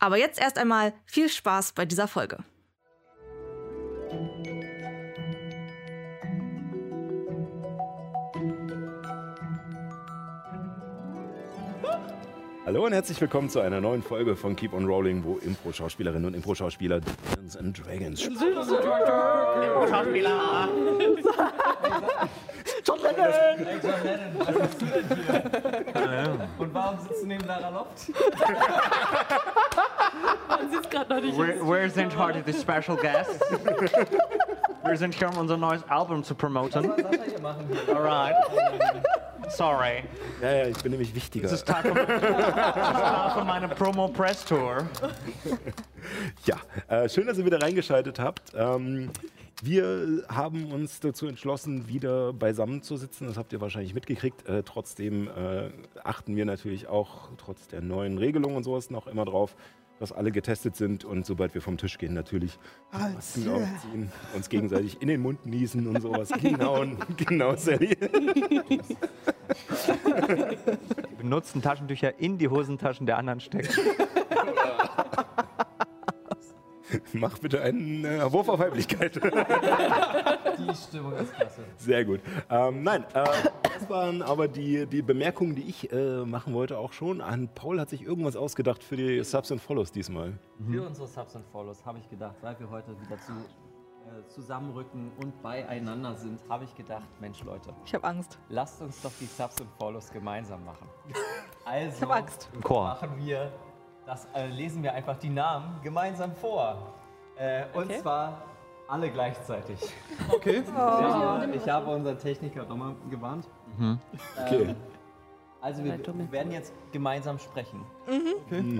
Aber jetzt erst einmal viel Spaß bei dieser Folge. Hallo und herzlich willkommen zu einer neuen Folge von Keep on Rolling, wo Impro-Schauspielerinnen und Impro-Schauspieler Dungeons and Dragons spielen. Schauspieler. John Lennon! Hey John Lennon, was bist du denn hier? Und warum sitzt du neben Lara Loft? Man sieht gerade noch nicht. Wir, wir sind heute die Special Guests. wir sind hier, um unser neues Album zu promoten. Was soll hier machen? Hier? Alright. Sorry. Ja, ja, ich bin nämlich wichtiger. Es ist Tag von, Tag von meiner Promo-Press-Tour. Ja, äh, schön, dass ihr wieder reingeschaltet habt. Ähm, wir haben uns dazu entschlossen, wieder beisammen zu sitzen. Das habt ihr wahrscheinlich mitgekriegt. Äh, trotzdem äh, achten wir natürlich auch, trotz der neuen Regelungen und sowas, noch immer drauf, dass alle getestet sind und sobald wir vom Tisch gehen, natürlich Masken aufziehen, uns gegenseitig in den Mund niesen und sowas. Genau, genau, Sally. Die benutzten Taschentücher in die Hosentaschen der anderen stecken. Mach bitte einen äh, Wurf auf Weiblichkeit. Die Stimmung ist klasse. Sehr gut. Ähm, nein, äh, das waren aber die, die Bemerkungen, die ich äh, machen wollte, auch schon. An Paul hat sich irgendwas ausgedacht für die Subs and Follows diesmal. Für unsere Subs and Follows habe ich gedacht, weil wir heute wieder zu, äh, zusammenrücken und beieinander sind, habe ich gedacht, Mensch Leute, Ich habe Angst. lasst uns doch die Subs and Follows gemeinsam machen. Also Ich hab Angst. Im Chor. machen wir, das äh, lesen wir einfach die Namen gemeinsam vor. Äh, Und Okay. zwar alle gleichzeitig. Okay. Ich, habe, ich habe unseren Techniker nochmal gewarnt. Okay. Also wir, wir werden jetzt gemeinsam sprechen.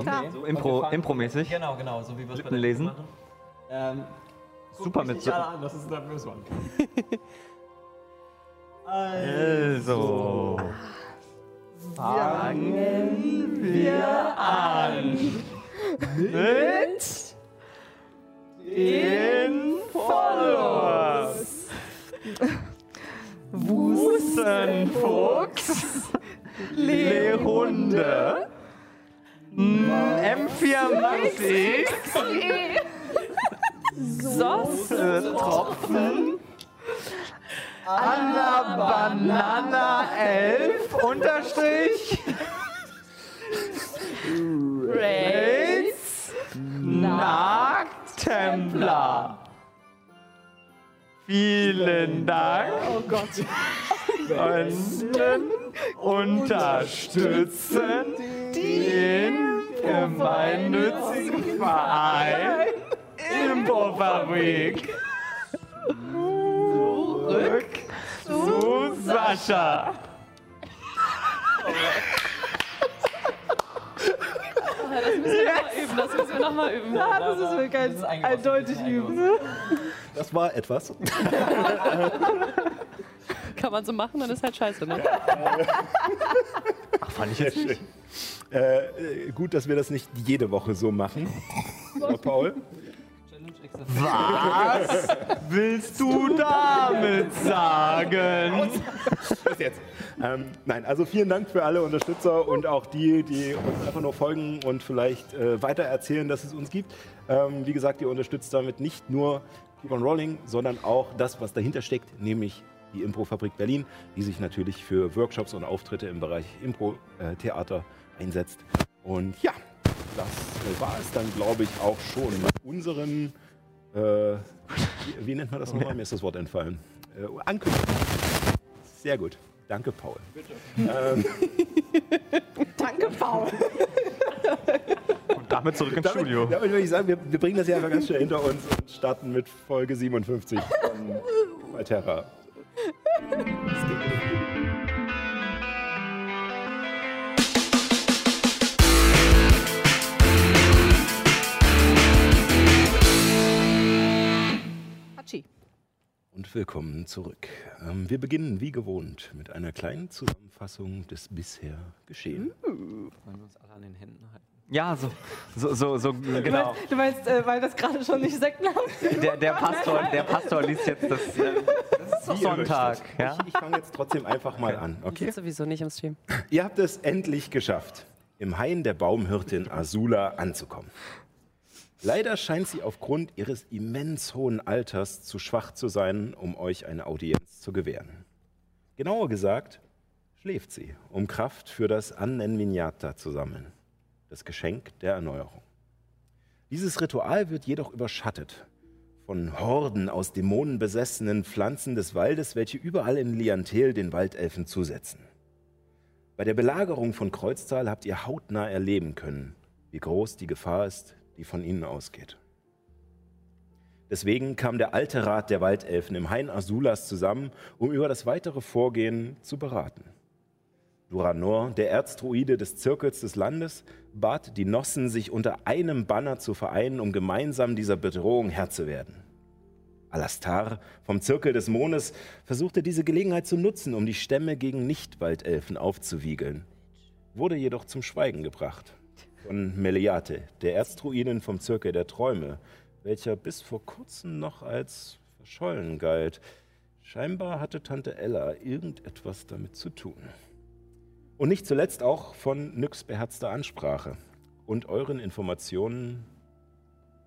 Klar. So Impro- Impro-mäßig? Genau, genau, so wie wir es bei lesen? machen. Ähm, Super mit so- an, das ist ein nervös One. Also. Fangen wir an Mit den Followers. Wusenfuchs, Lehunde, M4 Maxi, Sos. Tropfen, Anna Banana 11 Unterstrich, Raids, Nacktemplar. Vielen Dank. Oh Gott. Können unterstützen den gemeinnützigen Verein Improfabrik. Zurück zu Sascha. Das müssen wir nochmal üben. Das müssen wir nochmal üben. Ja, das ist wirklich Das ist eingegossen, eindeutig üben. Das war etwas. Kann man so machen, dann ist halt scheiße, ne? Ach, fand ich Sehr schön. Äh, äh, gut, dass wir das nicht jede Woche so machen. So, Paul. Was willst du damit sagen? Bis jetzt. Ähm, nein, also vielen Dank für alle Unterstützer und auch die, die uns einfach nur folgen und vielleicht äh, weiter erzählen, dass es uns gibt. Ähm, wie gesagt, ihr unterstützt damit nicht nur Keep on Rolling, sondern auch das, was dahinter steckt, nämlich die Improfabrik Berlin, die sich natürlich für Workshops und Auftritte im Bereich Impro-Theater einsetzt. Und ja, das war es dann, glaube ich, auch schon mit unseren, äh, wie, wie nennt man das nochmal? Mir ist das Wort entfallen. Äh, Ankündigung. Sehr gut. Danke, Paul. Danke, Paul. Und damit zurück ins Damit, Studio. damit würde ich sagen, wir, wir bringen das hier einfach ganz schnell hinter uns und starten mit Folge 57 von Malterra. Und willkommen zurück. Ähm, wir beginnen wie gewohnt mit einer kleinen Zusammenfassung des bisher Geschehenen. Wollen wir uns alle an den Händen halten? Ja, so, so, so, so Du genau. meinst, du meinst äh, weil das gerade schon nicht Sektenhaft Der, der, Pastor, der Pastor liest jetzt das. Äh, das ist doch Sonntag. Ja? Ich, ich fange jetzt trotzdem einfach mal an, Ich okay? sitze sowieso nicht im Stream. Ihr habt es endlich geschafft, im Hain der Baumhirtin Azula anzukommen. Leider scheint sie aufgrund ihres immens hohen Alters zu schwach zu sein, um euch eine Audienz zu gewähren. Genauer gesagt, schläft sie, um Kraft für das Annen zu sammeln, das Geschenk der Erneuerung. Dieses Ritual wird jedoch überschattet von Horden aus Dämonen besessenen Pflanzen des Waldes, welche überall in Liantel den Waldelfen zusetzen. Bei der Belagerung von Kreuztal habt ihr hautnah erleben können, wie groß die Gefahr ist, die von ihnen ausgeht. Deswegen kam der alte Rat der Waldelfen im Hain Asulas zusammen, um über das weitere Vorgehen zu beraten. Duranor, der Erzdruide des Zirkels des Landes, bat die Nossen, sich unter einem Banner zu vereinen, um gemeinsam dieser Bedrohung Herr zu werden. Alastar vom Zirkel des Mondes versuchte diese Gelegenheit zu nutzen, um die Stämme gegen Nichtwaldelfen aufzuwiegeln, wurde jedoch zum Schweigen gebracht. Von Meliate, der Erzdruidin vom Zirkel der Träume, welcher bis vor kurzem noch als verschollen galt. Scheinbar hatte Tante Ella irgendetwas damit zu tun. Und nicht zuletzt auch von Nyx beherzter Ansprache und euren Informationen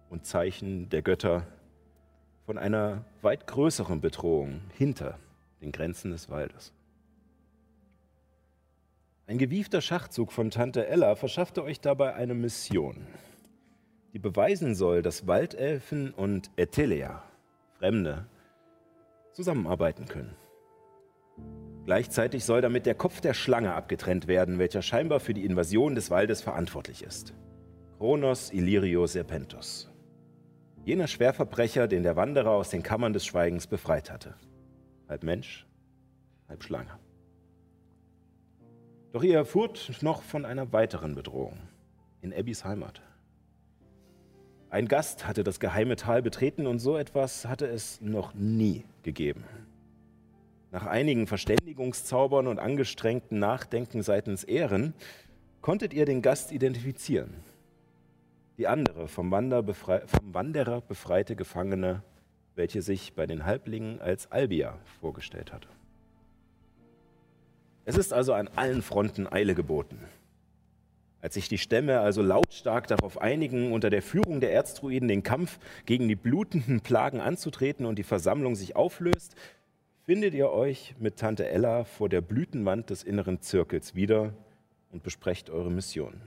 und Zeichen der Götter von einer weit größeren Bedrohung hinter den Grenzen des Waldes. Ein gewiefter Schachzug von Tante Ella verschaffte euch dabei eine Mission, die beweisen soll, dass Waldelfen und Etelea, Fremde, zusammenarbeiten können. Gleichzeitig soll damit der Kopf der Schlange abgetrennt werden, welcher scheinbar für die Invasion des Waldes verantwortlich ist. Kronos Illyrio Serpentus. Jener Schwerverbrecher, den der Wanderer aus den Kammern des Schweigens befreit hatte. Halb Mensch, halb Schlange. Doch ihr erfuhrt noch von einer weiteren Bedrohung in Abbys Heimat. Ein Gast hatte das geheime Tal betreten und so etwas hatte es noch nie gegeben. Nach einigen Verständigungszaubern und angestrengten Nachdenken seitens Ehren konntet ihr den Gast identifizieren. Die andere vom, vom Wanderer befreite Gefangene, welche sich bei den Halblingen als Albia vorgestellt hatte. Es ist also an allen Fronten Eile geboten. Als sich die Stämme also lautstark darauf einigen, unter der Führung der Erzdruiden den Kampf gegen die blutenden Plagen anzutreten und die Versammlung sich auflöst, findet ihr euch mit Tante Ella vor der Blütenwand des inneren Zirkels wieder und besprecht eure Mission.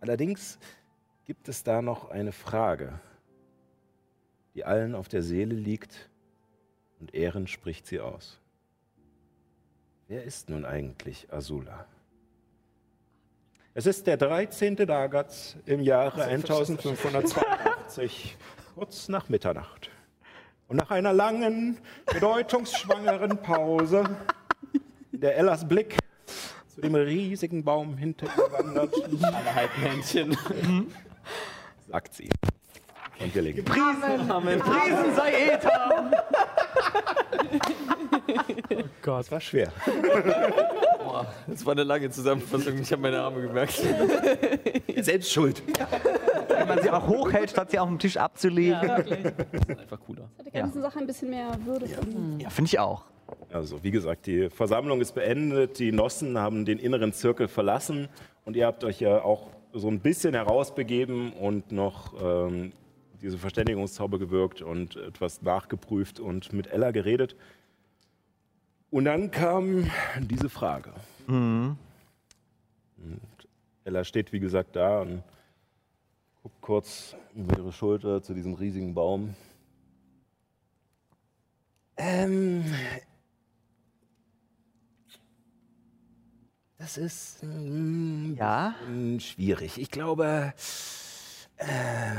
Allerdings gibt es da noch eine Frage, die allen auf der Seele liegt und Ehren spricht sie aus. Wer ist nun eigentlich Azula? Es ist der 13. Dagatz im Jahre 1582, kurz nach Mitternacht. Und nach einer langen, bedeutungsschwangeren Pause, in der Ellas Blick zu dem riesigen Baum hinter ihr wandert, Alle Halbmännchen. sagt sie. Und wir legen. Riesen sei Ether! Das war schwer. Boah, das war eine lange Zusammenfassung. Ich habe meine Arme gemerkt. Selbst schuld. Wenn man sie auch hochhält, statt sie auf dem Tisch abzulegen. Ja, wirklich. Das ist einfach cooler. Hat die ganze Sache ein bisschen mehr Würde verliehen. Ja, finde ich auch. Also, wie gesagt, die Versammlung ist beendet. Die Nossen haben den inneren Zirkel verlassen. Und ihr habt euch ja auch so ein bisschen herausbegeben und noch ähm, diese Verständigungszauber gewirkt und etwas nachgeprüft und mit Ella geredet. Und dann kam diese Frage. Und Ella steht, wie gesagt, da und guckt kurz über ihre Schulter zu diesem riesigen Baum. Ähm, das ist mm, Ja? schwierig. Ich glaube. Äh,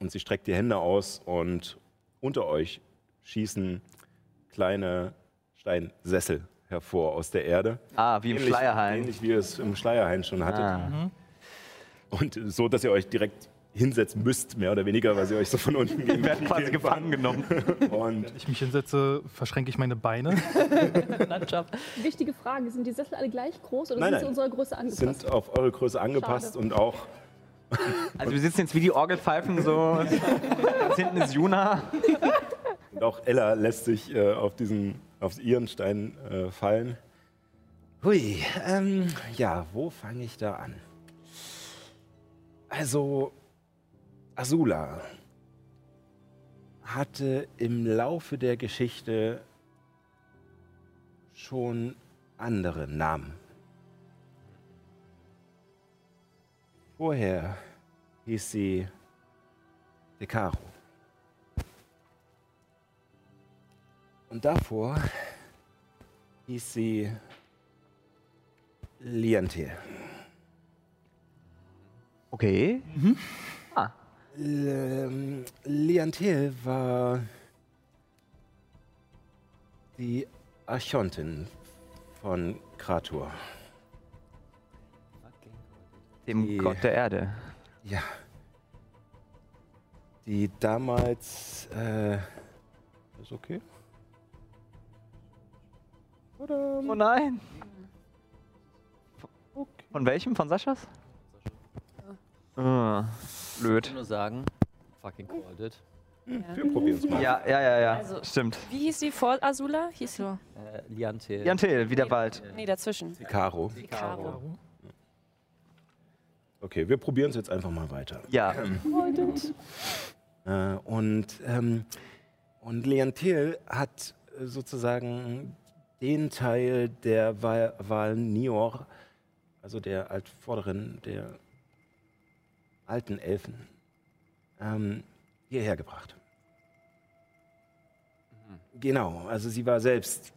und sie streckt die Hände aus und unter euch schießen kleine Steinsessel hervor aus der Erde. Ah, wie im Ähnlich- Schleierhain. Ähnlich wie ihr es im Schleierhain schon hattet. Ah. Und so, dass ihr euch direkt hinsetzen müsst, mehr oder weniger, weil sie euch so von unten gegen werden quasi gefangen genommen. Und Wenn ich mich hinsetze, verschränke ich meine Beine. Wichtige Frage, sind die Sessel alle gleich groß oder Nein, sind nein. sie unserer Größe angepasst? sind auf eure Größe angepasst Schade. und auch Also wir sitzen jetzt wie die Orgelpfeifen, so ganz hinten ist Juna. Und auch Ella lässt sich äh, auf diesen, auf ihren Stein äh, fallen. Hui, ähm, ja, wo fange ich da an? Also, Azula hatte im Laufe der Geschichte schon andere Namen. Vorher hieß sie Decaro. Und davor hieß sie Liantil. Okay. Ähm, Liantil war die Archontin von Kratur. Dem Die- Gott der Erde. Ja. Die damals. Äh, ist okay? Oder? Oh nein. Von welchem? Von Saschas? Ah, Ich blöd. will nur sagen, fucking called it. Wir probieren es mal. Ja, ja, ja, ja. Also- Stimmt. Wie hieß die vor Azula? Hieß sie? So. Äh, Liantel. Jantel, wieder bald. Nee, dazwischen. Caro. Caro. Okay, wir probieren es jetzt einfach mal weiter. Ja. Äh, und, ähm, und Leontil hat äh, sozusagen den Teil der Val, Val Nior, also der Altvorderen, der alten Elfen, ähm, hierher gebracht. Genau, also sie war selbst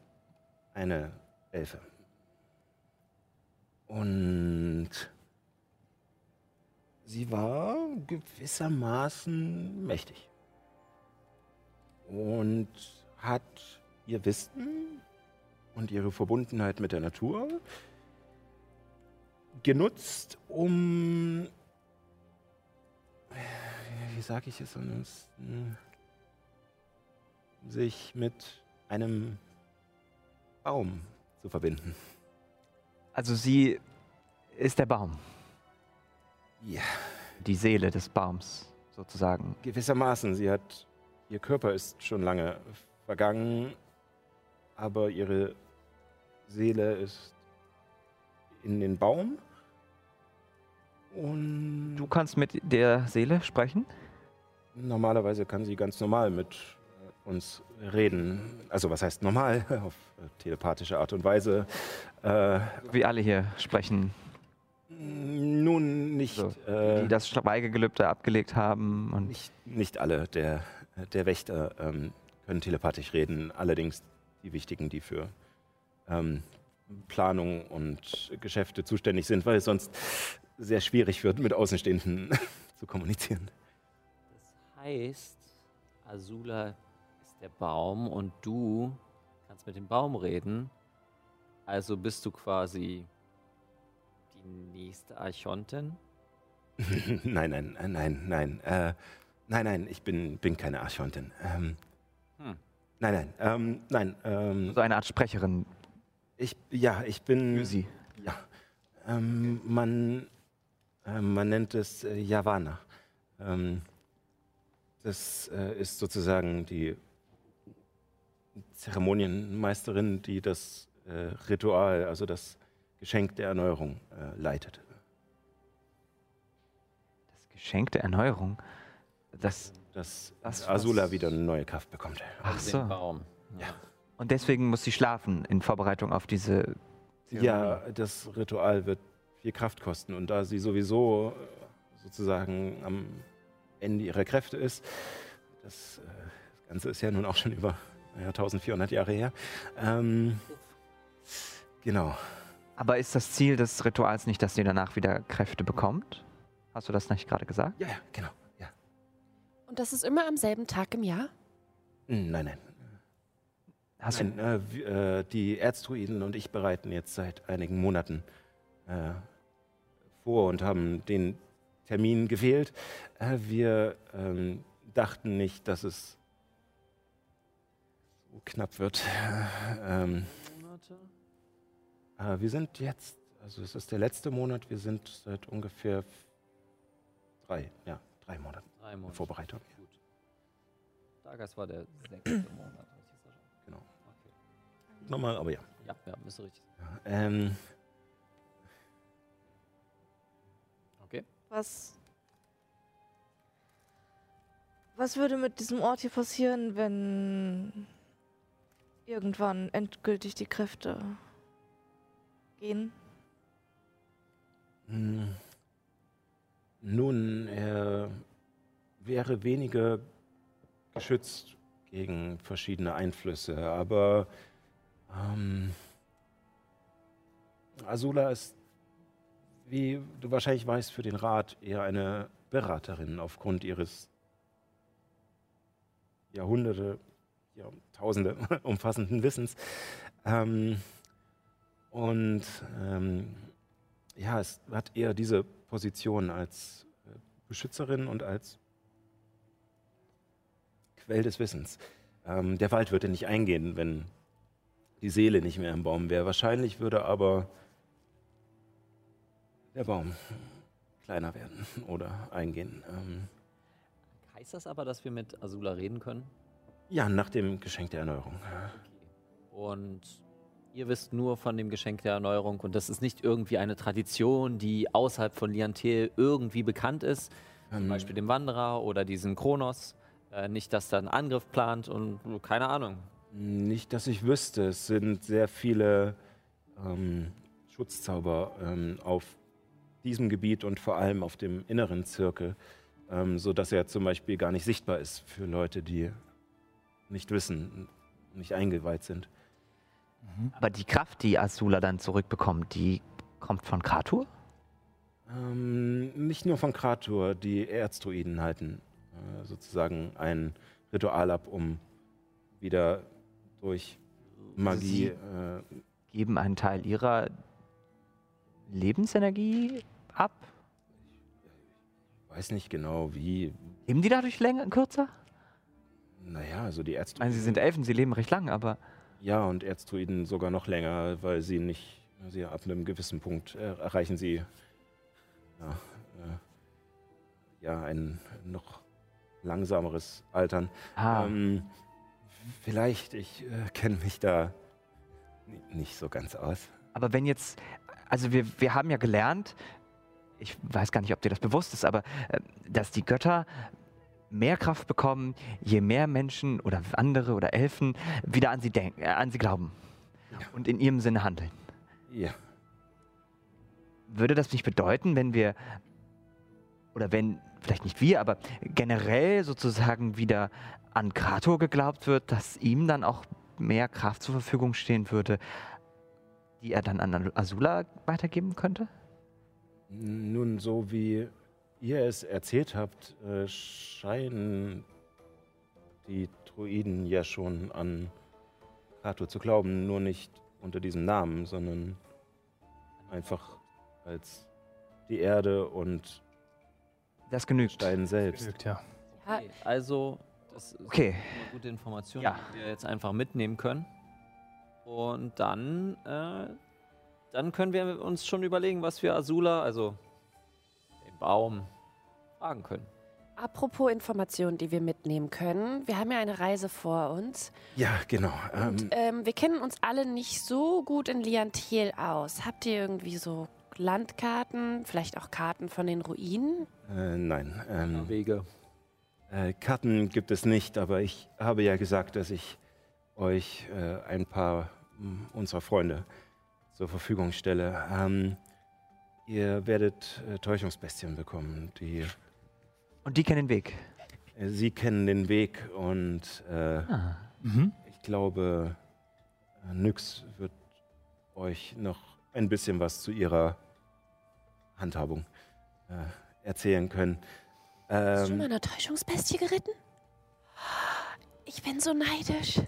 eine Elfe. Und sie war gewissermaßen mächtig. Und hat ihr Wissen und ihre Verbundenheit mit der Natur genutzt, um, wie sage ich es besten, sich mit einem Baum zu verbinden. Also sie ist der Baum. Ja. Die Seele des Baums, sozusagen. Gewissermaßen, sie hat, ihr Körper ist schon lange vergangen, aber ihre Seele ist in den Baum. Und Du kannst mit der Seele sprechen? normalerweise kann sie ganz normal mit äh, uns reden. Also was heißt normal? Auf äh, telepathische Art und Weise. Äh, Wir alle hier sprechen, nun nicht, So, äh, die das Schweigegelübde abgelegt haben. Und nicht, nicht alle der, der Wächter ähm, können telepathisch reden. Allerdings die wichtigen, die für ähm, Planung und Geschäfte zuständig sind, weil es sonst sehr schwierig wird, mit Außenstehenden zu kommunizieren. Das heißt, Azula ist der Baum und du kannst mit dem Baum reden. Also bist du quasi die nächste Archontin. nein, nein, äh, nein, nein. Äh, nein, nein, ich bin, bin keine Archontin. Ähm, Hm. Nein, nein, ähm, nein. Ähm, so eine Art Sprecherin ich, ja, ich bin. für sie. Ja. Ähm, man, äh, man nennt es äh, Yavanna. Ähm, das äh, ist sozusagen die Zeremonienmeisterin, die das äh, Ritual, also das Geschenk der Erneuerung äh, leitet. Das Geschenk der Erneuerung. Das, Dass Das Azula wieder eine neue Kraft bekommt. ach so. Baum. Ja. Und deswegen muss sie schlafen in Vorbereitung auf diese. Zeremonie. Ja, das Ritual wird viel Kraft kosten. Und da sie sowieso äh, sozusagen am Ende ihrer Kräfte ist, das, äh, das Ganze ist ja nun auch schon über naja, 1400 Jahre her. Ähm, genau. Aber ist das Ziel des Rituals nicht, dass sie danach wieder Kräfte bekommt? Hast du das nicht gerade gesagt? Ja, ja, genau. Ja. Und das ist immer am selben Tag im Jahr? Hm, Nein, nein. Hast du, nein äh, wir, äh, die Erzdruiden und ich bereiten jetzt seit einigen Monaten äh, vor und haben den Termin gewählt. Äh, wir ähm, dachten nicht, dass es so knapp wird. Ähm, Monate? Äh, wir sind jetzt, also es ist der letzte Monat, wir sind seit ungefähr drei, ja, drei Monaten Drei in Monate. Vorbereitung. Gut. Stargast war der sechste Monat, richtig? Genau. Okay. Nochmal, aber ja. Ja, ja, bist du richtig. ja ähm, Okay. Was. Was würde mit diesem Ort hier passieren, wenn irgendwann endgültig die Kräfte gehen? Hm. Nun, er wäre weniger geschützt gegen verschiedene Einflüsse, aber ähm, Azula ist, wie du wahrscheinlich weißt, für den Rat eher eine Beraterin aufgrund ihres Jahrhunderte, Jahrtausende umfassenden Wissens. Ähm, und ähm, ja, es hat eher diese Position als äh, Beschützerin und als Quell des Wissens. Ähm, der Wald würde nicht eingehen, wenn die Seele nicht mehr im Baum wäre. Wahrscheinlich würde aber der Baum kleiner werden oder eingehen. Ähm, Heißt das aber, dass wir mit Azula reden können? ja, nach dem Geschenk der Erneuerung. Und ihr wisst nur von dem Geschenk der Erneuerung und das ist nicht irgendwie eine Tradition, die außerhalb von Liantel irgendwie bekannt ist, zum Ähm, Beispiel dem Wanderer oder diesem Kronos. Äh, nicht, dass da ein Angriff plant und keine Ahnung. Nicht, dass ich wüsste. Es sind sehr viele ähm, Schutzzauber ähm, auf diesem Gebiet und vor allem auf dem inneren Zirkel, ähm, sodass er zum Beispiel gar nicht sichtbar ist für Leute, die nicht wissen, nicht eingeweiht sind. Aber die Kraft, die Azula dann zurückbekommt, die kommt von Kratur? Ähm, nicht nur von Kratur, die Erzdruiden halten äh, sozusagen ein Ritual ab, um wieder durch Magie. Äh, Geben einen Teil ihrer Lebensenergie ab? weiß nicht genau wie. Leben die dadurch länger, kürzer? Naja, also die Ich Erzdruiden. meine, sie sind Elfen, sie leben recht lang, aber Ja, und Erzdruiden sogar noch länger, weil sie nicht, sie ab einem gewissen Punkt äh, erreichen sie ja, äh, ja ein noch langsameres Altern. ah, Ähm, vielleicht, ich äh, kenne mich da ni- nicht so ganz aus. aber wenn jetzt, also wir, wir haben ja gelernt, ich weiß gar nicht, ob dir das bewusst ist, aber äh, dass die Götter mehr Kraft bekommen, je mehr Menschen oder andere oder Elfen wieder an sie denken, äh, an sie glauben und in ihrem Sinne handeln. Ja, Würde das nicht bedeuten, wenn wir, oder wenn, vielleicht nicht wir, aber generell sozusagen wieder an Krator geglaubt wird, dass ihm dann auch mehr Kraft zur Verfügung stehen würde, die er dann an Azula weitergeben könnte? nun, so wie ihr es erzählt habt, äh, scheinen die Druiden ja schon an Kato zu glauben, nur nicht unter diesem Namen, sondern einfach als die Erde und Das genügt. Stein selbst. Genügt, ja. Ja, Okay, also, das ist Okay. eine gute Information, Ja. die wir jetzt einfach mitnehmen können. Und dann, äh, dann können wir uns schon überlegen, was wir Azula, also den Baum, fragen können. apropos Informationen, die wir mitnehmen können. Wir haben ja eine Reise vor uns. Ja, genau. Ähm, Und ähm, wir kennen uns alle nicht so gut in Liantel aus. Habt ihr irgendwie so Landkarten, vielleicht auch Karten von den Ruinen? äh, nein, ähm, Wege. Äh, Karten gibt es nicht, aber ich habe ja gesagt, dass ich euch äh, ein paar mh, unserer Freunde zur Verfügung stelle. Ähm, ihr werdet äh, Täuschungsbestien bekommen. Die, Und die kennen den Weg. äh, sie kennen den Weg und äh, Ah. ich glaube, äh, Nyx wird euch noch ein bisschen was zu ihrer Handhabung äh, erzählen können. Hast du schon Ähm, mal eine Täuschungsbestie geritten? Ich bin so neidisch.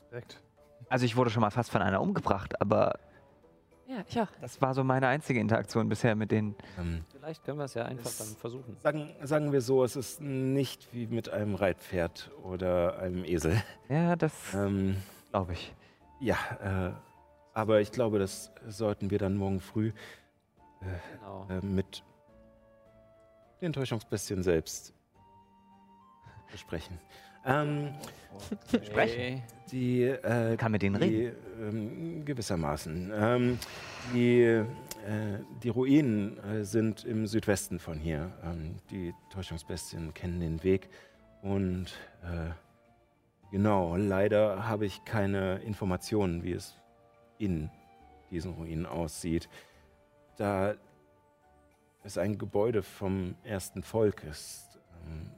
Respekt. Also ich wurde schon mal fast von einer umgebracht, aber Ja, ich auch. Das war so meine einzige Interaktion bisher mit den. Ähm, Vielleicht können wir es ja einfach Es- dann versuchen. sagen, sagen wir so, es ist nicht wie mit einem Reitpferd oder einem Esel. Ja, das Ähm, glaube ich. ja, äh, aber ich glaube, das sollten wir dann morgen früh Genau. äh, mit den Täuschungsbestien selbst besprechen. Ähm, Sprechen. die, äh, Kann mit denen die, ähm, gewissermaßen. Ähm, die, äh, die Ruinen äh, sind im Südwesten von hier. Ähm, die Täuschungsbestien kennen den Weg. Und äh, genau, leider habe ich keine Informationen, wie es in diesen Ruinen aussieht. Da es ein Gebäude vom ersten Volk ist, ähm,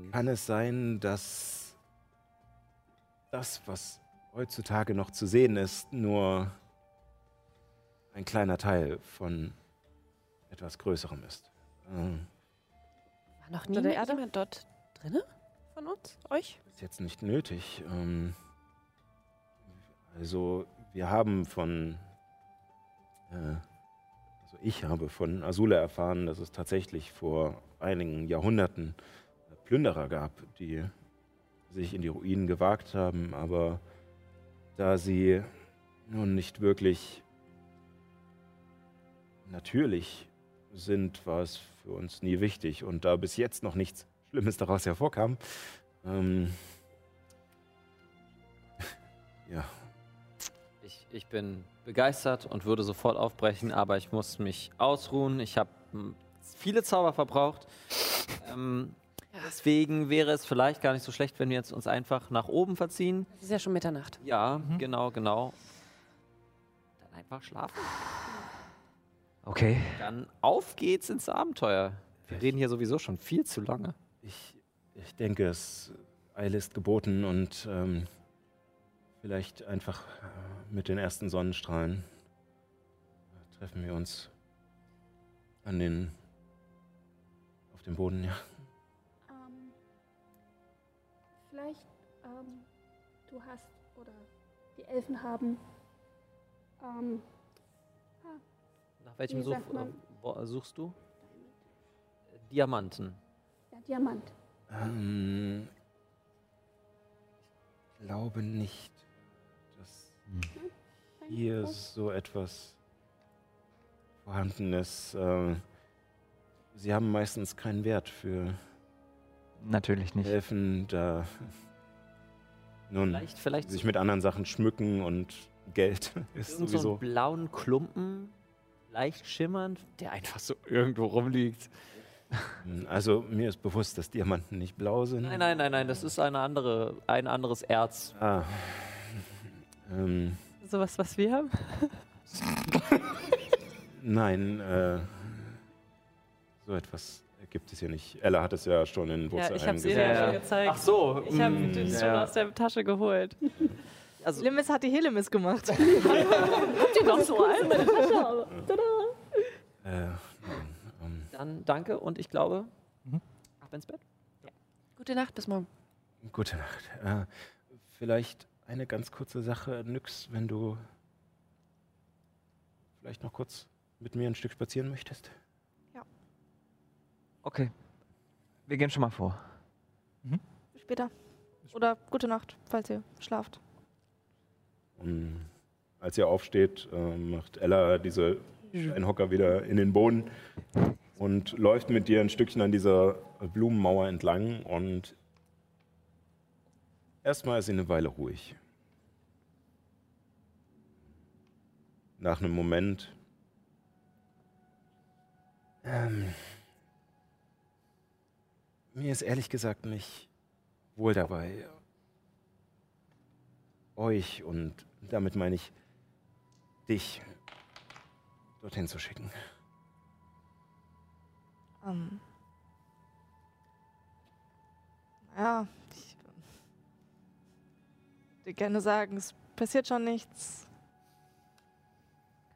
Spannend. kann es sein, dass das, was heutzutage noch zu sehen ist, nur ein kleiner Teil von etwas Größerem ist. Ähm, War noch nie der Erde? jemand dort drinne von uns? Euch? ist jetzt nicht nötig. Ähm, also wir haben von, äh, also ich habe von Azula erfahren, dass es tatsächlich vor einigen Jahrhunderten äh, Plünderer gab, die sich in die Ruinen gewagt haben, aber da sie nun nicht wirklich natürlich sind, war es für uns nie wichtig. Und da bis jetzt noch nichts Schlimmes daraus hervorkam, ähm, ja, Ich, ich bin begeistert und würde sofort aufbrechen, aber ich muss mich ausruhen. Ich habe hm, viele Zauber verbraucht. Ähm, deswegen wäre es vielleicht gar nicht so schlecht, wenn wir jetzt uns einfach nach oben verziehen. Es ist ja schon Mitternacht. Ja, genau, genau. Dann einfach schlafen. Okay. Dann auf geht's ins Abenteuer. Wir reden hier sowieso schon viel zu lange. ich, ich denke, es Eile ist geboten und ähm, vielleicht einfach äh, mit den ersten Sonnenstrahlen äh, treffen wir uns an den auf dem Boden, ja. Vielleicht, ähm, du hast, oder die Elfen haben, ähm, Nach welchem Such, äh, wo, suchst du? Diamanten. ja, Diamant. Ähm, ich glaube nicht, dass Nein, hier okay. so etwas vorhanden ist. Ähm, sie haben meistens keinen Wert für Natürlich nicht. helfen, da nun Vielleicht, vielleicht sich mit anderen Sachen schmücken und Geld ist irgend so sowieso. einen blauen Klumpen, leicht schimmernd, der einfach so irgendwo rumliegt. Also mir ist bewusst, dass Diamanten nicht blau sind. Nein, nein, nein, nein, das ist eine andere, ein anderes Erz. Ah. Ähm, Sowas, was wir haben? nein, äh, so etwas gibt es hier nicht. Ella hat es ja schon in Ja, Wurzel ich habe es gesehen. ihr Ja, ja ja. schon gezeigt. Ach so. Ich habe mm, schon ja. aus der Tasche geholt. Also, Limis hat die Helemis gemacht. Die noch so ein? Tada! Äh, nein, ähm, dann danke und ich glaube, Mhm. ab ins Bett. Gute Nacht, bis morgen. gute Nacht. Äh, vielleicht eine ganz kurze Sache, Nyx, wenn du vielleicht noch kurz mit mir ein Stück spazieren möchtest. Okay. Wir gehen schon mal vor. Bis später. Oder gute Nacht, falls ihr schlaft. Und als ihr aufsteht, äh, macht Ella diese Steinhocker wieder in den Boden und läuft mit dir ein Stückchen an dieser Blumenmauer entlang und erstmal ist sie eine Weile ruhig. Nach einem Moment ähm, mir ist ehrlich gesagt nicht wohl dabei, euch und damit meine ich dich dorthin zu schicken. Ähm. Ja, ich würde gerne sagen, es passiert schon nichts.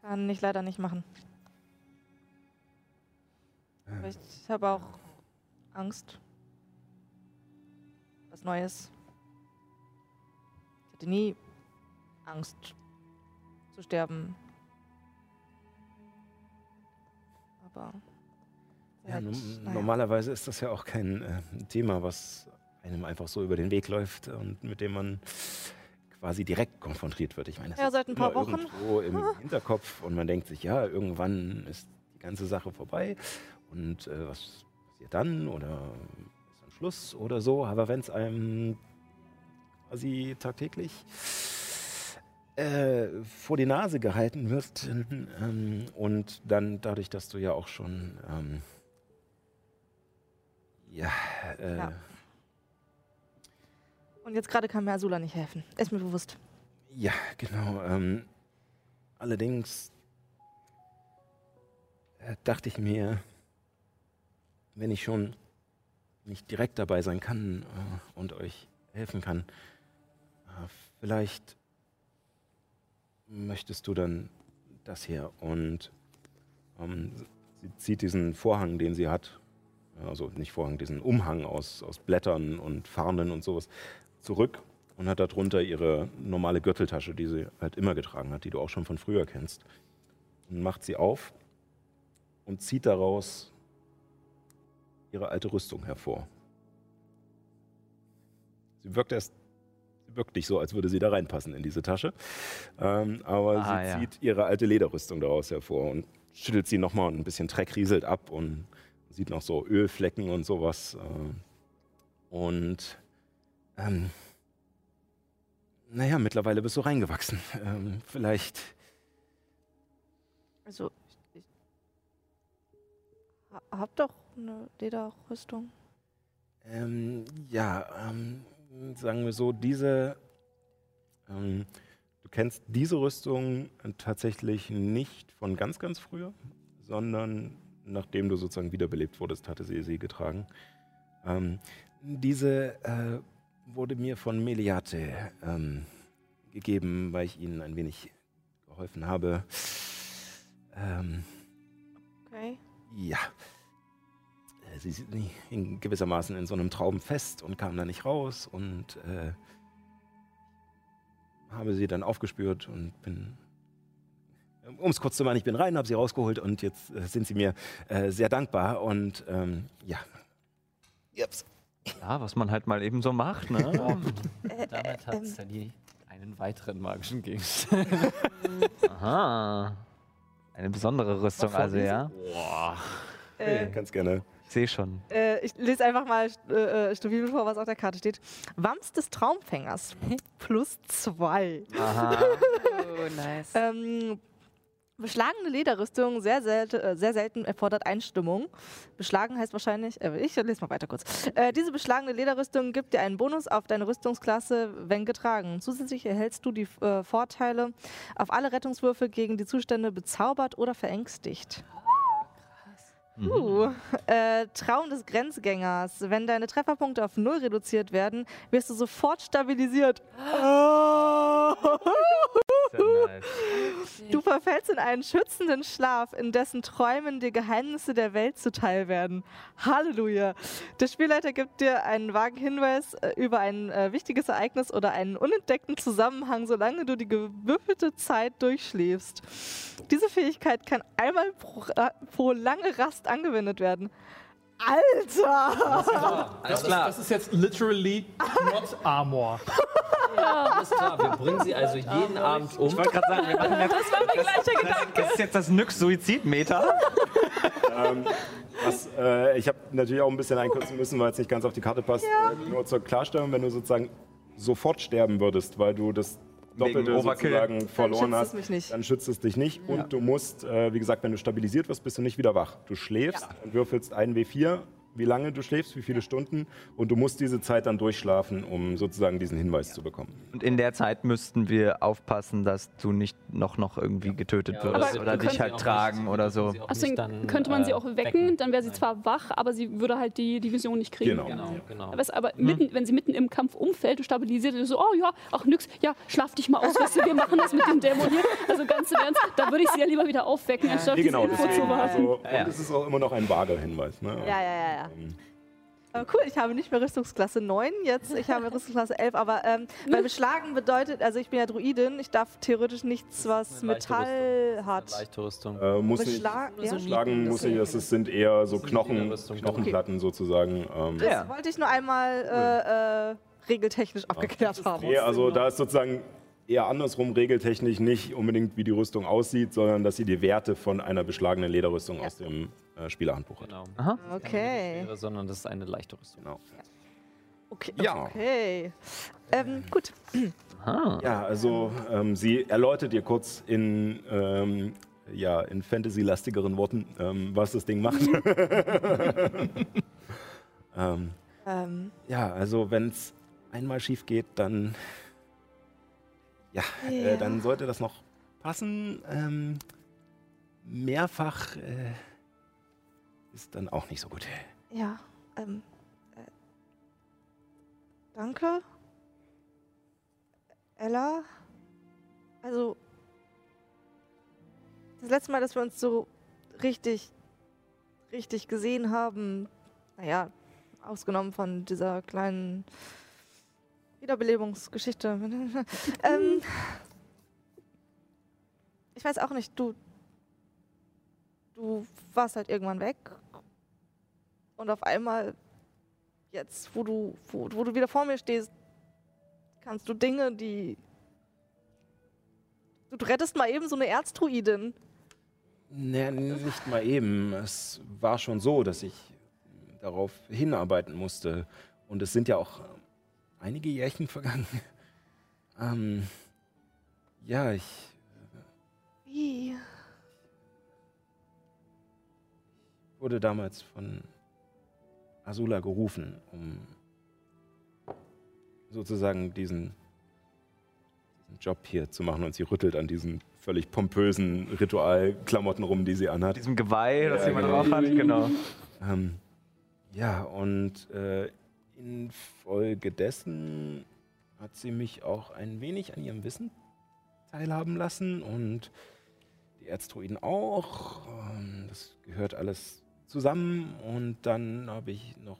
Kann ich leider nicht machen. Aber ich habe auch Angst. Was Neues. Ich hatte nie Angst zu sterben. Aber. Ja, halt, naja. Normalerweise ist das ja auch kein äh, Thema, was einem einfach so über den Weg läuft und mit dem man quasi direkt konfrontiert wird. Ich meine, das Ja, ist seit ein paar immer Wochen. irgendwo im Hinterkopf und man denkt sich, ja, irgendwann ist die ganze Sache vorbei und äh, was passiert dann oder ist am Schluss oder so. Aber wenn es einem quasi tagtäglich äh, vor die Nase gehalten wird ähm, und dann dadurch, dass du ja auch schon ähm, ja, äh, Ja. Und jetzt gerade kann mir Azula nicht helfen. Ist mir bewusst. Ja, genau. Ähm, allerdings äh, dachte ich mir, wenn ich schon nicht direkt dabei sein kann äh, und euch helfen kann, äh, vielleicht möchtest du dann das hier. Und ähm, sie zieht diesen Vorhang, den sie hat, also nicht Vorhang, diesen Umhang aus, aus Blättern und Farnen und sowas, zurück und hat darunter ihre normale Gürteltasche, die sie halt immer getragen hat, die du auch schon von früher kennst. Und macht sie auf und zieht daraus ihre alte Rüstung hervor. Sie wirkt erst, sie wirkt nicht so, als würde sie da reinpassen in diese Tasche. Ähm, aber Ah, sie ja. zieht ihre alte Lederrüstung daraus hervor und schüttelt sie nochmal und ein bisschen Dreck rieselt ab und sieht noch so Ölflecken und sowas. Äh, und ähm, naja, mittlerweile bist du reingewachsen. Ähm, vielleicht. Also, ich, ich ha- hab doch eine Lederrüstung. Ähm, ja, ähm, sagen wir so, diese. Ähm, du kennst diese Rüstung tatsächlich nicht von ganz, ganz früher, sondern nachdem du sozusagen wiederbelebt wurdest, hatte sie sie getragen. Ähm, diese äh, wurde mir von Meliate ähm, gegeben, weil ich ihnen ein wenig geholfen habe. Ähm, Okay. ja. Äh, Sie sind in gewissermaßen in so einem Traum fest und kam da nicht raus und äh, habe sie dann aufgespürt und bin, um es kurz zu machen, ich bin rein, habe sie rausgeholt und jetzt äh, sind sie mir äh, sehr dankbar und ähm, ja. Jups. Ja, was man halt mal eben so macht, ne? Damit hat ähm. Sally einen weiteren magischen Gegenstand. Aha. Eine besondere Rüstung, also ja. Boah. Äh, Ganz gerne. Ich sehe schon. äh, ich lese einfach mal äh, äh, stabil vor, was auf der Karte steht. Wams des Traumfängers. Plus zwei. Aha. Oh, nice. Ähm, beschlagene Lederrüstung, sehr, selte, äh, sehr selten erfordert Einstimmung. Beschlagen heißt wahrscheinlich, äh, ich lese mal weiter kurz. Äh, diese beschlagene Lederrüstung gibt dir einen Bonus auf deine Rüstungsklasse, wenn getragen. Zusätzlich erhältst du die äh, Vorteile auf alle Rettungswürfe gegen die Zustände bezaubert oder verängstigt. Uh, äh, Traum des Grenzgängers. Wenn deine Trefferpunkte auf null reduziert werden, wirst du sofort stabilisiert. Oh. Du verfällst in einen schützenden Schlaf, in dessen Träumen dir Geheimnisse der Welt zuteil werden. Halleluja. Der Spielleiter gibt dir einen vagen Hinweis äh, über ein äh, wichtiges Ereignis oder einen unentdeckten Zusammenhang, solange du die gewürfelte Zeit durchschläfst. Diese Fähigkeit kann einmal pro, Ra- pro lange Rast angewendet werden. Alter! Alles klar. Das ist jetzt literally not Armor. Alles klar. Wir bringen sie also jeden Abend um. Ich wollte gerade sagen, wir machen jetzt, das, war mein gleicher Gedanke. Das ist jetzt das Nyx-Suizidmeter. ähm, was, äh, ich habe natürlich auch ein bisschen einkürzen müssen, weil es nicht ganz auf die Karte passt. Äh, nur zur Klarstellung, wenn du sozusagen sofort sterben würdest, weil du das Doppelte sozusagen verloren es hast, dann schützt es dich nicht. Und du musst, äh, wie gesagt, wenn du stabilisiert wirst, bist du nicht wieder wach. Du schläfst und würfelst einen W4, wie lange du schläfst, wie viele Stunden. Und du musst diese Zeit dann durchschlafen, um sozusagen diesen Hinweis zu bekommen. Und in der Zeit müssten wir aufpassen, dass du nicht noch, noch irgendwie getötet Ja, wirst wir oder dich halt tragen nicht- oder so. Deswegen dann, könnte man sie äh, auch wecken, dann wäre sie zwar wach, aber sie würde halt die, die Vision nicht kriegen. Genau. Genau, genau. Aber, es, aber mitten, wenn sie mitten im Kampf umfällt und stabilisiert ist, so, oh ja, ach nix, ja, schlaf dich mal aus, weißt du, wir machen das mit dem Dämon hier. Also ganz im Ernst, da würde ich sie ja lieber wieder aufwecken, anstatt Nee, diese genau, Info zu deswegen. warten. Also, Ja. Und es ist auch immer noch ein vager Hinweis. Ne? Ja, ja, ja, ja. Ähm, Äh, cool, ich habe nicht mehr Rüstungsklasse 9 jetzt, ich habe Rüstungsklasse 11, aber ähm, weil beschlagen bedeutet, also ich bin ja Druidin, ich darf theoretisch nichts, was Metall hat. leichte Rüstung. Äh, muss nicht Beschlag, ja? schlagen, muss nicht. Das ist- sind eher so Knochen. Knochenplatten sozusagen. Ähm, Das Ja. wollte ich nur einmal äh, äh, regeltechnisch abgeklärt haben. Nee, also da ist sozusagen eher andersrum regeltechnisch nicht unbedingt, wie die Rüstung aussieht, sondern dass sie die Werte von einer beschlagenen Lederrüstung aus dem äh, Spielerhandbuch hat. Genau. Okay. Wäre, sondern das ist eine leichte Rüstung. Genau. Okay. Ja. okay. Ähm, gut. Ah. Ja, also ähm, sie erläutert dir kurz in, ähm, ja, in Fantasy-lastigeren Worten, ähm, was das Ding macht. ähm, Ähm, ja, also wenn es einmal schief geht, dann, ja, Äh, Ja. dann sollte das noch passen. Ähm, mehrfach äh, ist dann auch nicht so gut. ja. Ähm, äh, danke. Ella. Also, das letzte Mal, dass wir uns so richtig, richtig gesehen haben, naja, ausgenommen von dieser kleinen Wiederbelebungsgeschichte. ähm, ich weiß auch nicht, du, du warst halt irgendwann weg und auf einmal jetzt, wo du, wo, wo du wieder vor mir stehst, kannst du Dinge, die du, du rettest mal eben so eine Erzdruidin. Nee, nicht mal eben. Es war schon so, dass ich darauf hinarbeiten musste. Und es sind ja auch einige Jährchen vergangen. Ähm, ja, ich Wie? wurde damals von Azula gerufen, um sozusagen diesen, diesen Job hier zu machen. Und sie rüttelt an diesen völlig pompösen Ritualklamotten rum, die sie anhat. Diesem Geweih, das Ja, jemand genau. drauf hat, genau. Ähm, ja, und äh, infolgedessen hat sie mich auch ein wenig an ihrem Wissen teilhaben lassen und die Erzdruiden auch. Ähm, das gehört alles zusammen und dann habe ich noch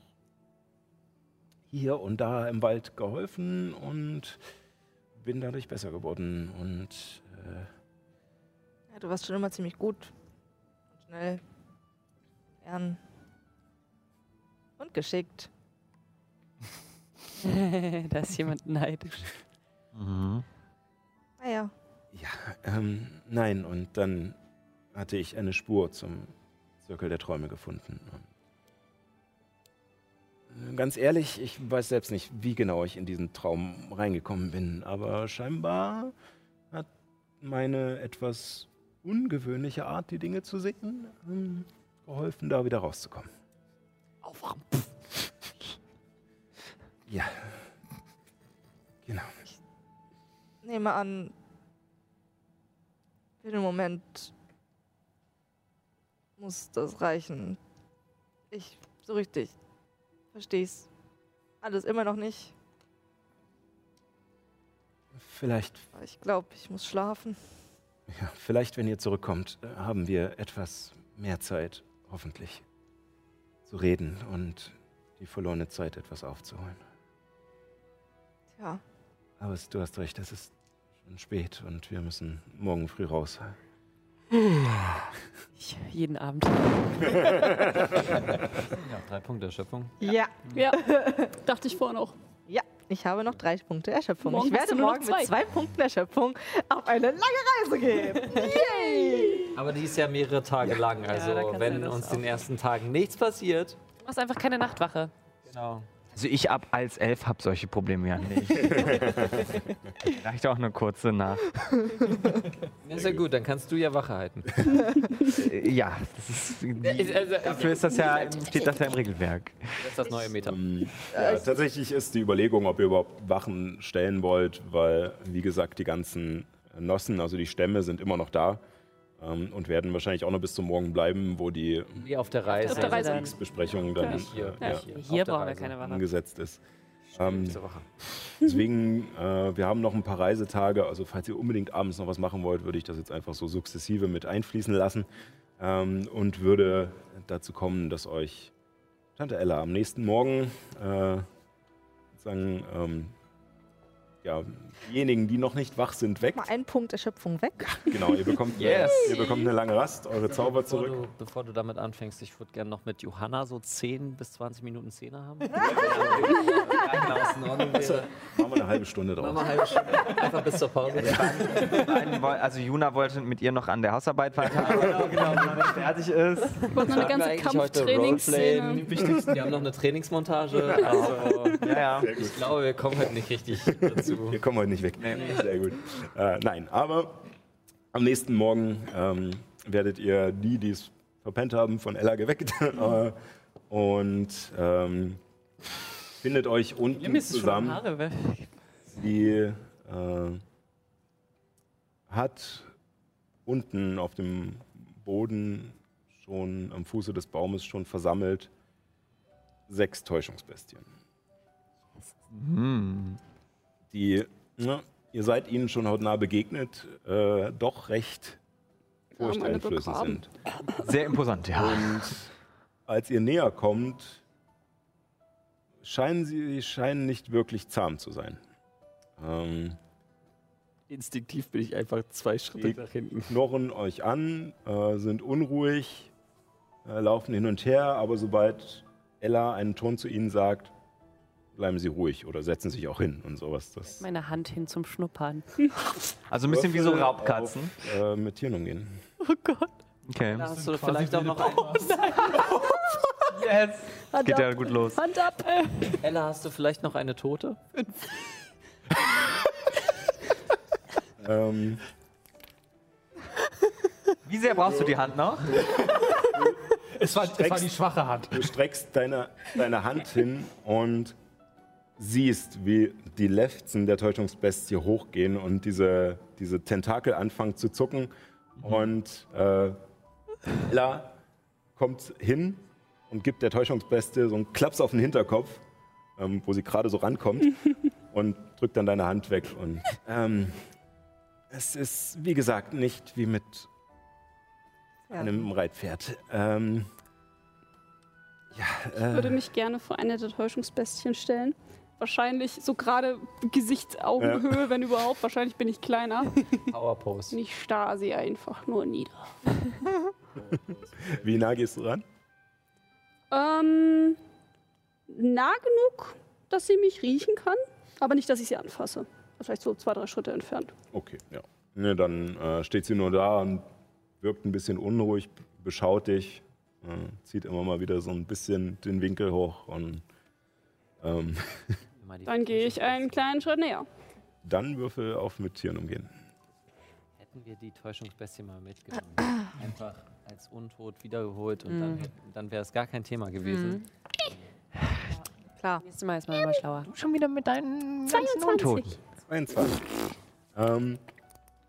hier und da im Wald geholfen und bin dadurch besser geworden und äh, Ja, du warst schon immer ziemlich gut. Und schnell. Gern. Und geschickt. da ist jemand neidisch. Mhm. Naja. Ja, ähm, nein, und dann hatte ich eine Spur zum Zirkel der Träume gefunden. Und, äh, ganz ehrlich, ich weiß selbst nicht, wie genau ich in diesen Traum reingekommen bin, aber scheinbar hat meine etwas ungewöhnliche Art, die Dinge zu sehen, ähm, geholfen, da wieder rauszukommen. Aufraum. Ja. Genau. Nehme an, für den Moment muss das reichen. Ich so richtig versteh's alles immer noch nicht. Vielleicht Ich glaube, ich muss schlafen. Ja, vielleicht, wenn ihr zurückkommt, haben wir etwas mehr Zeit, hoffentlich, zu reden und die verlorene Zeit etwas aufzuholen. Tja, Aber es, du hast recht, es ist schon spät und wir müssen morgen früh raus. Ich, jeden Abend. Ja, drei Punkte Erschöpfung. ja, Ja, dachte ich vorhin auch. ja. Ich habe noch drei Punkte Erschöpfung. Morgen ich werde noch morgen zwei. mit zwei Punkten Erschöpfung auf eine lange Reise gehen. Yay! Aber die ist ja mehrere Tage lang. Also, du wenn uns auch. den ersten Tagen nichts passiert. Du machst einfach keine Nachtwache. Genau. Also ich ab als elf habe solche Probleme ja nicht. Reicht auch eine kurze Nacht. Ja, ist ja gut, dann kannst du ja Wache halten. Äh, Ja, das ist, die, Also, dafür ist das ja, steht das ja im Regelwerk. Das ist das neue Meta. Ähm, ja, tatsächlich ist die Überlegung, ob ihr überhaupt Wachen stellen wollt, weil, wie gesagt, die ganzen Nossen, also die Stämme, sind immer noch da ähm, und werden wahrscheinlich auch noch bis zum Morgen bleiben, wo die Wie auf der Reise. Auf der Reise. Besprechung dann Nicht hier. ja, brauchen wir keine Wache. angesetzt ist. Ähm. Deswegen, äh, wir haben noch ein paar Reisetage. Also falls ihr unbedingt abends noch was machen wollt, würde ich das jetzt einfach so sukzessive mit einfließen lassen ähm, und würde dazu kommen, dass euch Tante Ella, am nächsten Morgen äh, sagen ähm, ja, diejenigen, die noch nicht wach sind, weg. Mal einen Punkt Erschöpfung weg. Genau, ihr bekommt, Yes. ihr bekommt eine lange Rast, eure Zauber bevor zurück. Du, bevor du damit anfängst, ich würde gerne noch mit Johanna so 10 bis 20 Minuten Szene haben. ja, genau, wäre. Machen wir eine halbe Stunde Machen drauf. wir eine halbe Stunde. Einfach bis zur Pause. Woll- Also Juna wollte mit ihr noch an der Hausarbeit weiterarbeiten. genau, genau, wenn er fertig ist. Ich wollte noch eine ganze Kampftrainingsszene. Die wichtigsten. Wir haben noch eine Trainingsmontage. Also, Ja, ja. ich glaube, wir kommen heute nicht richtig dazu. Wir kommen heute nicht weg. Sehr gut. Äh, nein, aber am nächsten Morgen ähm, werdet ihr die, die es verpennt haben, von Ella geweckt äh, und ähm, findet euch unten zusammen. Sie äh, hat unten auf dem Boden schon am Fuße des Baumes schon versammelt sechs Täuschungsbestien. Hm. Die, ne, ihr seid ihnen schon hautnah begegnet, äh, doch recht furchteinflößend sind. Sehr imposant, ja. Und als ihr näher kommt, scheinen sie scheinen nicht wirklich zahm zu sein. Ähm, Instinktiv bin ich einfach zwei Schritte nach hinten. knurren euch an, äh, sind unruhig, äh, laufen hin und her, aber sobald Ella einen Ton zu ihnen sagt, bleiben sie ruhig oder setzen sich auch hin und sowas. Das Meine Hand hin zum Schnuppern. Also ein bisschen wie so Raubkatzen. Auf, äh, mit Tieren umgehen. Oh Gott. Okay. Da hast du vielleicht auch noch eine ein, Yes. Hand Geht ab. ja gut los. Hand ab. Ella, hast du vielleicht noch eine Tote? Ähm, Wie sehr brauchst du die Hand noch? Es war, es war die schwache Hand. du streckst deine, deine Hand hin und siehst, wie die Lefzen der Täuschungsbestie hochgehen und diese, diese Tentakel anfangen zu zucken. Und äh, Ella kommt hin und gibt der Täuschungsbestie so einen Klaps auf den Hinterkopf, ähm, wo sie gerade so rankommt und drückt dann deine Hand weg. Und ähm, es ist, wie gesagt, nicht wie mit Ja. einem Reitpferd. Ähm, ja, Ich würde äh, mich gerne vor eine der Täuschungsbestien stellen. Wahrscheinlich so gerade Gesichtsaugenhöhe, wenn überhaupt. Wahrscheinlich bin ich kleiner. Power Pose. Und ich starr sie einfach nur nieder. wie nah gehst du ran? Ähm, nah genug, dass sie mich riechen kann, aber nicht, dass ich sie anfasse. Vielleicht so zwei, drei Schritte entfernt. Okay, ja. Ne, dann äh, steht sie nur da und wirkt ein bisschen unruhig, beschaut dich, äh, zieht immer mal wieder so ein bisschen den Winkel hoch und ähm, Dann gehe ich einen kleinen Schritt näher. dann Würfel auf mit Tieren umgehen. Hätten wir die Täuschungsbestie mal mitgenommen. Einfach als untot wiedergeholt und dann, dann wäre es gar kein Thema gewesen. Klar. Nächstes Mal ist man immer schlauer. Schon wieder mit deinen ganzen Untoten. 22. Ähm,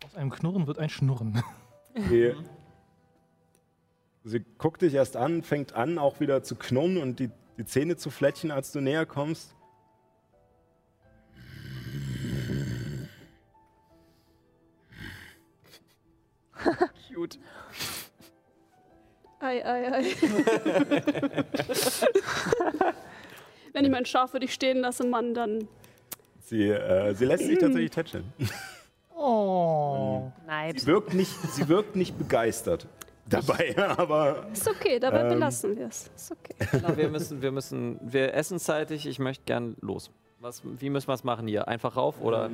Aus einem Knurren wird ein Schnurren. sie, sie guckt dich erst an, fängt an, auch wieder zu knurren und die, die Zähne zu fletchen, als du näher kommst. Cute. Ei, ei, ei. Wenn ich mein Schaf für dich stehen lasse, Mann, dann. Sie, äh, sie lässt sich tatsächlich tätscheln. Oh. Neid. Sie wirkt nicht, sie wirkt nicht begeistert dabei, aber Ist okay, dabei Ähm. belassen wir es. Ist okay. Genau, wir müssen, wir müssen, wir essen zeitig. Ich möchte gern los. Was, wie müssen wir es machen hier? Einfach rauf oder?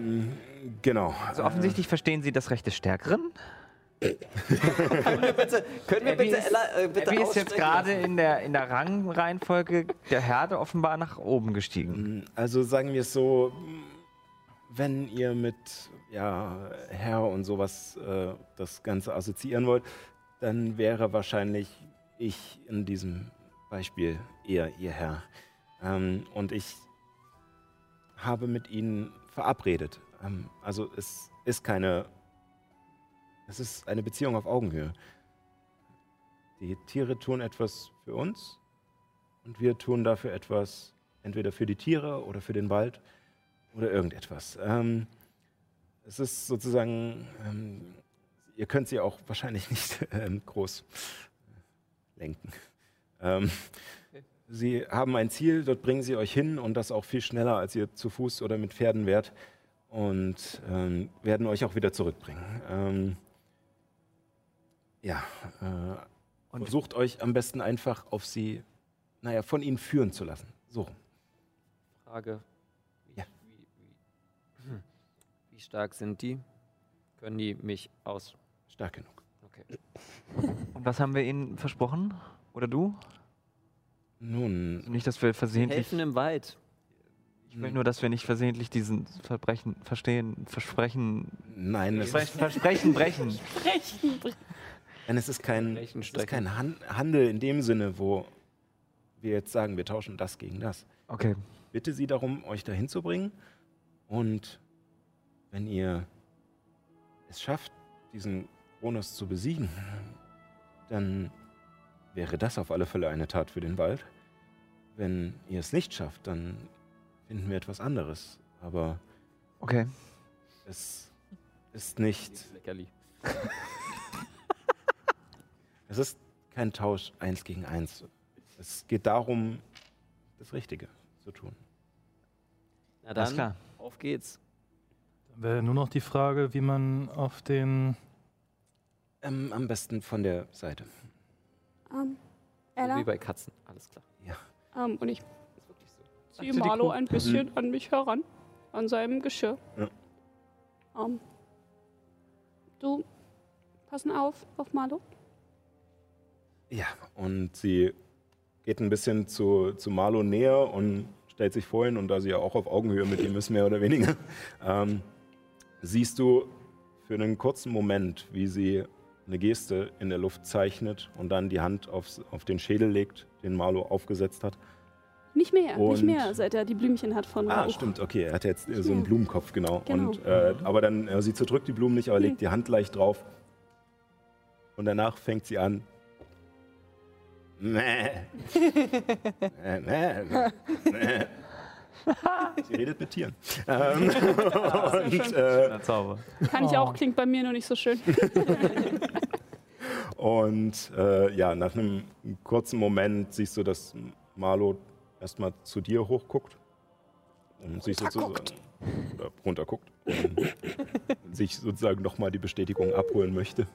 genau. Also offensichtlich verstehen Sie das Recht des Stärkeren. Können wir bitte, können wir Abby bitte, ist- Ella, äh, bitte Abby ist jetzt gerade in der, in der Rangreihenfolge der Herde offenbar nach oben gestiegen. Also sagen wir es so, wenn ihr mit ja, Herr und sowas äh, das Ganze assoziieren wollt, dann wäre wahrscheinlich ich in diesem Beispiel eher ihr Herr. Ähm, und ich habe mit ihnen verabredet. Ähm, also es ist keine, es ist eine Beziehung auf Augenhöhe. Die Tiere tun etwas für uns und wir tun dafür etwas, entweder für die Tiere oder für den Wald oder irgendetwas. Ähm, es ist sozusagen, ähm, ihr könnt sie auch wahrscheinlich nicht ähm, groß lenken. Ähm, Sie haben ein Ziel, dort bringen sie euch hin und das auch viel schneller, als ihr zu Fuß oder mit Pferden wärt. Und ähm, werden euch auch wieder zurückbringen. Ähm, ja, äh, und versucht euch am besten einfach auf sie, naja, von ihnen führen zu lassen. So. Frage. Wie, Ja. Wie, wie, hm. wie stark sind die? Können die mich aus. Stark genug. Okay. Und was haben wir ihnen versprochen? Oder du? Nun, Nicht, dass wir versehentlich. Helfen im Wald. Ich will nur, dass wir nicht versehentlich diesen Verbrechen verstehen, Versprechen. nein, es Vers- ist, Versprechen brechen. nein, es ist kein, es ist kein Han Handel in dem Sinne, wo wir jetzt sagen, wir tauschen das gegen das. Okay. bitte sie darum, euch dahin zu bringen. Und wenn ihr es schafft, diesen Kronos zu besiegen, dann wäre das auf alle Fälle eine Tat für den Wald. Wenn ihr es nicht schafft, dann finden wir etwas anderes. Aber Okay. es ist nicht, es ist kein Tausch eins gegen eins. Es geht darum, das Richtige zu tun. Na Alles dann, klar. auf geht's. Dann wäre nur noch die Frage, wie man auf den. Ähm, am besten von der Seite. Ähm, Ella? wie bei Katzen. Alles klar. Ähm, und ich ziehe Marlo ein bisschen an mich heran, an seinem Geschirr. Ja. Ähm, du, passen auf, auf Marlo. Ja, und sie geht ein bisschen zu, zu Marlo näher und stellt sich vor ihn. Und da sie ja auch auf Augenhöhe mit ihm ist, mehr oder weniger, ähm, siehst du für einen kurzen Moment, wie sie eine Geste in der Luft zeichnet und dann die Hand aufs, auf den Schädel legt, den Marlo aufgesetzt hat. Nicht mehr, nicht Und- mehr, seit er die Blümchen hat von Ah, Rauch. stimmt, okay, er hat jetzt äh, so einen Blumenkopf, genau. Genau. Und, äh, aber dann, äh, sie zerdrückt die Blumen nicht, aber legt die Hand leicht drauf. Und danach fängt sie an. Mäh. Mäh, mäh, mäh. Sie redet mit Tieren. Ähm, und, äh, Zauber. Kann ich Oh. auch, klingt bei mir nur nicht so schön. und äh, ja, nach einem kurzen Moment siehst du, dass Marlo erstmal zu dir hochguckt und sich sozusagen oder runterguckt und sich sozusagen nochmal die Bestätigung abholen möchte.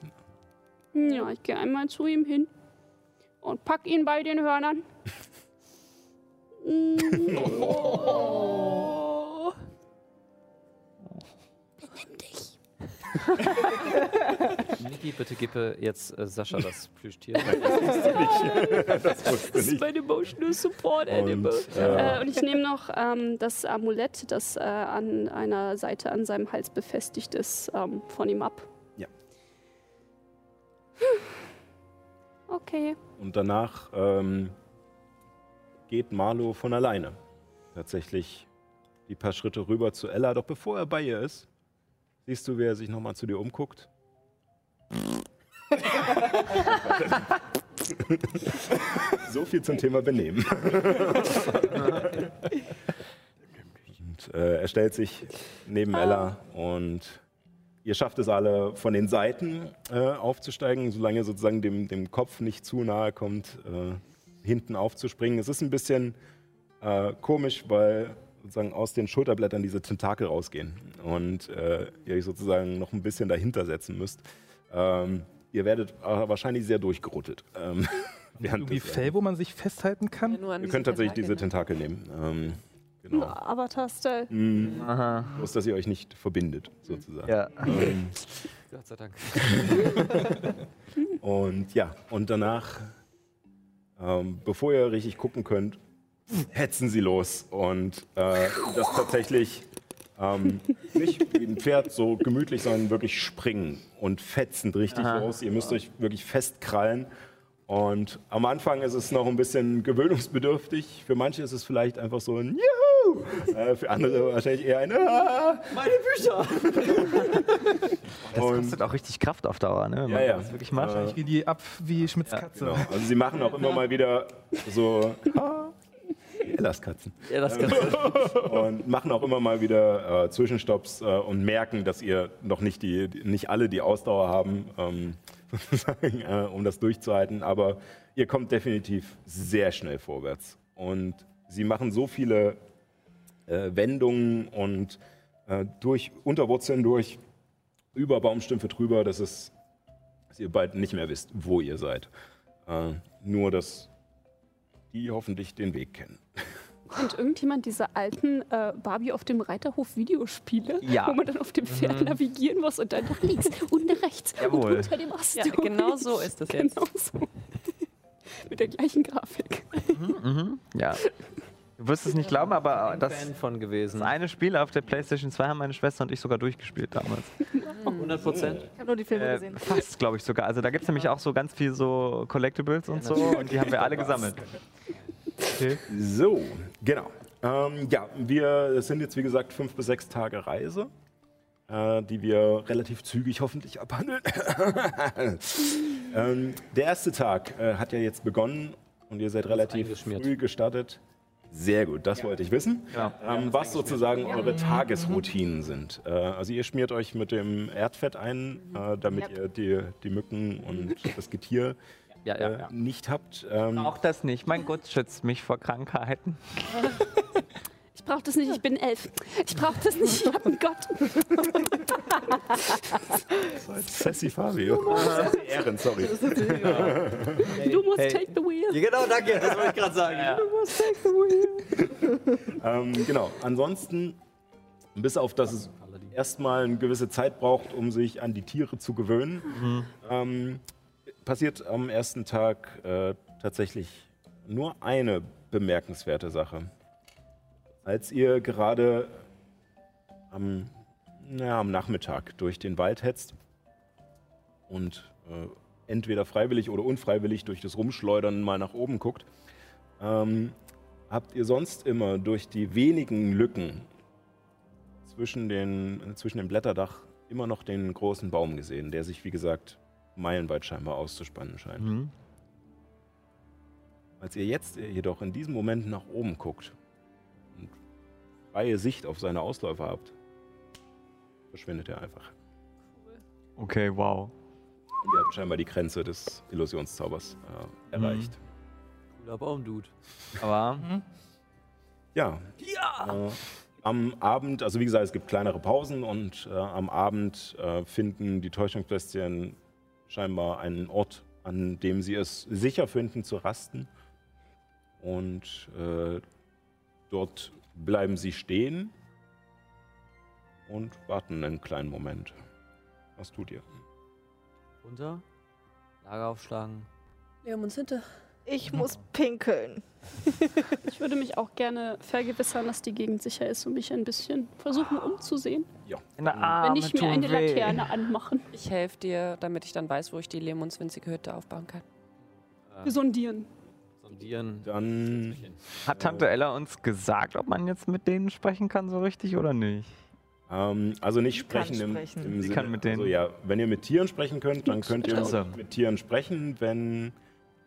Ja, ich gehe einmal zu ihm hin und pack ihn bei den Hörnern. Oh. Benimm dich. Niki, bitte gib äh, jetzt äh, Sascha das Plüschtier. Das Das wusste ist nicht. mein Emotional Support Animal. Und, äh, Äh, und ich nehme noch ähm, das Amulett, das äh, an einer Seite an seinem Hals befestigt ist, ähm, von ihm ab. Ja. Okay. Und danach ähm, geht Marlo von alleine tatsächlich die paar Schritte rüber zu Ella. Doch bevor er bei ihr ist, siehst du, wie er sich nochmal zu dir umguckt. so viel zum Thema Benehmen. und, äh, er stellt sich neben Ella und ihr schafft es alle von den Seiten äh, aufzusteigen, solange ihr sozusagen dem, dem Kopf nicht zu nahe kommt, äh, hinten aufzuspringen. Es ist ein bisschen äh, komisch, weil sozusagen aus den Schulterblättern diese Tentakel rausgehen und äh, ihr euch sozusagen noch ein bisschen dahinter setzen müsst. Ähm, ihr werdet äh, wahrscheinlich sehr durchgerottet. Ähm, Irgendwie Fell, wo man sich festhalten kann? an Ihr diese könnt tatsächlich diese Tentakel, Tentakel nehmen. Ähm, genau. Avatar-Style. Mhm. Aha. Bloß, dass ihr euch nicht verbindet, sozusagen. Ja. Ähm, Gott sei Dank. Und ja, und danach, ähm, bevor ihr richtig gucken könnt, hetzen sie los. Und äh, das tatsächlich ähm, nicht wie ein Pferd so gemütlich, sondern wirklich springen und fetzend richtig los. Ihr müsst euch wirklich festkrallen. Und am Anfang ist es noch ein bisschen gewöhnungsbedürftig. Für manche ist es vielleicht einfach so ein Juhu. Äh, für andere wahrscheinlich eher ein Ah. Meine Bücher! Das Und- kostet auch richtig Kraft auf Dauer, ne? Wenn man Ja, ja. das wirklich macht. Äh, Wie die ab wie Schmitz Ja, Katze. Genau. Also sie machen auch immer mal wieder so Ah, Ellas Katzen. Ja, das kann und machen auch immer mal wieder äh, Zwischenstopps äh, und merken, dass ihr noch nicht die, nicht alle die Ausdauer haben, ähm, äh, um das durchzuhalten. Aber ihr kommt definitiv sehr schnell vorwärts. Und sie machen so viele äh, Wendungen und äh, durch Unterwurzeln durch, über Baumstümpfe drüber, dass, es, dass ihr bald nicht mehr wisst, wo ihr seid. Äh, nur, dass die hoffentlich den Weg kennen. Und irgendjemand diese alten äh, Barbie auf dem Reiterhof Videospiele, Ja. wo man dann auf dem Pferd navigieren muss und dann nach links und nach rechts Jawohl. und unter dem Ast. Ja, genau so ist das jetzt. Genau so. Mit der gleichen Grafik. Ja. Du wirst es nicht glauben, aber das, Fan von das gewesen. eine Spiel auf der PlayStation 2 haben meine Schwester und ich sogar durchgespielt damals. 100 Prozent. Ich habe nur die Filme Äh, gesehen. fast, glaube ich sogar. Also da gibt es nämlich auch so ganz viel so Collectibles und so und die haben wir alle gesammelt. So, genau. Ähm, ja, wir sind jetzt wie gesagt fünf bis sechs Tage Reise, äh, die wir relativ zügig hoffentlich abhandeln. ähm, der erste Tag äh, hat ja jetzt begonnen und ihr seid relativ früh gestartet. Sehr gut, das wollte ich wissen. Ja. Ähm, was sozusagen eure Tagesroutinen sind. Äh, also ihr schmiert euch mit dem Erdfett ein, äh, damit ihr die, die Mücken und das Getier Ja, ja, äh, ja. nicht habt. Ähm, Auch das nicht. Mein Gott schützt mich vor Krankheiten. Ich brauche das nicht, ich bin elf. Ich brauche das nicht, ich habe einen Gott. Sassy Fabio. Sassy Ehren, sorry. Du musst Hey. take the wheel. Ja, genau, danke, das wollte ich gerade sagen. Ähm, genau. Ansonsten, bis auf dass es erstmal eine gewisse Zeit braucht, um sich an die Tiere zu gewöhnen, ähm, passiert am ersten Tag äh, tatsächlich nur eine bemerkenswerte Sache. Als ihr gerade am, na, am Nachmittag durch den Wald hetzt und äh, entweder freiwillig oder unfreiwillig durch das Rumschleudern mal nach oben guckt, ähm, habt ihr sonst immer durch die wenigen Lücken zwischen, den, zwischen dem Blätterdach immer noch den großen Baum gesehen, der sich, wie gesagt, meilenweit scheinbar auszuspannen scheint. Mhm. Als ihr jetzt jedoch in diesem Moment nach oben guckt freie Sicht auf seine Ausläufer habt, verschwindet er einfach. Okay, wow. Und ihr habt scheinbar die Grenze des Illusionszaubers äh, erreicht. Cooler Baumdude. Aber Ja. Äh, am Abend, also wie gesagt, es gibt kleinere Pausen und äh, am Abend äh, finden die Täuschungsbestien scheinbar einen Ort, an dem sie es sicher finden zu rasten. Und äh, dort bleiben sie stehen und warten einen kleinen Moment. Was tut ihr? Runter. Lager aufschlagen. Wir haben uns hinter. Ich muss pinkeln. Ich würde mich auch gerne vergewissern, dass die Gegend sicher ist und mich ein bisschen versuchen umzusehen. in der Wenn ich mir eine weh. Laterne anmachen. Ich helfe dir, damit ich dann weiß, wo ich die Lemons winzige Hütte aufbauen kann. Wir sondieren. Sondieren. Dann Hat Tante Ella uns gesagt, ob man jetzt mit denen sprechen kann so richtig oder nicht? Ähm, also nicht kann sprechen im, sprechen. im Sie Sinne, kann mit denen- Also ja, wenn ihr mit Tieren sprechen könnt, dann könnt ihr Ach so. mit Tieren sprechen. Wenn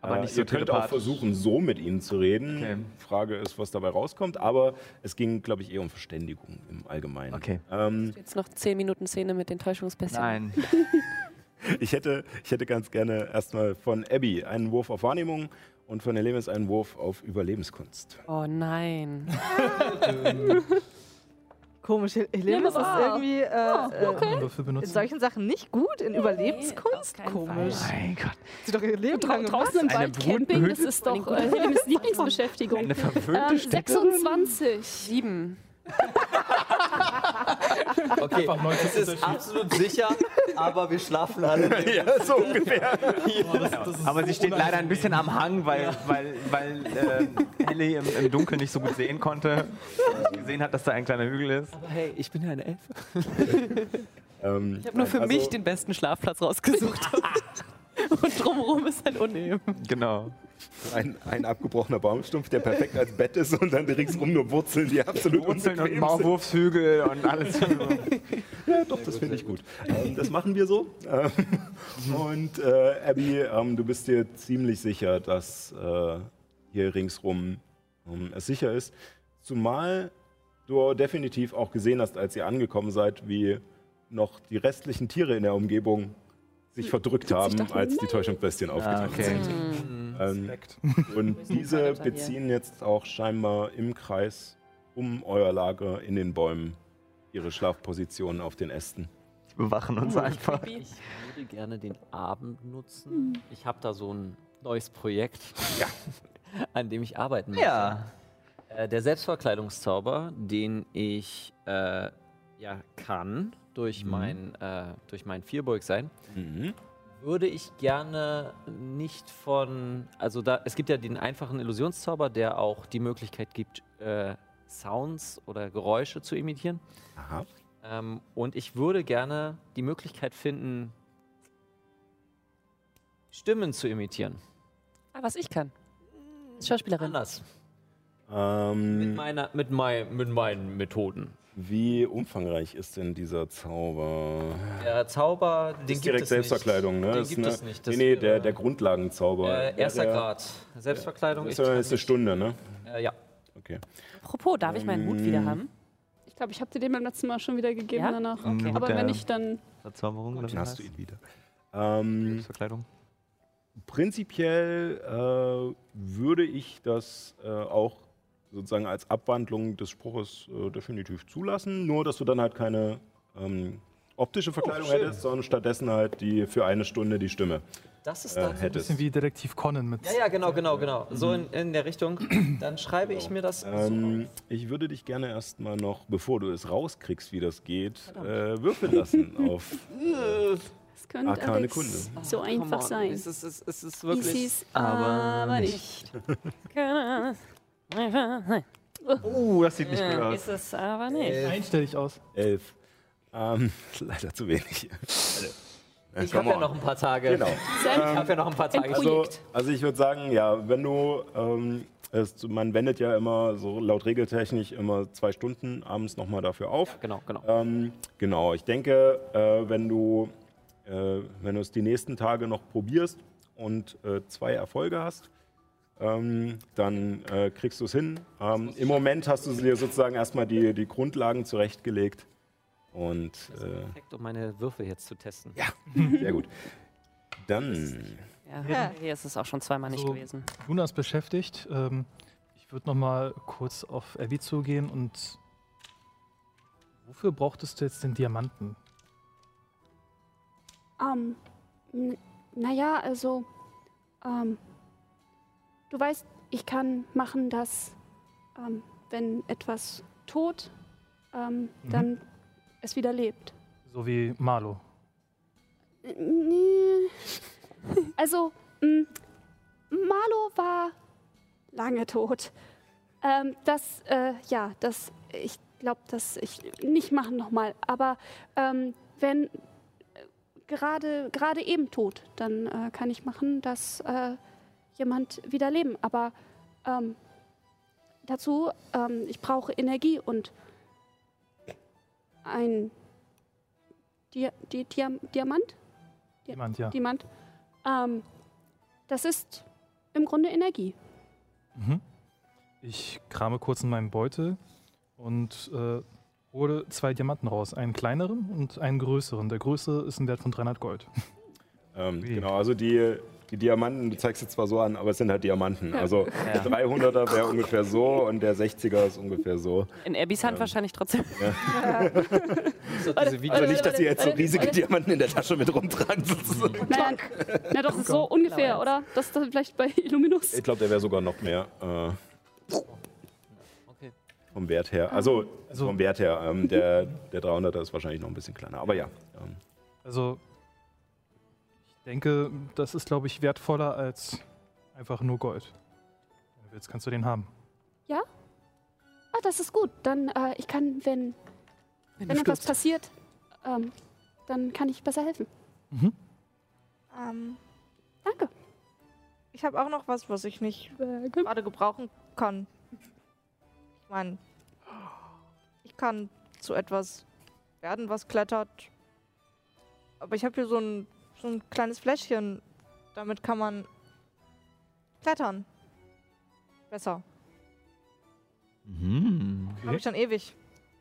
Aber äh, nicht so ihr könnt auch versuchen, so mit ihnen zu reden. Okay. Frage ist, was dabei rauskommt. Aber es ging, glaube ich, eher um Verständigung im Allgemeinen. Okay. Ähm, Jetzt noch 10 Minuten Szene mit den Täuschungsbestien. Nein. ich, hätte, ich hätte ganz gerne erstmal von Abby einen Wurf auf Wahrnehmung und von Helemis einen Wurf auf Überlebenskunst. Oh nein. Komisch, Hel- Helene ist irgendwie äh, äh, Würfel in solchen Sachen nicht gut. In auf Überlebenskunst? Komisch. Mein Gott. Sie doch ihr Leben Dra draußen im Wald Camping, das ist doch äh, Helenes Lieblingsbeschäftigung. Eine verwöhnte Ähm, Städterin? 26. Sieben. Okay, es ist absolut sicher, aber wir schlafen alle. ja, so ungefähr. Aber sie steht leider ein bisschen am Hang, weil, weil, weil äh, Ellie im, im Dunkeln nicht so gut sehen konnte. Und gesehen hat, dass da ein kleiner Hügel ist. Aber hey, ich bin ja eine Elfe. Ähm, Ich habe nur für also, mich den besten Schlafplatz rausgesucht. Und drumherum ist ein Uneben. Genau. Ein, ein abgebrochener Baumstumpf, der perfekt als Bett ist und dann ringsrum nur Wurzeln, die absolut Wurzeln und. Maulwurfshügel und alles. Ja, doch, das finde ich gut. Ähm, das machen wir so. Ähm, und äh, Abby, ähm, du bist dir ziemlich sicher, dass äh, hier ringsrum ähm, es sicher ist. Zumal du definitiv auch gesehen hast, als ihr angekommen seid, wie noch die restlichen Tiere in der Umgebung sich verdrückt Ich haben, dachte, als die. Täuschungsbestien Ah, aufgetaucht okay. sind. Mhm. Ähm, und diese beziehen jetzt auch scheinbar im Kreis um euer Lager in den Bäumen ihre Schlafpositionen auf den Ästen. Die bewachen uns einfach. Ich würde gerne den Abend nutzen. Ich habe da so ein neues Projekt, an dem ich arbeiten möchte. Ja. Äh, der Selbstverkleidungszauber, den ich äh, ja kann durch Mhm. mein äh, durch mein Vierbeug sein, Mhm. Würde ich gerne nicht von also da es gibt ja den einfachen Illusionszauber, der auch die Möglichkeit gibt äh, Sounds oder Geräusche zu imitieren. Aha. Ähm, und ich würde gerne die Möglichkeit finden, Stimmen zu imitieren. Ah, was ich kann. Als Schauspielerin. Anders. Mit, Ähm, meiner, mit, mein, mit meinen Methoden. Wie umfangreich ist denn dieser Zauber? Der Zauber, den ist gibt direkt Selbstverkleidung, nicht. ne? Den gibt eine- es nicht. Das nee, nee, der, der Grundlagenzauber. äh, erster der, Grad. Selbstverkleidung. Das ist, ich ist eine Stunde, ne? Äh, ja. Okay. Apropos, darf ich meinen Hut Ähm, wieder haben? Ich glaube, ich habe dir den beim letzten Mal schon wieder gegeben Ja? danach. Okay. Aber Der wenn nicht, dann Verzauberung oder Dann hast du ihn wieder. Ähm, Selbstverkleidung. prinzipiell äh, würde ich das äh, auch sozusagen als Abwandlung des Spruches äh, definitiv zulassen. Nur, dass du dann halt keine ähm, optische Verkleidung schön. hättest, sondern stattdessen halt die für eine Stunde die Stimme Das ist äh, dann so ein hättest. Bisschen wie Detektiv Conan mit. Ja, ja, genau, genau, genau. So in, in der Richtung. Dann schreibe ich mir das so Ähm, ich würde dich gerne erstmal noch, bevor du es rauskriegst, wie das geht, äh, würfeln lassen auf. es könnte Arkane Kunde. so Come einfach sein. Es ist, es ist, es ist wirklich. es aber aber nicht. Nein, Uh, das sieht nicht gut aus. ist es aber nicht. Einstellig aus. Elf. Ähm, leider zu wenig. Ich habe ja noch ein paar Tage. Genau. Ich habe ja noch ein paar Tage. Also, also ich würde sagen, ja, wenn du, ähm, es, man wendet ja immer so laut Regeltechnik immer zwei Stunden abends nochmal dafür auf. Genau, genau. Ähm, genau, ich denke, äh, wenn du äh, wenn du es die nächsten Tage noch probierst und äh, zwei Erfolge hast, ähm, dann äh, kriegst du es hin. Ähm, Im Moment hast du dir sozusagen erstmal die, die Grundlagen zurechtgelegt. Und äh, Perfekt, um meine Würfel jetzt zu testen. sehr gut. Dann, Ja, hier ist es auch schon zweimal nicht So. gewesen. Luna ist beschäftigt. Ähm, ich würde noch mal kurz auf Abby zugehen und wofür brauchtest du jetzt den Diamanten? Ähm, n- naja, also, ähm, du weißt, ich kann machen, dass, ähm, wenn etwas tot, ähm, Mhm. dann es wieder lebt. So wie Marlo. Nee. Also, mh, Marlo war lange tot. Ähm, das, äh, ja, das, ich glaube, das ich nicht machen nochmal. Aber ähm, wenn äh, gerade gerade eben tot, dann äh, kann ich machen, dass äh, jemand wieder leben. Aber ähm, dazu, ähm, ich brauche Energie und ein Dia Di Diam Diamant? Ja. Jemand, ja. Diamant. Ähm, das ist im Grunde Energie. Mhm. Ich krame kurz in meinem Beutel und äh, hole zwei Diamanten raus. Einen kleineren und einen größeren. Der größere ist ein Wert von 300 Gold. ähm, genau, also die, die Diamanten, du zeigst jetzt zwar so an, aber es sind halt Diamanten. Also der 300er wäre ungefähr so und der 60er ist ungefähr so. In Abbys Hand wahrscheinlich trotzdem. So diese Video Also nicht, dass die jetzt so riesige. Diamanten in der Tasche mit rumtragen. Naja, na doch, so ungefähr, oder? Das ist dann vielleicht bei Illuminus. Ich glaube, der wäre sogar noch mehr. Äh, Okay. vom Wert her. Also, Also- vom Wert her. Ähm, der, der 300er ist wahrscheinlich noch ein bisschen kleiner. Aber ja. Ähm, Also, denke, das ist, glaube ich, wertvoller als einfach nur Gold. Wenn du willst, kannst du den haben. Ah, das ist gut. Dann, äh, ich kann, wenn, wenn du etwas passiert, ähm, dann kann ich besser helfen. Mhm. Ähm, Danke. ich habe auch noch was, was ich nicht gerade gebrauchen kann. Ich meine, ich kann zu etwas werden, was klettert. Aber ich habe hier so ein, so ein kleines Fläschchen. Damit kann man klettern. Besser. Mhm. Habe ich dann ewig.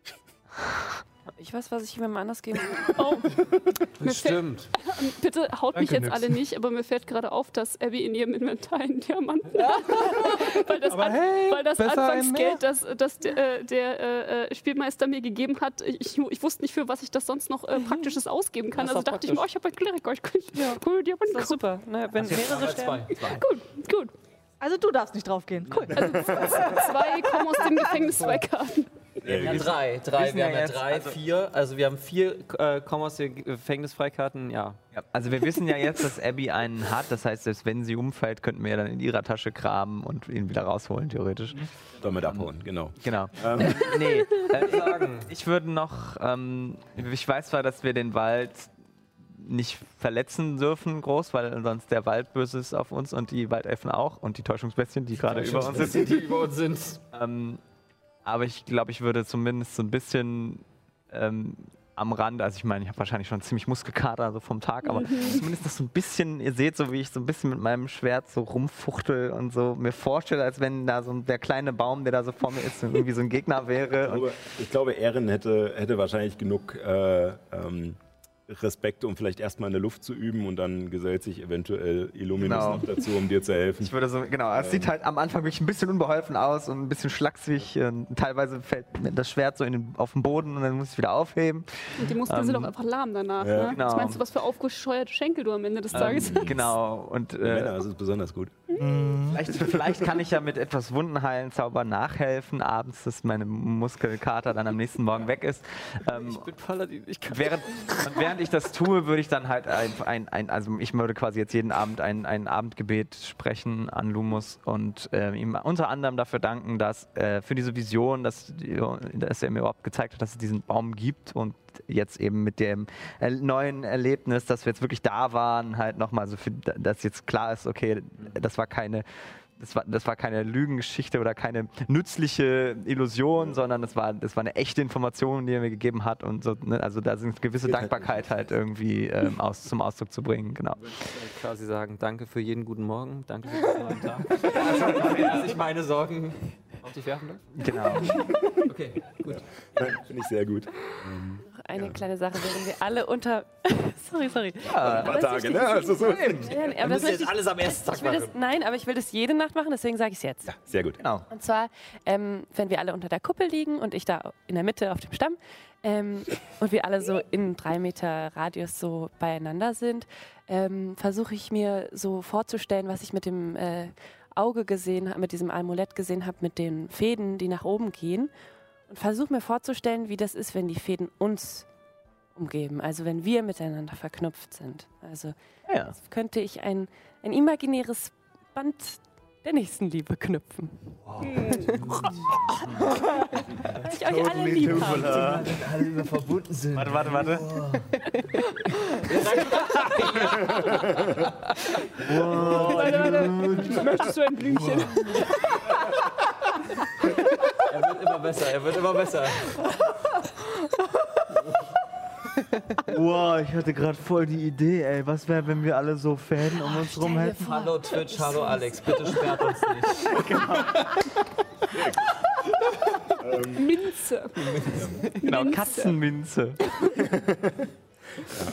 Hab ich was, was ich jemandem anders geben kann? Oh, fällt, Stimmt. bitte haut mich Danke, jetzt Nix. alle nicht, aber mir fällt gerade auf, dass Abby in ihrem Inventar einen Diamanten hat. weil das, an, hey, weil das Anfangsgeld, das, das der, äh, der äh, Spielmeister mir gegeben hat, ich, ich wusste nicht, für was ich das sonst noch äh, Praktisches ausgeben kann. Das Also dachte ich mir, oh, praktisch. ich habe ein Klerik, ich könnte ja. cool Diamanten Das ist super. Ne? Wenn mehrere sterben. Gut, gut. Also du darfst nicht draufgehen. Cool. Also zwei kommen aus dem Gefängnis, zwei Karten. Ja, drei, drei, wissen wir haben ja jetzt, drei, also- vier. Also wir haben vier äh, kommen aus den Gefängnisfreikarten, ja. Ja, also wir wissen ja jetzt, dass Abby einen hat. Das heißt, selbst wenn sie umfällt, könnten wir ja dann in ihrer Tasche graben und ihn wieder rausholen, theoretisch. Damit abhauen, genau. Genau. Ähm, nee, äh, ich würde noch, ähm, ich weiß zwar, dass wir den Wald nicht verletzen dürfen groß, weil sonst der Wald böse ist auf uns und die Waldelfen auch und die Täuschungsbestien, die gerade über uns sitzen. die über uns sind. Ähm, aber ich glaube, ich würde zumindest so ein bisschen ähm, am Rand, also ich meine, ich habe wahrscheinlich schon ziemlich Muskelkater so vom Tag, aber zumindest noch so ein bisschen, ihr seht so, wie ich so ein bisschen mit meinem Schwert so rumfuchtel und so mir vorstelle, als wenn da so ein- der kleine Baum, der da so vor mir ist, irgendwie so ein Gegner wäre. Ich glaube, Erin hätte, hätte wahrscheinlich genug äh, ähm, Respekt, um vielleicht erstmal in der Luft zu üben und dann gesellt sich eventuell Illuminus Genau. noch dazu, um dir zu helfen. ich würde so, genau, es sieht halt am Anfang wirklich ein bisschen unbeholfen aus und ein bisschen schlaksig. Und teilweise fällt mir das Schwert so in den, auf den Boden und dann muss ich es wieder aufheben. Und die Muskeln sind Ähm, auch einfach lahm danach. ja. ne? Genau. Was meinst du, was für aufgescheuerte Schenkel du am Ende des Tages Ähm, genau, und Für Männer äh, ist es besonders gut. Vielleicht, vielleicht kann ich ja mit etwas Wundenheilen Zauber nachhelfen, abends, dass meine Muskelkater dann am nächsten Morgen weg ist. Ähm, Ich bin Paladin, ich kann während, und während ich das tue, würde ich dann halt ein, ein, ein also ich würde quasi jetzt jeden Abend ein, ein Abendgebet sprechen an Lumus und äh, ihm unter anderem dafür danken, dass äh, für diese Vision, dass, dass er mir überhaupt gezeigt hat, dass es diesen Baum gibt und jetzt eben mit dem äh, neuen Erlebnis, dass wir jetzt wirklich da waren, halt nochmal so, für, dass jetzt klar ist, okay, das war keine das war, das war keine Lügengeschichte oder keine nützliche Illusion, sondern das war, das war eine echte Information, die er mir gegeben hat. Und so, ne? Also da sind gewisse Dankbarkeit halt irgendwie ähm, aus, zum Ausdruck zu bringen. Genau. quasi sagen, danke für jeden guten Morgen, danke für jeden neuen Tag. Also, dass ich meine Sorgen auf dich werfen darf. genau. Okay, gut. Finde ich sehr gut. Noch eine kleine Sache, während wir alle unter. sorry, sorry. Ein paar Tage, ne? Also so. Ja, aber Wir das jetzt ich, alles am ersten Tag ich will das, machen. nein, aber ich will das jede Nacht machen, deswegen sage ich es jetzt. Sehr gut. genau. Und zwar, ähm, wenn wir alle unter der Kuppel liegen und ich da in der Mitte auf dem Stamm ähm, und wir alle so in drei Meter Radius so beieinander sind, ähm, versuche ich mir so vorzustellen, was ich mit dem äh, Auge gesehen habe, mit diesem Amulett gesehen habe, mit den Fäden, die nach oben gehen. Und versuche mir vorzustellen, wie das ist, wenn die Fäden uns umgeben, also wenn wir miteinander verknüpft sind. Also Ja. könnte ich ein, ein imaginäres Band der Nächstenliebe knüpfen. Weil ich euch alle lieb habe. Alle immer verbunden sind. Warte, warte, warte. Warte, warte. Möchtest du ein Blümchen? Er wird immer besser, er wird immer besser. Wow, ich hatte gerade voll die Idee, ey. Was wäre, wenn wir alle so Fäden um uns rum hätten? Hallo Twitch, hallo Alex, bitte sperrt uns nicht. Minze. Genau, Minze. Katzenminze.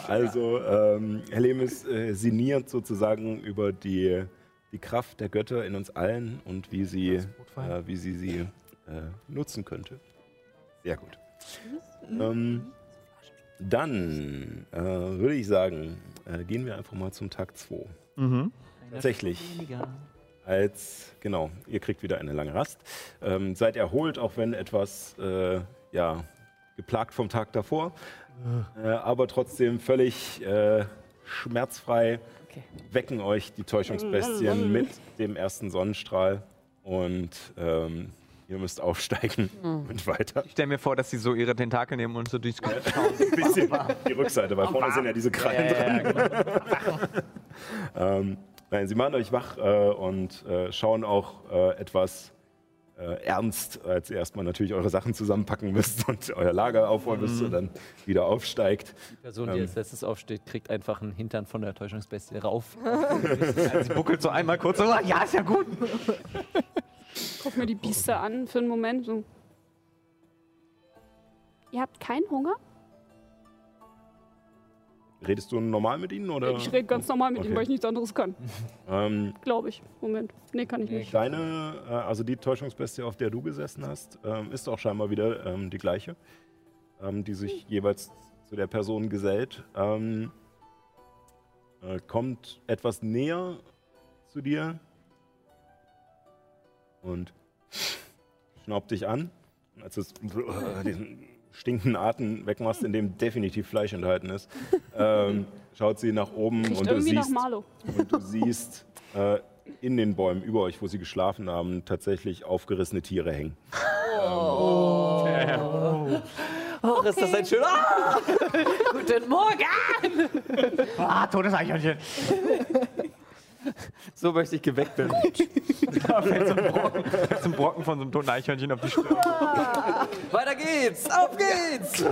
Also, ähm, Helemis äh, sinniert sozusagen über die, die Kraft der Götter in uns allen und wie sie, äh, wie sie sie äh, nutzen könnte. Sehr gut. Ähm, dann äh, würde ich sagen, äh, gehen wir einfach mal zum Tag 2. Mhm. Tatsächlich. Als, genau, ihr kriegt wieder eine lange Rast. Ähm, seid erholt, auch wenn etwas, äh, ja, geplagt vom Tag davor. Äh, aber trotzdem völlig äh, schmerzfrei Okay. wecken euch die Täuschungsbestien mit dem ersten Sonnenstrahl. Und ähm, ihr müsst aufsteigen und weiter. Ich stelle mir vor, dass sie so ihre Tentakel nehmen und so durchs Gesicht Ein bisschen die Rückseite, weil vorne sind ja diese Krallen dran. Ähm, nein, sie machen euch wach äh, und äh, schauen auch äh, etwas äh, ernst, als ihr erstmal natürlich eure Sachen zusammenpacken müsst und euer Lager aufräumen müsst und dann wieder aufsteigt. Die Person, die Ähm. als letztes aufsteht, kriegt einfach einen Hintern von der Täuschungsbestie rauf. Sie buckelt so einmal kurz so, ja, ist ja gut. Guck mir die Biester an für einen Moment. So. Ihr habt keinen Hunger? Redest du normal mit ihnen oder? Ich rede ganz normal mit Okay. ihm, weil ich nichts anderes kann. Ähm, Glaube ich. Moment. Nee, kann ich nicht. Deine, äh, also die Täuschungsbestie, auf der du gesessen hast, ähm, ist auch scheinbar wieder ähm, die gleiche, ähm, die sich jeweils zu der Person gesellt. Äh, kommt etwas näher zu dir und schnaubt dich an. Und als es diesen stinkenden Atem wegmachst, in dem definitiv Fleisch enthalten ist, ähm, schaut sie nach oben Riecht und du siehst, Marlo. und du siehst äh, in den Bäumen über euch, wo sie geschlafen haben, tatsächlich aufgerissene Tiere hängen. Oh, ist das ein schöner. Ah! Guten Morgen! Ah, totes Eichhörnchen. So möchte ich geweckt werden. Da fällt so ein Brocken, fällt so ein Brocken von so einem toten Eichhörnchen auf die Stirn. Weiter geht's! Auf geht's!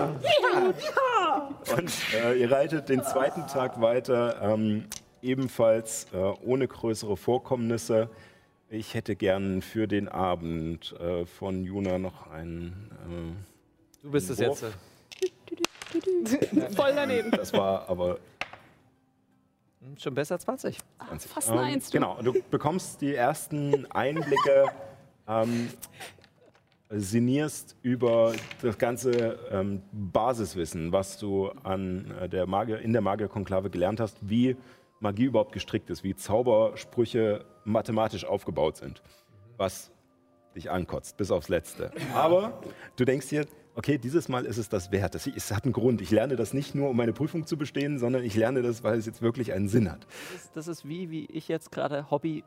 Und äh, ihr reitet den zweiten Tag weiter, ähm, ebenfalls äh, ohne größere Vorkommnisse. Ich hätte gern für den Abend äh, von Juna noch einen. Du bist es Wurf. jetzt. Voll daneben. Das war aber Schon besser als 20. 20. fast eine Eins, du. Genau, du bekommst die ersten Einblicke, ähm, sinnierst über das ganze ähm, Basiswissen, was du an äh, der Magier, in der Magierkonklave gelernt hast, wie Magie überhaupt gestrickt ist, wie Zaubersprüche mathematisch aufgebaut sind, was dich ankotzt, bis aufs Letzte. Aber du denkst dir, okay, dieses Mal ist es das wert. Das, es hat einen Grund. Ich lerne das nicht nur, um meine Prüfung zu bestehen, sondern ich lerne das, weil es jetzt wirklich einen Sinn hat. Das ist, das ist wie, wie ich jetzt gerade Hobby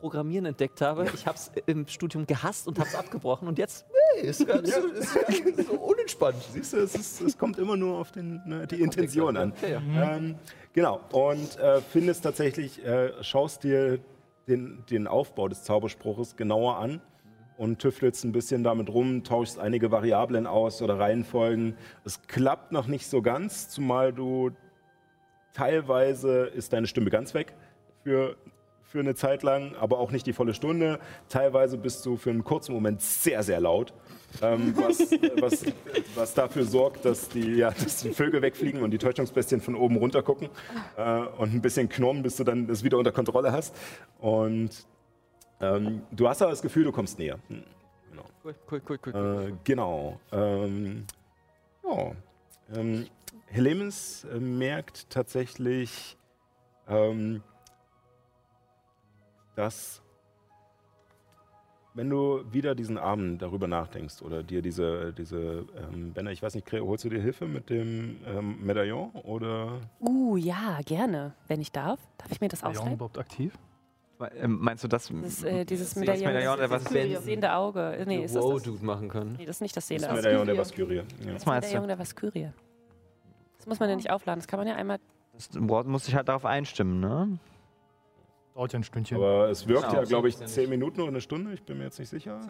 Programmieren entdeckt habe. Ich habe es im Studium gehasst und habe es abgebrochen und jetzt hey, ist ganz so, ist ganz so unentspannt. Siehst du, es, ist, es kommt immer nur auf den, ne, die Intention an. Okay, ja. Ähm, genau, und äh, findest tatsächlich, äh, schaust dir den, den Aufbau des Zauberspruches genauer an und tüftelst ein bisschen damit rum, tauschst einige Variablen aus oder Reihenfolgen. Es klappt noch nicht so ganz, zumal du teilweise ist deine Stimme ganz weg für, für eine Zeit lang, aber auch nicht die volle Stunde. Teilweise bist du für einen kurzen Moment sehr, sehr laut, ähm, was, was, was dafür sorgt, dass die, ja, dass die Vögel wegfliegen und die Täuschungsbestien von oben runter gucken äh, und ein bisschen knurren, bis du dann das wieder unter Kontrolle hast. Und ähm, du hast aber das Gefühl, du kommst näher. Hm, Genau. Cool, cool, cool, cool. Äh, genau. Ähm, ja. Ähm, Helemis äh, merkt tatsächlich, ähm, dass wenn du wieder diesen Abend darüber nachdenkst oder dir diese, diese ähm, Banner, ich weiß nicht, holst du dir Hilfe mit dem ähm, Medaillon oder? Uh, ja, gerne. Wenn ich darf. Darf ich mir das Ist Leon aufschreiben? überhaupt aktiv? Ähm, meinst du das? Das ist, äh, dieses das Medaillon. Medaillon, das, was das, ist das sehende Auge. Nee, ist das wow, das? Dude machen können. Nee, das ist nicht das Das sehende Auge. Medaillon der Vaskyrie. Ja. Das Medaillon der Vaskyrie. Das muss man ja nicht aufladen. Das kann man ja einmal. Das Wort muss sich halt darauf einstimmen, ne? Dauert ja ein Stündchen. Aber es wirkt Genau, ja, glaube ich, zehn Minuten oder eine Stunde, ich bin mir jetzt nicht sicher.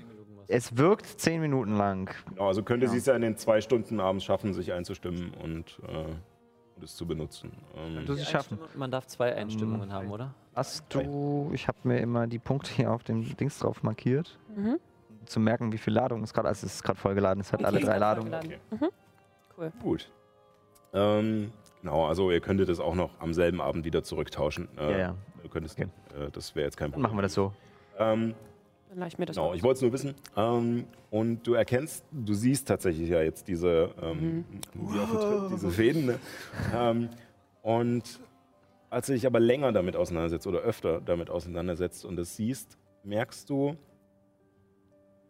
Es wirkt zehn Minuten lang. Genau, also könnte Ja. sie es ja in den zwei Stunden abends schaffen, sich einzustimmen und, äh, es zu benutzen. Ähm, sie schaffen. Man darf zwei Einstimmungen haben, oder? Hast du, ich habe mir immer die Punkte hier auf dem Dings drauf markiert, Mhm. um zu merken, wie viel Ladung es gerade, also es ist gerade vollgeladen, es hat Okay, alle ist drei Ladungen. vollgeladen. Mhm. Gut. Ähm, genau, also ihr könntet es auch noch am selben Abend wieder zurücktauschen. Äh, Ja, ja. Du könntest, Okay. äh, das wäre jetzt kein Dann Problem. machen wir das so. Ähm, Dann lasse ich mir das genau, ich wollte es nur wissen. Ähm, und du erkennst, du siehst tatsächlich ja jetzt diese, ähm, Tritt, diese Fäden. Ne? ähm, und als du dich aber länger damit auseinandersetzt oder öfter damit auseinandersetzt und es siehst, merkst du,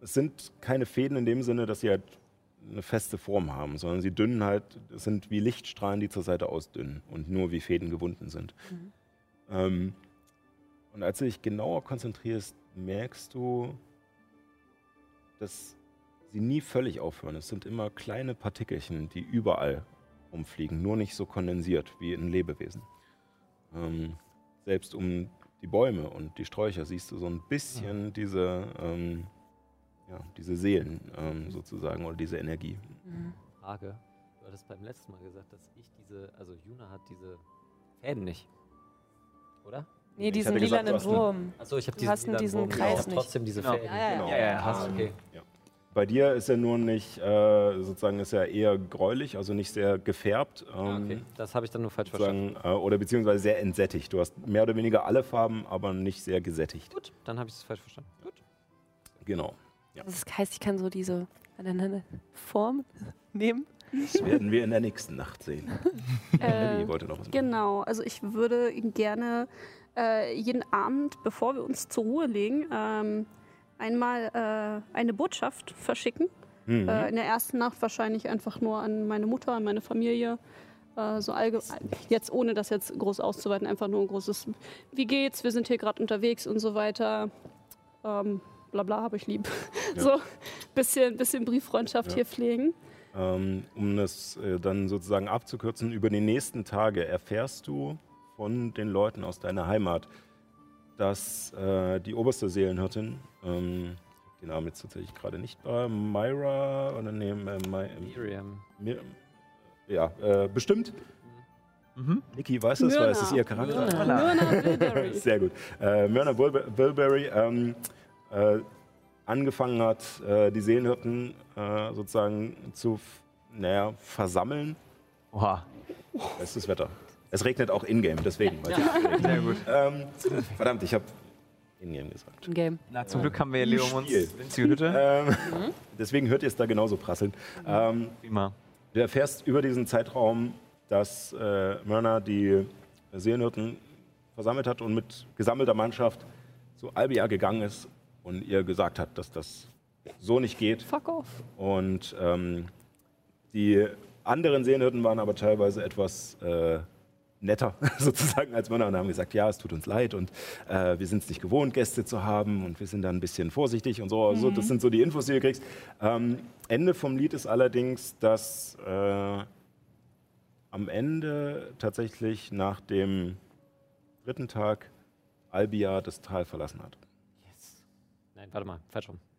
es sind keine Fäden in dem Sinne, dass sie halt eine feste Form haben, sondern sie dünnen halt, es sind wie Lichtstrahlen, die zur Seite ausdünnen und nur wie Fäden gewunden sind. Mhm. Ähm, und als du dich genauer konzentrierst, merkst du, dass sie nie völlig aufhören. Es sind immer kleine Partikelchen, die überall umfliegen, nur nicht so kondensiert wie in Lebewesen. Ähm, selbst um die Bäume und die Sträucher siehst du so ein bisschen diese, ähm, ja, diese Seelen ähm, sozusagen oder diese Energie. Mhm. Frage. Du hattest beim letzten Mal gesagt, dass ich diese, also Juna hat diese Fäden nicht. Oder? Nee, Ich diesen lilanen du hast eine- Wurm. Achso, ich habe diesen, diesen Wurm, Kreis aber nicht. trotzdem diese Genau. Fäden. Ja, ja, Genau. ja. Ja, ja, Ah, hast du. okay. Bei dir ist er nur nicht, äh, sozusagen ist er eher gräulich, also nicht sehr gefärbt. Ah, Ähm, okay, das habe ich dann nur falsch verstanden. äh, oder beziehungsweise sehr entsättigt. Du hast mehr oder weniger alle Farben, aber nicht sehr gesättigt. Gut, dann habe ich es falsch verstanden. Gut. Genau. Das heißt, ich kann so diese aneinander Form nehmen. Das werden wir in der nächsten Nacht sehen. Äh, Ellie wollte noch was machen. Genau, also ich würde gerne äh, jeden Abend, bevor wir uns zur Ruhe legen, ähm, einmal äh, eine Botschaft verschicken. Mhm. Äh, in der ersten Nacht wahrscheinlich einfach nur an meine Mutter, an meine Familie. Äh, so allgemein, jetzt ohne das jetzt groß auszuweiten, einfach nur ein großes Wie geht's, wir sind hier gerade unterwegs und so weiter. Ähm, bla bla, habe ich lieb. Ja. So, bisschen, bisschen Brieffreundschaft Ja. hier pflegen. Ähm, um das äh, dann sozusagen abzukürzen, über die nächsten Tage erfährst du von den Leuten aus deiner Heimat, dass äh, die oberste Seelenhirtin, ähm, den Namen jetzt tatsächlich gerade nicht bei, Myra oder nee, äh, My, Miriam. Mir, ja, äh, bestimmt. Mhm. Niki weiß es, weil es ist ihr Charakter. Myrna Bilberry. Sehr gut. Äh, Myrna Bilberry ähm, äh, angefangen hat, äh, die Seelenhirten äh, sozusagen zu naja, versammeln. Oha. Bestes Wetter. Es regnet auch in-game, deswegen. weiß ich. Sehr gut. Ähm, verdammt, ich habe in-game gesagt. Im Game. Na, zum Glück haben wir Leo um uns Spiel. winzige Hütte. Ähm, deswegen hört ihr es da genauso prasseln. Ähm, Prima. Du erfährst über diesen Zeitraum, dass äh, Myrna die Seelenhirten versammelt hat und mit gesammelter Mannschaft zu Albia gegangen ist und ihr gesagt hat, dass das so nicht geht. Fuck off. Und ähm, die anderen Seelenhirten waren aber teilweise etwas äh, netter sozusagen als Männer und haben gesagt, ja, es tut uns leid und äh, wir sind es nicht gewohnt, Gäste zu haben und wir sind da ein bisschen vorsichtig und so. Also, das sind so die Infos, die du kriegst. Ähm, Ende vom Lied ist allerdings, dass äh, am Ende tatsächlich nach dem dritten Tag Albia das Tal verlassen hat. Nein, warte mal, falsch rum.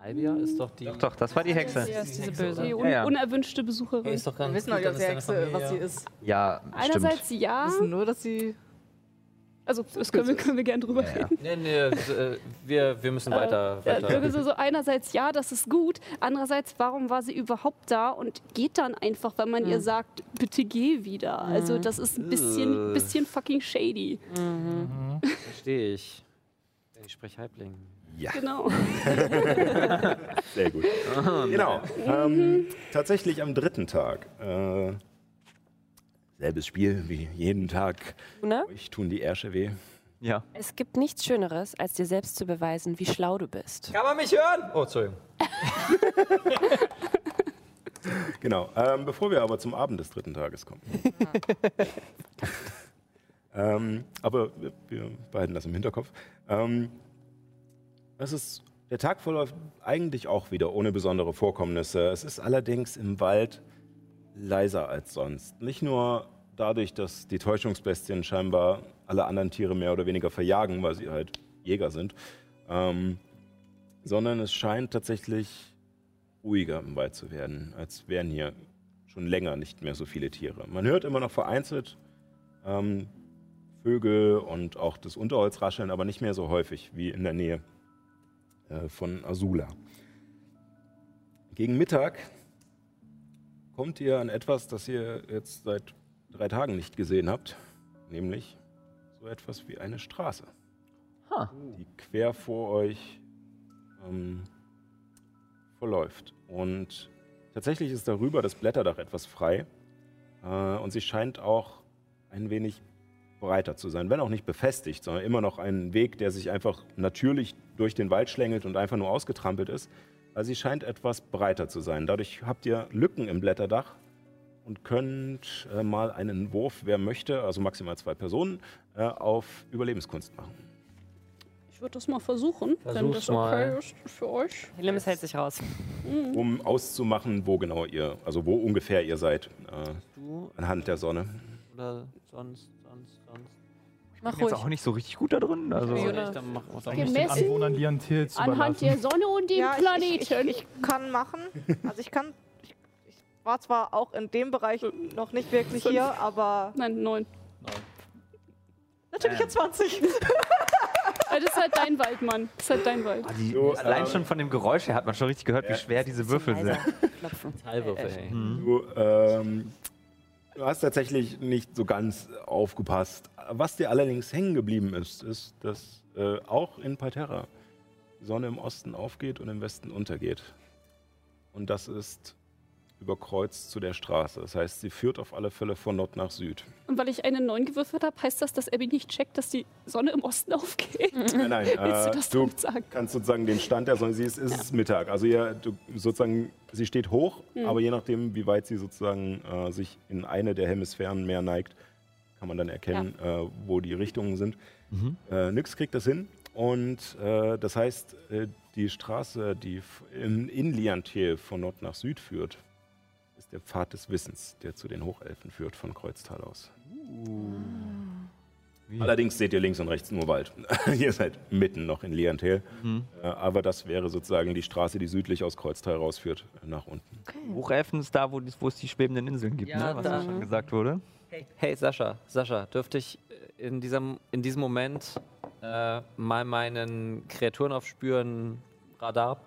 Albia ist doch die. Doch, doch, das war die Hexe. Ja, ist diese böse. Die un Ja, ja. unerwünschte Besucherin. Ist doch Wir wissen gut, nicht, ob deine Hexe, was sie ist. Ja, stimmt. Einerseits ja, Wir wissen nur, dass sie. also das können wir, können wir gerne drüber Ja, ja. reden. Nee, nee, äh, wir, wir müssen weiter. Äh, weiter. so, so einerseits ja, das ist gut. Andererseits, warum war sie überhaupt da und geht dann einfach, wenn man ihr sagt, bitte geh wieder. Also das ist ein bisschen, Äh. bisschen fucking shady. Verstehe ich. Ich spreche Halbling. Ja, Genau. sehr gut. genau. Ähm, tatsächlich am dritten Tag. Äh, selbes Spiel wie jeden Tag. Ne? Euch tun die Ärsche weh. Ja. Es gibt nichts Schöneres, als dir selbst zu beweisen, wie schlau du bist. Kann man mich hören? Oh, Entschuldigung. Genau. Ähm, bevor wir aber zum Abend des dritten Tages kommen. ähm, aber wir, wir behalten das im Hinterkopf. Ähm, es ist, der Tag verläuft eigentlich auch wieder ohne besondere Vorkommnisse. Es ist allerdings im Wald leiser als sonst. Nicht nur dadurch, dass die Täuschungsbestien scheinbar alle anderen Tiere mehr oder weniger verjagen, weil sie halt Jäger sind, ähm, sondern es scheint tatsächlich ruhiger im Wald zu werden, als wären hier schon länger nicht mehr so viele Tiere. Man hört immer noch vereinzelt ähm, Vögel und auch das Unterholz rascheln, aber nicht mehr so häufig wie in der Nähe äh, von Azula. Gegen Mittag kommt ihr an etwas, das ihr jetzt seit drei Tagen nicht gesehen habt, nämlich so etwas wie eine Straße, Ha. die quer vor euch ähm, verläuft. Und tatsächlich ist darüber das Blätterdach etwas frei äh, und sie scheint auch ein wenig breiter zu sein, wenn auch nicht befestigt, sondern immer noch ein Weg, der sich einfach natürlich durch den Wald schlängelt und einfach nur ausgetrampelt ist. Also sie scheint etwas breiter zu sein. Dadurch habt ihr Lücken im Blätterdach und könnt äh, mal einen Wurf, wer möchte, also maximal zwei Personen, äh, auf Überlebenskunst machen. Ich würde das mal versuchen, wenn Versuch's das okay mal. ist für euch. Helemis hält sich raus. um auszumachen, wo genau ihr, also wo ungefähr ihr seid, äh, Du anhand der Sonne. oder sonst. Mach Ich bin jetzt ruhig. auch nicht so richtig gut da drin. Also, ich dann? Was den Gemessen Anwohnern zu Anhand überlassen. der Sonne und dem Ja, ich- Planeten. Ich, ich, ich kann machen. Also ich kann. Ich, ich war zwar auch in dem Bereich noch nicht wirklich Fünf. hier, aber Nein, neun. natürlich Ähm. jetzt 20. Äh, Das ist halt dein Wald, Mann. Das ist halt dein Wald. Die, So, allein ähm, schon von dem Geräusch her hat man schon richtig gehört, wie schwer diese Würfel sind. Klopfen. Teilwürfel, ey. Du, ähm, du hast tatsächlich nicht so ganz aufgepasst. Was dir allerdings hängen geblieben ist, ist, dass äh, auch in Parterra die Sonne im Osten aufgeht und im Westen untergeht. Und das ist überkreuzt zu der Straße. Das heißt, sie führt auf alle Fälle von Nord nach Süd. Und weil ich eine 9 gewürfelt habe, heißt das, dass Abby nicht checkt, dass die Sonne im Osten aufgeht? Nein, nein, Willst du äh, das du sagen? kannst sozusagen den Stand der Sonne, sie ist, ist es Mittag. Also ja, du, sozusagen, sie steht hoch, aber je nachdem, wie weit sie sozusagen äh, sich in eine der Hemisphären mehr neigt, kann man dann erkennen, äh, wo die Richtungen sind. Äh, Nix kriegt das hin. Und äh, das heißt, äh, die Straße, die in, in Liantiel von Nord nach Süd führt, ist der Pfad des Wissens, der zu den Hochelfen führt von Kreuztal aus. Allerdings seht ihr links und rechts nur Wald. ihr seid mitten noch in Liantel. Äh, aber das wäre sozusagen die Straße, die südlich aus Kreuztal rausführt, äh, nach unten. Hochelfen ist da, wo, es die schwebenden Inseln gibt, Ja, ne? was da. ja schon gesagt wurde. Hey Sascha, Sascha, dürfte ich äh, in diesem, in diesem Moment äh, mal meinen Kreaturen aufspüren Radar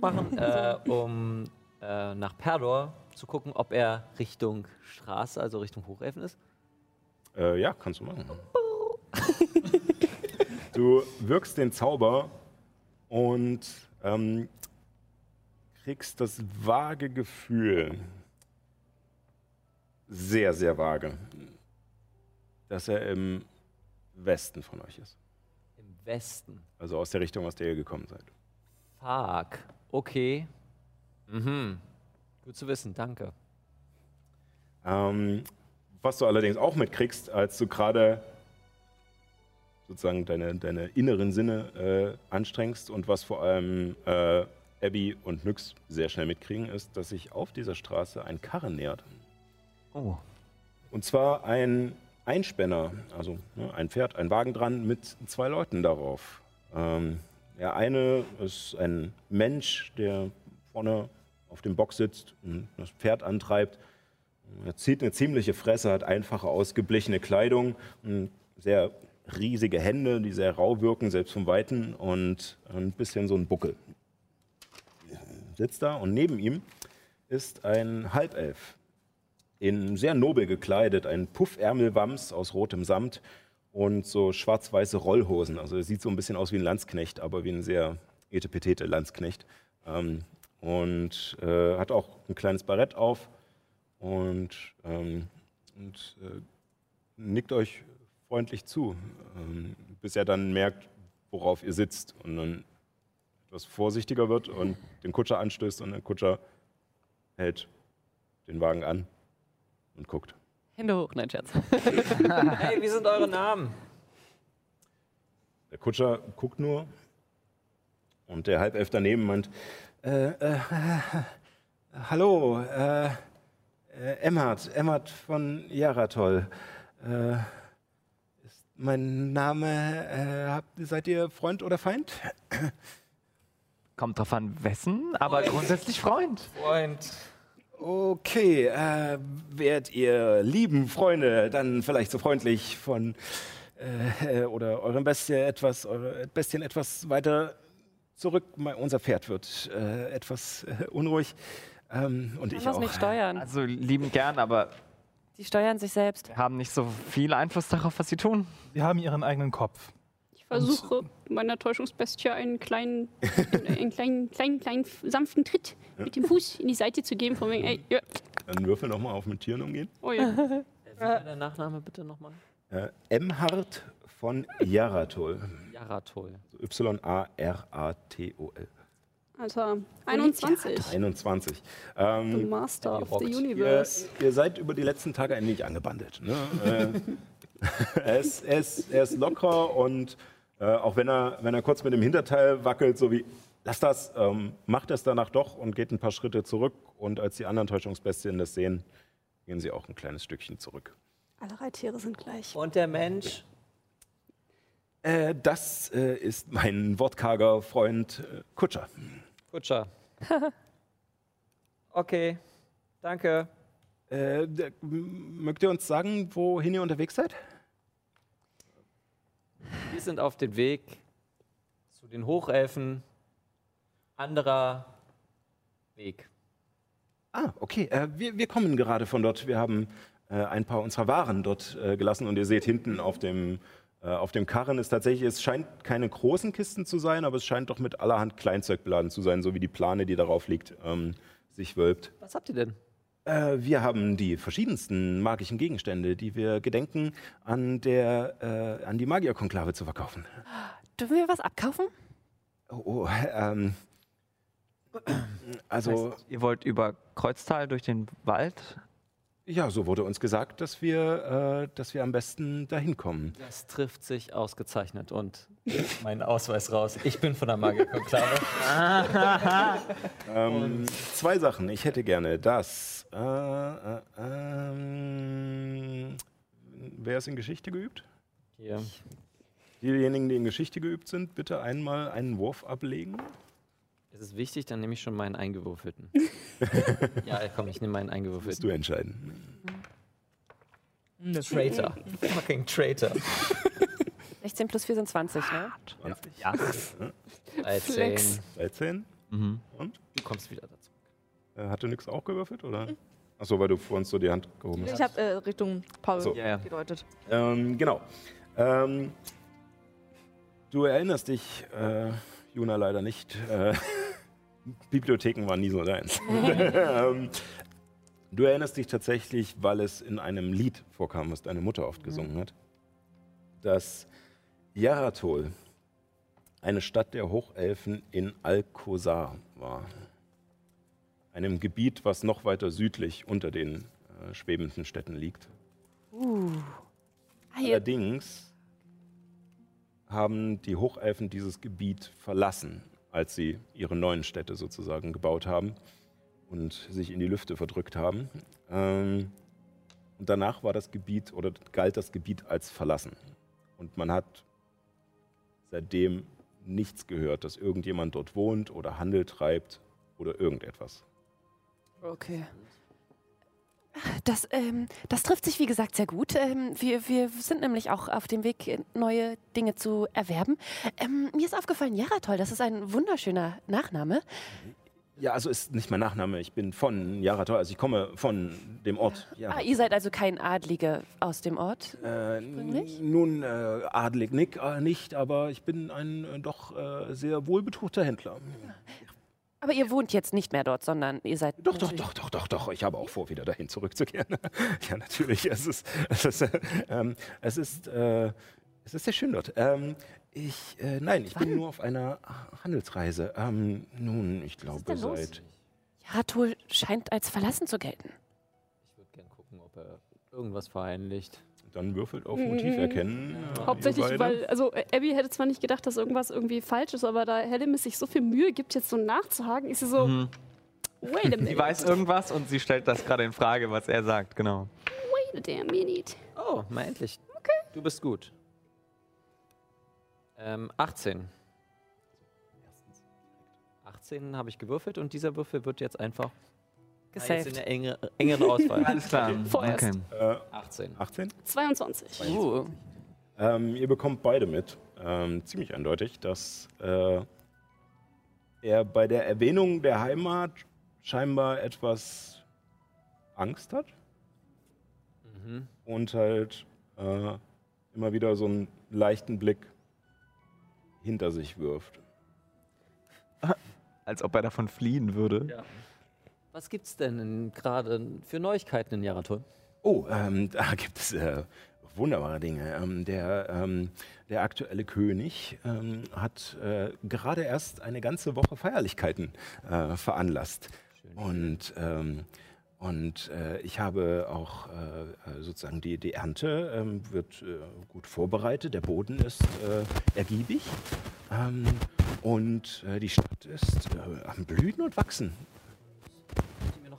machen, äh, um äh, nach Perdor zu gucken, ob er Richtung Straße, also Richtung Hochelfen ist? Äh, ja, kannst du machen. du wirkst den Zauber und ähm, kriegst das vage Gefühl, sehr, sehr vage, dass er im Westen von euch ist. Im Westen. Also aus der Richtung, aus der ihr gekommen seid. Fuck. Okay. Mhm. Gut zu wissen, danke. Ähm, was du allerdings auch mitkriegst, als du gerade sozusagen deine, deine inneren Sinne äh, anstrengst und was vor allem äh, Abby und Nyx sehr schnell mitkriegen, ist, dass sich auf dieser Straße ein Karren nähert. Oh. Und zwar ein Einspänner, also ne, ein Pferd, ein Wagen dran mit zwei Leuten darauf. Ähm, der eine ist ein Mensch, der vorne auf dem Bock sitzt und das Pferd antreibt. Er zieht eine ziemliche Fresse, hat einfache, ausgeblichene Kleidung, und sehr riesige Hände, die sehr rau wirken, selbst vom Weiten, und ein bisschen so ein Buckel. Sitzt da und neben ihm ist ein Halbelf, in sehr nobel gekleidet, ein Puffärmelwams aus rotem Samt und so schwarz-weiße Rollhosen. Also er sieht so ein bisschen aus wie ein Landsknecht, aber wie ein sehr etepetete Landsknecht. Ähm, und äh, hat auch ein kleines Barett auf und, ähm, und äh, nickt euch freundlich zu, ähm, bis er dann merkt, worauf ihr sitzt und dann etwas vorsichtiger wird und den Kutscher anstößt und der Kutscher hält den Wagen an und guckt. Hände hoch, nein, Scherz. Hey, wie sind eure Namen? Der Kutscher guckt nur und der Halbelf daneben meint, äh, äh, hallo, äh, äh, Emmert, Emmert von Jaratol. Äh, ist mein Name, äh, habt, seid ihr Freund oder Feind? Kommt drauf an, wessen, aber grundsätzlich Freund. Freund. Okay, äh, wärt ihr lieben Freunde dann vielleicht so freundlich von äh, oder eurem Bestien etwas, eure Bestien etwas weiter zurück. Unser Pferd wird äh, etwas äh, unruhig ähm, und ich Kann auch. nicht steuern. Also lieben gern, aber Die steuern sich selbst. wir haben nicht so viel Einfluss darauf, was sie tun. Sie haben ihren eigenen Kopf. Ich versuche meiner Täuschungsbestie einen kleinen, einen kleinen, kleinen, kleinen, sanften Tritt mit dem Fuß in die Seite zu geben, von wegen, ey, ja, Dann würfel nochmal auf mit Tieren umgehen. oh ja. Äh, Wie war der Nachname bitte nochmal? Äh, Emhard von. Jaratol. Also Y-A-R-A-T-O-L. Alter, 21. 21. The Ähm, Master die of the rockt. Ihr, Universe. ihr seid über die letzten Tage ein wenig angebandelt. Ne? äh, er, ist, er, ist, er ist locker und äh, auch wenn er, wenn er kurz mit dem Hinterteil wackelt, so wie, lass das, ähm, macht es danach doch und geht ein paar Schritte zurück. Und als die anderen Täuschungsbestien das sehen, gehen sie auch ein kleines Stückchen zurück. Alle Reittiere sind gleich. Und der Mensch? Äh, das äh, ist mein wortkarger Freund äh, Kutscher. Kutscher. okay, danke. Äh, mögt ihr uns sagen, wohin ihr unterwegs seid? Wir sind auf dem Weg den Hochelfen anderer Weg. Ah, okay. Äh, wir, wir kommen gerade von dort. Wir haben äh, ein paar unserer Waren dort gelassen und ihr seht hinten auf dem, auf dem Karren ist tatsächlich, es scheint keine großen Kisten zu sein, aber es scheint doch mit allerhand Kleinzeug beladen zu sein, so wie die Plane, die darauf liegt, ähm, sich wölbt. Was habt ihr denn? Äh, wir haben die verschiedensten magischen Gegenstände, die wir gedenken, an, der, äh, an die Magierkonklave zu verkaufen. Dürfen wir was abkaufen? Oh, oh ähm, also, Heißt, ihr wollt über Kreuztal durch den Wald? Ja, so wurde uns gesagt, dass wir, äh, dass wir am besten dahin kommen. Das trifft sich ausgezeichnet und mein Ausweis raus. Ich bin von der Magierkonklave. Ähm, zwei Sachen. Ich hätte gerne das. Äh, äh, ähm, wer ist in Geschichte geübt? Hier. Diejenigen, die in Geschichte geübt sind, bitte einmal einen Wurf ablegen. Ist es wichtig, dann nehme ich schon meinen eingewürfelten. ja, komm, ich nehme meinen Musst eingewürfelten. du entscheiden. Traitor. Fucking Traitor. 16 plus 4 sind 20, ne? 20. Ja. 13. Flex. 13. Mhm. Und? Du kommst wieder dazu. Äh, hatte nix auch gewürfelt, oder? Achso, weil du vorhin so die Hand gehoben hast. Ich habe äh, Richtung Paul So. Ja. gedeutet. Ähm, genau. Ähm, du erinnerst dich, äh, Juna leider nicht. Äh, Bibliotheken waren nie so deins. ähm, du erinnerst dich tatsächlich, weil es in einem Lied vorkam, was deine Mutter oft gesungen hat, dass Yaratol eine Stadt der Hochelfen in Alcosar war. Einem Gebiet, was noch weiter südlich unter den äh, schwebenden Städten liegt. Ah, ihr, Allerdings haben die Hochelfen dieses Gebiet verlassen, als sie ihre neuen Städte sozusagen gebaut haben und sich in die Lüfte verdrückt haben. Ähm, und danach war das Gebiet oder galt das Gebiet als verlassen. Und man hat seitdem nichts gehört, dass irgendjemand dort wohnt oder Handel treibt oder irgendetwas. okay. Das, ähm, das trifft sich, wie gesagt, sehr gut. Ähm, wir, wir sind nämlich auch auf dem Weg, neue Dinge zu erwerben. Ähm, mir ist aufgefallen, Jaratol, das ist ein wunderschöner Nachname. Ja, also ist nicht mein Nachname. Ich bin von Yarator, also ich komme von dem Ort. Ah, Yarator. ihr seid also kein Adlige aus dem Ort? Äh, nun, äh, adelig Nick äh, nicht, aber ich bin ein äh, doch äh, sehr wohlbetuchter Händler. Aber ihr wohnt jetzt nicht mehr dort, sondern ihr seid. Doch, doch, doch, doch, doch, doch. Ich habe auch vor, wieder dahin zurückzukehren. ja, natürlich. Es ist, es ist, äh, ähm, es ist, äh, es ist sehr schön dort. Ähm, ich, äh, nein, ich bin nur auf einer Handelsreise. Ähm, nun, ich glaube seit. Jaratol scheint als verlassen zu gelten. Ich würde gerne gucken, ob er irgendwas verheimlicht. Dann würfelt auf Motiv erkennen. äh, Hauptsächlich, weil, also äh, Abby hätte zwar nicht gedacht, dass irgendwas irgendwie falsch ist, aber da Hellemis sich so viel Mühe gibt, jetzt so nachzuhaken, ist sie so, Mhm. wait a minute, Sie weiß irgendwas und sie stellt das gerade in Frage, was er sagt, genau. wait a damn minute. Oh, mal endlich. Okay. Du bist gut. Ähm, 18. 18 habe ich gewürfelt und dieser Würfel wird jetzt einfach Ah, jetzt in Gesaved. der enge, engeren Auswahl. Alles klar. Vorerst. Okay. Äh, 18. 18? 22. Uh, Ähm, ihr bekommt beide mit, ähm, ziemlich eindeutig, dass äh, er bei der Erwähnung der Heimat scheinbar etwas Angst hat Mhm. und halt äh, immer wieder so einen leichten Blick hinter sich wirft. Als ob er davon fliehen würde. Ja. Was gibt's denn in- gerade für Neuigkeiten in Jaratol? Oh, ähm, da gibt es äh, wunderbare Dinge. Ähm, der, ähm, der aktuelle König ähm, hat äh, gerade erst eine ganze Woche Feierlichkeiten äh, veranlasst. Und, ähm, und äh, ich habe auch äh, äh, sozusagen die, die Ernte ähm, wird äh, gut vorbereitet, der Boden ist äh, ergiebig ähm, und äh, die Stadt ist am Blühen und Wachsen.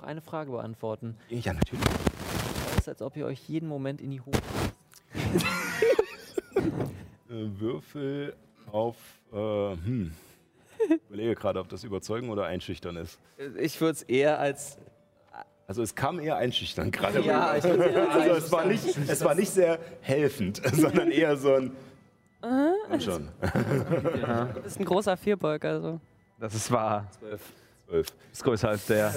Noch eine Frage beantworten? Ja, natürlich. Es ist, als ob ihr euch jeden Moment in die Hose. äh, Würfel auf. Äh, hm. Ich überlege gerade, ob das überzeugen oder einschüchtern ist. Ich würde es eher als. Also es kam eher einschüchtern gerade. Ja, rüber. ich also es war, nicht, es war nicht sehr helfend, sondern eher so ein. Und schon. Du bist ein großer Vierbeug, also. Das ist wahr. Zwölf. Zwölf. Ist größer als der.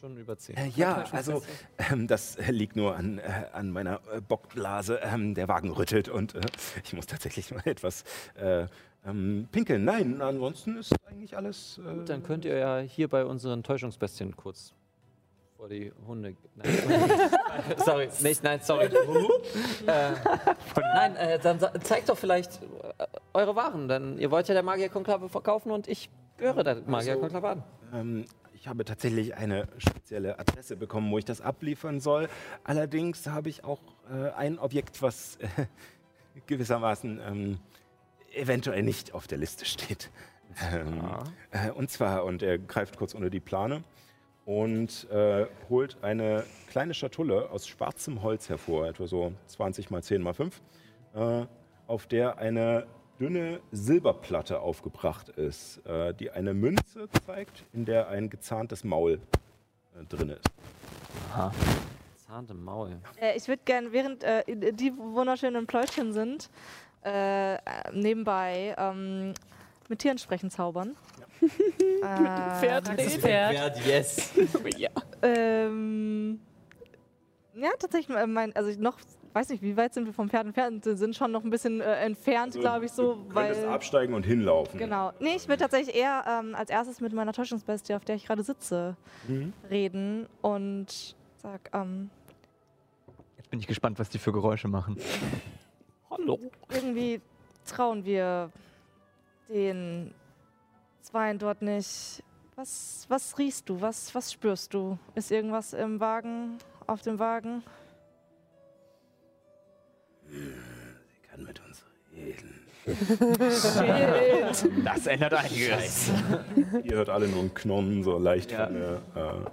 Schon über zehn. Äh, ja, also ähm, das liegt nur an, äh, an meiner äh, Bockblase. Ähm, der Wagen rüttelt und äh, ich muss tatsächlich mal etwas äh, ähm, pinkeln. Nein, ansonsten ist eigentlich alles. Äh, Gut, dann könnt ihr ja hier bei unseren Täuschungsbestien kurz vor die Hunde. Nein, sorry, nicht, nein, sorry. äh, nein, äh, dann zeigt doch vielleicht äh, eure Waren, denn ihr wollt ja der Magierkonklave verkaufen und ich gehöre der Magierkonklave an. Ähm, ich habe tatsächlich eine spezielle Adresse bekommen, wo ich das abliefern soll. Allerdings habe ich auch äh, ein Objekt, was äh, gewissermaßen ähm, eventuell nicht auf der Liste steht. Ähm, äh, und zwar, und er greift kurz unter die Plane und äh, holt eine kleine Schatulle aus schwarzem Holz hervor, etwa so 20 mal 10 mal 5, äh, auf der eine dünne Silberplatte aufgebracht ist, äh, die eine Münze zeigt, in der ein gezahntes Maul äh, drin ist. Zahnt im Maul. Äh, ich würde gerne, während äh, die wunderschönen Pläutchen sind, äh, äh, nebenbei ähm, mit Tieren sprechen zaubern. äh, Pferd Das reden. Pferd. yes. Ja. Ähm, ja, tatsächlich, äh, mein, also ich noch, weiß nicht, wie weit sind wir vom Pferd entfernt? Wir sind schon noch ein bisschen äh, entfernt, glaube ich, so, Du weil. absteigen und hinlaufen. Genau. Nee, ich will tatsächlich eher ähm, als erstes mit meiner Täuschungsbestie, auf der ich gerade sitze, Mhm. reden und sag, ähm, Jetzt bin ich gespannt, was die für Geräusche machen. Hallo. irgendwie trauen wir den Zweien dort nicht. Was, was riechst du? Was, was spürst du? Ist irgendwas im Wagen, auf dem Wagen? Sie kann mit uns reden. Das ändert einiges. Ihr hört alle nur ein Knurren, so leicht Ja. von der. Äh,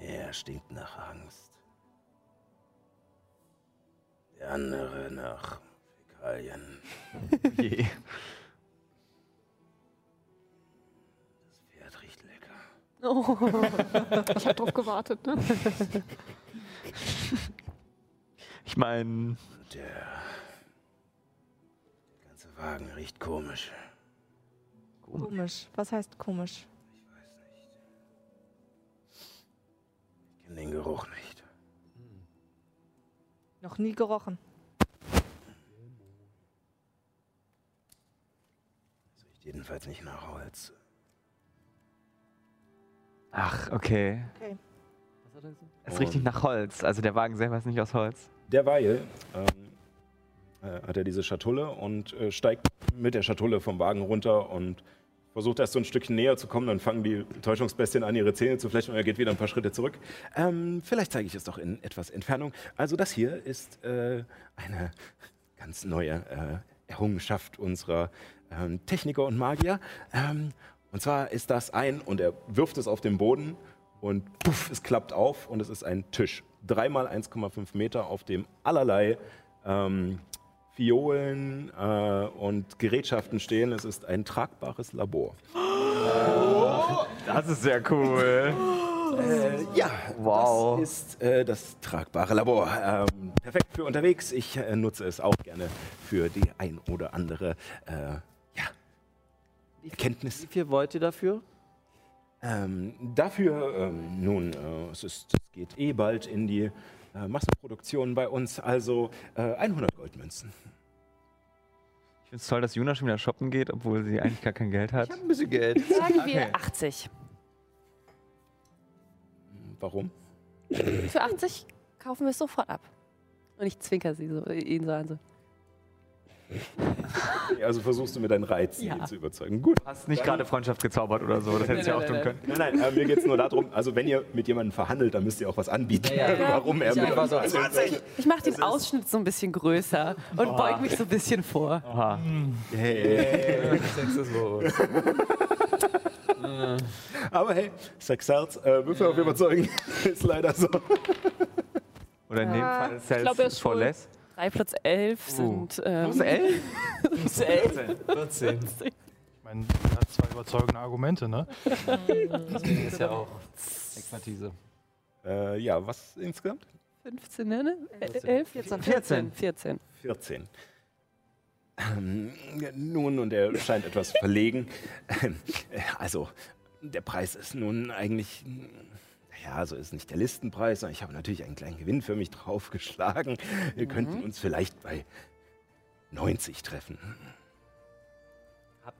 er stinkt nach Angst. Der andere nach Fäkalien. lecker. Ich hab drauf gewartet, ne? Ich meine, der, ganze Wagen riecht komisch. Komisch. Was heißt komisch? Ich kenne den Geruch nicht. Noch nie gerochen. Es riecht jedenfalls nicht nach Holz. Ach, okay. Okay. Was hat er gesagt? Es riecht nicht nach Holz. Also der Wagen selber ist nicht aus Holz. Derweil ähm, äh, hat er diese Schatulle und äh, steigt mit der Schatulle vom Wagen runter und versucht erst so ein Stückchen näher zu kommen. Dann fangen die Täuschungsbestien an, ihre Zähne zu flechten und er geht wieder ein paar Schritte zurück. Ähm, vielleicht zeige ich es doch in etwas Entfernung. Also das hier ist äh, eine ganz neue äh, Errungenschaft unserer ähm, Techniker und Magier. Und zwar ist das ein, und er wirft es auf den Boden und puff, es klappt auf und es ist ein Tisch. Dreimal 1,5 Meter, auf dem allerlei ähm, Fiolen äh, und Gerätschaften stehen. Es ist ein tragbares Labor. Das ist sehr cool. Äh, ja, Wow. das ist äh, das tragbare Labor. Ähm, perfekt für unterwegs. Ich äh, nutze es auch gerne für die ein oder andere äh, ja, Erkenntnis. Wie viel wollt ihr dafür? Ähm, dafür, ähm, nun, äh, es, ist, es geht eh bald in die äh, Massenproduktion bei uns, also äh, 100 Goldmünzen. Ich finde es toll, dass Juna schon wieder shoppen geht, obwohl sie eigentlich gar kein Geld hat. ein bisschen Geld. Sagen Okay. wir 80. Warum? Für 80 kaufen wir es sofort ab. Und ich zwinker sie so, ihn so an. So. Also versuchst du mit deinen Reizen Ja. ihn zu überzeugen. Gut. Du hast nicht gerade Freundschaft gezaubert oder so. Das hättest du ja auch tun können. Nein, nein, äh, mir geht es nur darum, also wenn ihr mit jemandem verhandelt, dann müsst ihr auch was anbieten. Warum er mit so verhandelt. Ich mache den Ausschnitt so ein bisschen größer und beug mich so ein bisschen vor. Oha. Hey. Sexismus. Aber hey, Sex sells. Äh, Würfel auf überzeugen ist leider so. Oder in dem Fall er Sales for less. 3 plus 11 Uh. sind. Ähm, Plus elf? Plus 11? 14. Ich meine, er hat zwei überzeugende Argumente, ne? Deswegen ist ja auch Expertise. Äh, ja, was insgesamt? 15, ne? 14. 11? 14. 14. 14. 14. Ähm, nun, und er scheint etwas verlegen. Ähm, äh, Also, der Preis ist nun eigentlich. Ja, also ist nicht der Listenpreis, sondern ich habe natürlich einen kleinen Gewinn für mich draufgeschlagen. Wir könnten uns vielleicht bei 90 treffen.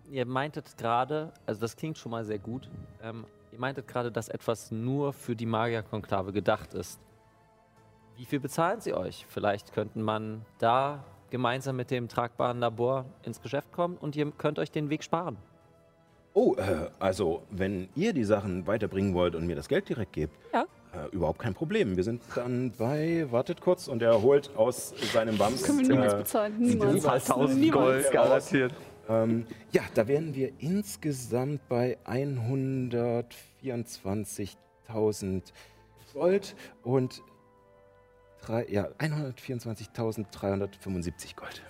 Ihr meintet gerade, also das klingt schon mal sehr gut, ähm, ihr meintet gerade, dass etwas nur für die Magierkonklave gedacht ist. Wie viel bezahlen sie euch? Vielleicht könnten man da gemeinsam mit dem tragbaren Labor ins Geschäft kommen und ihr könnt euch den Weg sparen. Oh, äh, also, wenn ihr die Sachen weiterbringen wollt und mir das Geld direkt gebt, Ja. äh, überhaupt kein Problem. Wir sind dann bei, wartet kurz, und er holt aus seinem Wams. Können wir niemals äh, bezahlen. Niemals. Niemals. 1000 Niemals. Gold garantiert. Ähm, ja, da wären wir insgesamt bei 124.000 Gold und drei, ja, 124.375 Gold.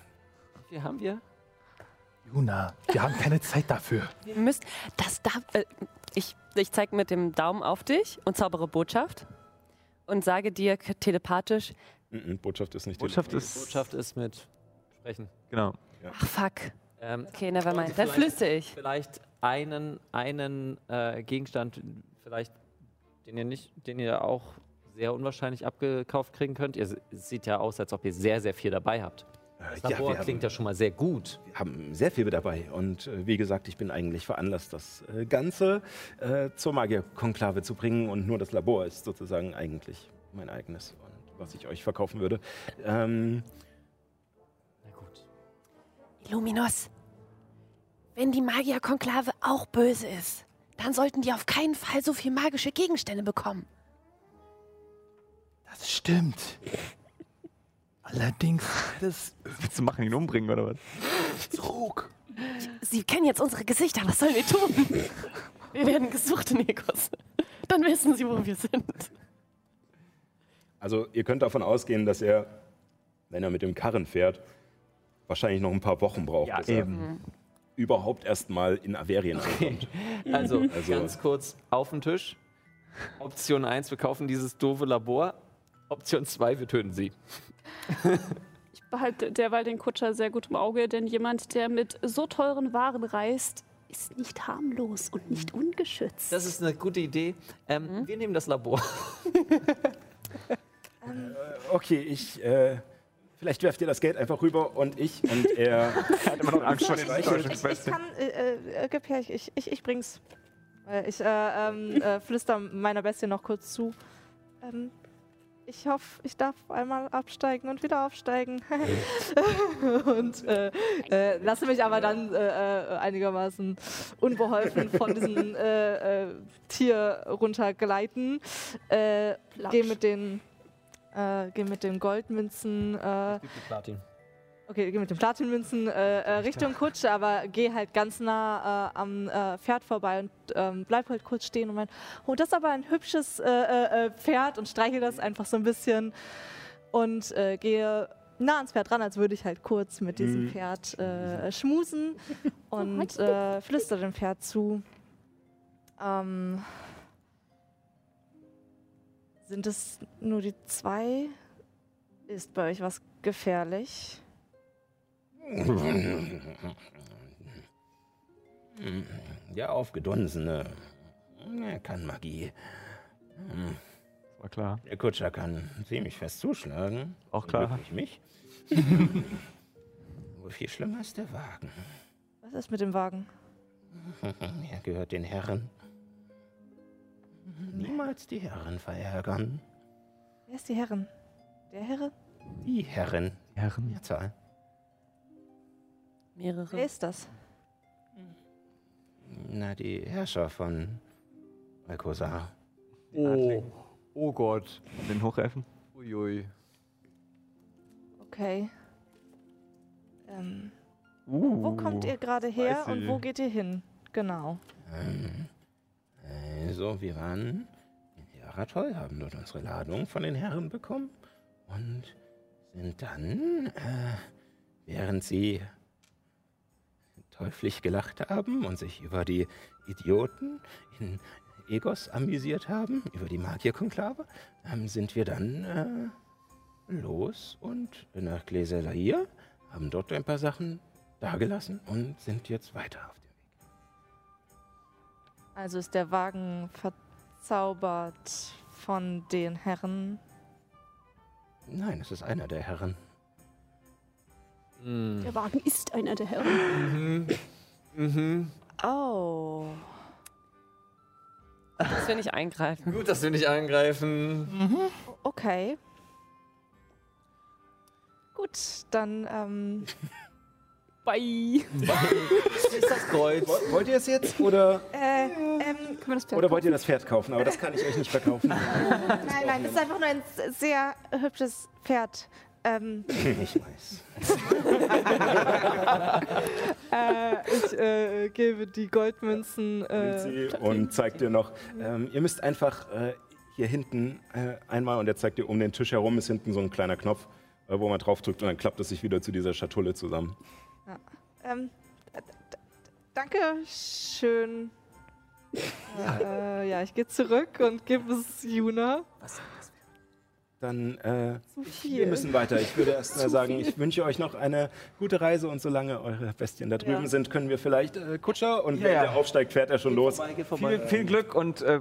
Wie viel haben wir? Juna, wir haben keine Zeit dafür. Wir müssen, das darf, äh, ich, ich zeige mit dem Daumen auf dich und zaubere Botschaft und sage dir telepathisch, Mhm, Botschaft ist nicht Botschaft die- ist. Botschaft ist mit Sprechen. Genau. ach fuck, Ähm, okay, nevermind, dann Vielleicht- flüstere ich. vielleicht einen, einen äh, Gegenstand, vielleicht, den ihr nicht, den ihr auch sehr unwahrscheinlich abgekauft kriegen könnt. Ihr es sieht ja aus, als ob ihr sehr, sehr viel dabei habt. Äh, Das Labor wir klingt haben, ja schon mal sehr gut. wir haben sehr viel dabei. Und äh, wie gesagt, ich bin eigentlich veranlasst, das äh, Ganze äh, zur Magierkonklave zu bringen. Und nur das Labor ist sozusagen eigentlich mein eigenes und was ich euch verkaufen würde. Ähm, Na gut. Illuminus, wenn die Magierkonklave auch böse ist, dann sollten die auf keinen Fall so viel magische Gegenstände bekommen. Das stimmt. Allerdings, das Willst du machen, ihn umbringen oder was? Zug. Sie kennen jetzt unsere Gesichter, was sollen wir tun? Wir werden gesucht, Nikos. Dann wissen sie, wo wir sind. Also ihr könnt davon ausgehen, dass er, wenn er mit dem Karren fährt, wahrscheinlich noch ein paar Wochen braucht, Ja, bis er eben. überhaupt erstmal in Averien ankommt. Also, Also- ganz kurz auf den Tisch. Option 1, wir kaufen dieses doofe Labor. Option 2, wir töten sie. Ich behalte derweil den Kutscher sehr gut im Auge, denn jemand, der mit so teuren Waren reist, ist nicht harmlos und nicht ungeschützt. Das ist eine gute Idee. Ähm, Wir nehmen das Labor. Okay, ich, äh, vielleicht werft ihr das Geld einfach rüber und ich und er. hat immer noch Angst vor den Ich- Ich, kann, äh, äh, gib her, ich, ich, ich bring's. Äh, Ich äh, ähm, äh, flüster meiner Bestie noch kurz zu. Ähm, ich hoffe, ich darf einmal absteigen und wieder aufsteigen. und äh, äh, lasse mich aber dann äh, äh, einigermaßen unbeholfen von diesem äh, äh, Tier runtergleiten. Äh, Gehe mit den äh, geh mit den Goldmünzen äh, Platin. Okay, geh mit den Platinmünzen äh, äh, Richtung Kutsche, aber geh halt ganz nah äh, am äh, Pferd vorbei und ähm, bleib halt kurz stehen und mein, oh, das ist aber ein hübsches äh, äh, Pferd und streichel das einfach so ein bisschen und äh, gehe nah ans Pferd ran, als würde ich halt kurz mit diesem Pferd äh, schmusen und äh, flüster dem Pferd zu. Ähm, sind es nur die zwei? Ist bei euch was gefährlich? Der Aufgedunsene. Er kann Magie. War klar. Der Kutscher kann ziemlich fest zuschlagen. Auch klar. Glücklich mich. Wohl viel schlimmer ist der Wagen. Was ist mit dem Wagen? Er gehört den Herren. Niemals die Herren verärgern. Wer ist die Herren? Der Herre? Die Herren. Herren. Mehrzahl. Wer Mehrere. ist das? Na, die Herrscher von Alcosar. Oh. oh Gott. Den Hochelfen. Uiui. Okay. Ähm, Uh, wo kommt ihr gerade her und ich. wo geht ihr hin? Genau. Ähm, also, wir waren in Heratol, haben dort unsere Ladung von den Herren bekommen und sind dann, äh, während sie teuflisch gelacht haben und sich über die Idioten in Egos amüsiert haben, über die Magierkonklave, ähm, sind wir dann äh, los und nach Gläselair, haben dort ein paar Sachen dagelassen und sind jetzt weiter auf dem Weg. Also ist der Wagen verzaubert von den Herren. Nein, es ist einer der Herren. Hm. Der Wagen ist einer der Herren. Mhm. Mhm. Oh. Dass wir nicht eingreifen. Gut, dass wir nicht eingreifen. Okay. Gut, dann ähm, Bye. ist das Kreuz? Wo- Wollt ihr es jetzt oder, äh, ähm, Können wir das Pferd oder wollt ihr das Pferd kaufen? Aber das kann ich euch nicht verkaufen. nein, nein, das ist einfach nur ein sehr hübsches Pferd. Ähm, ich weiß. äh, ich äh, gebe die Goldmünzen. Äh, sie und zeigt dir noch. Ähm, ihr müsst einfach äh, hier hinten äh, einmal und er zeigt dir um den Tisch herum ist hinten so ein kleiner Knopf, äh, wo man drauf drückt und dann klappt es sich wieder zu dieser Schatulle zusammen. ähm, d- d- danke schön. Ja, äh, ja ich gehe zurück und gebe es Juna. Dann äh, wir müssen weiter. Ich würde erst mal sagen, ich wünsche euch noch eine gute Reise und solange eure Bestien da drüben Ja. sind, können wir vielleicht äh, Kutscher und Ja, wenn ja. der aufsteigt, fährt er schon los. Viel, viel Glück und äh,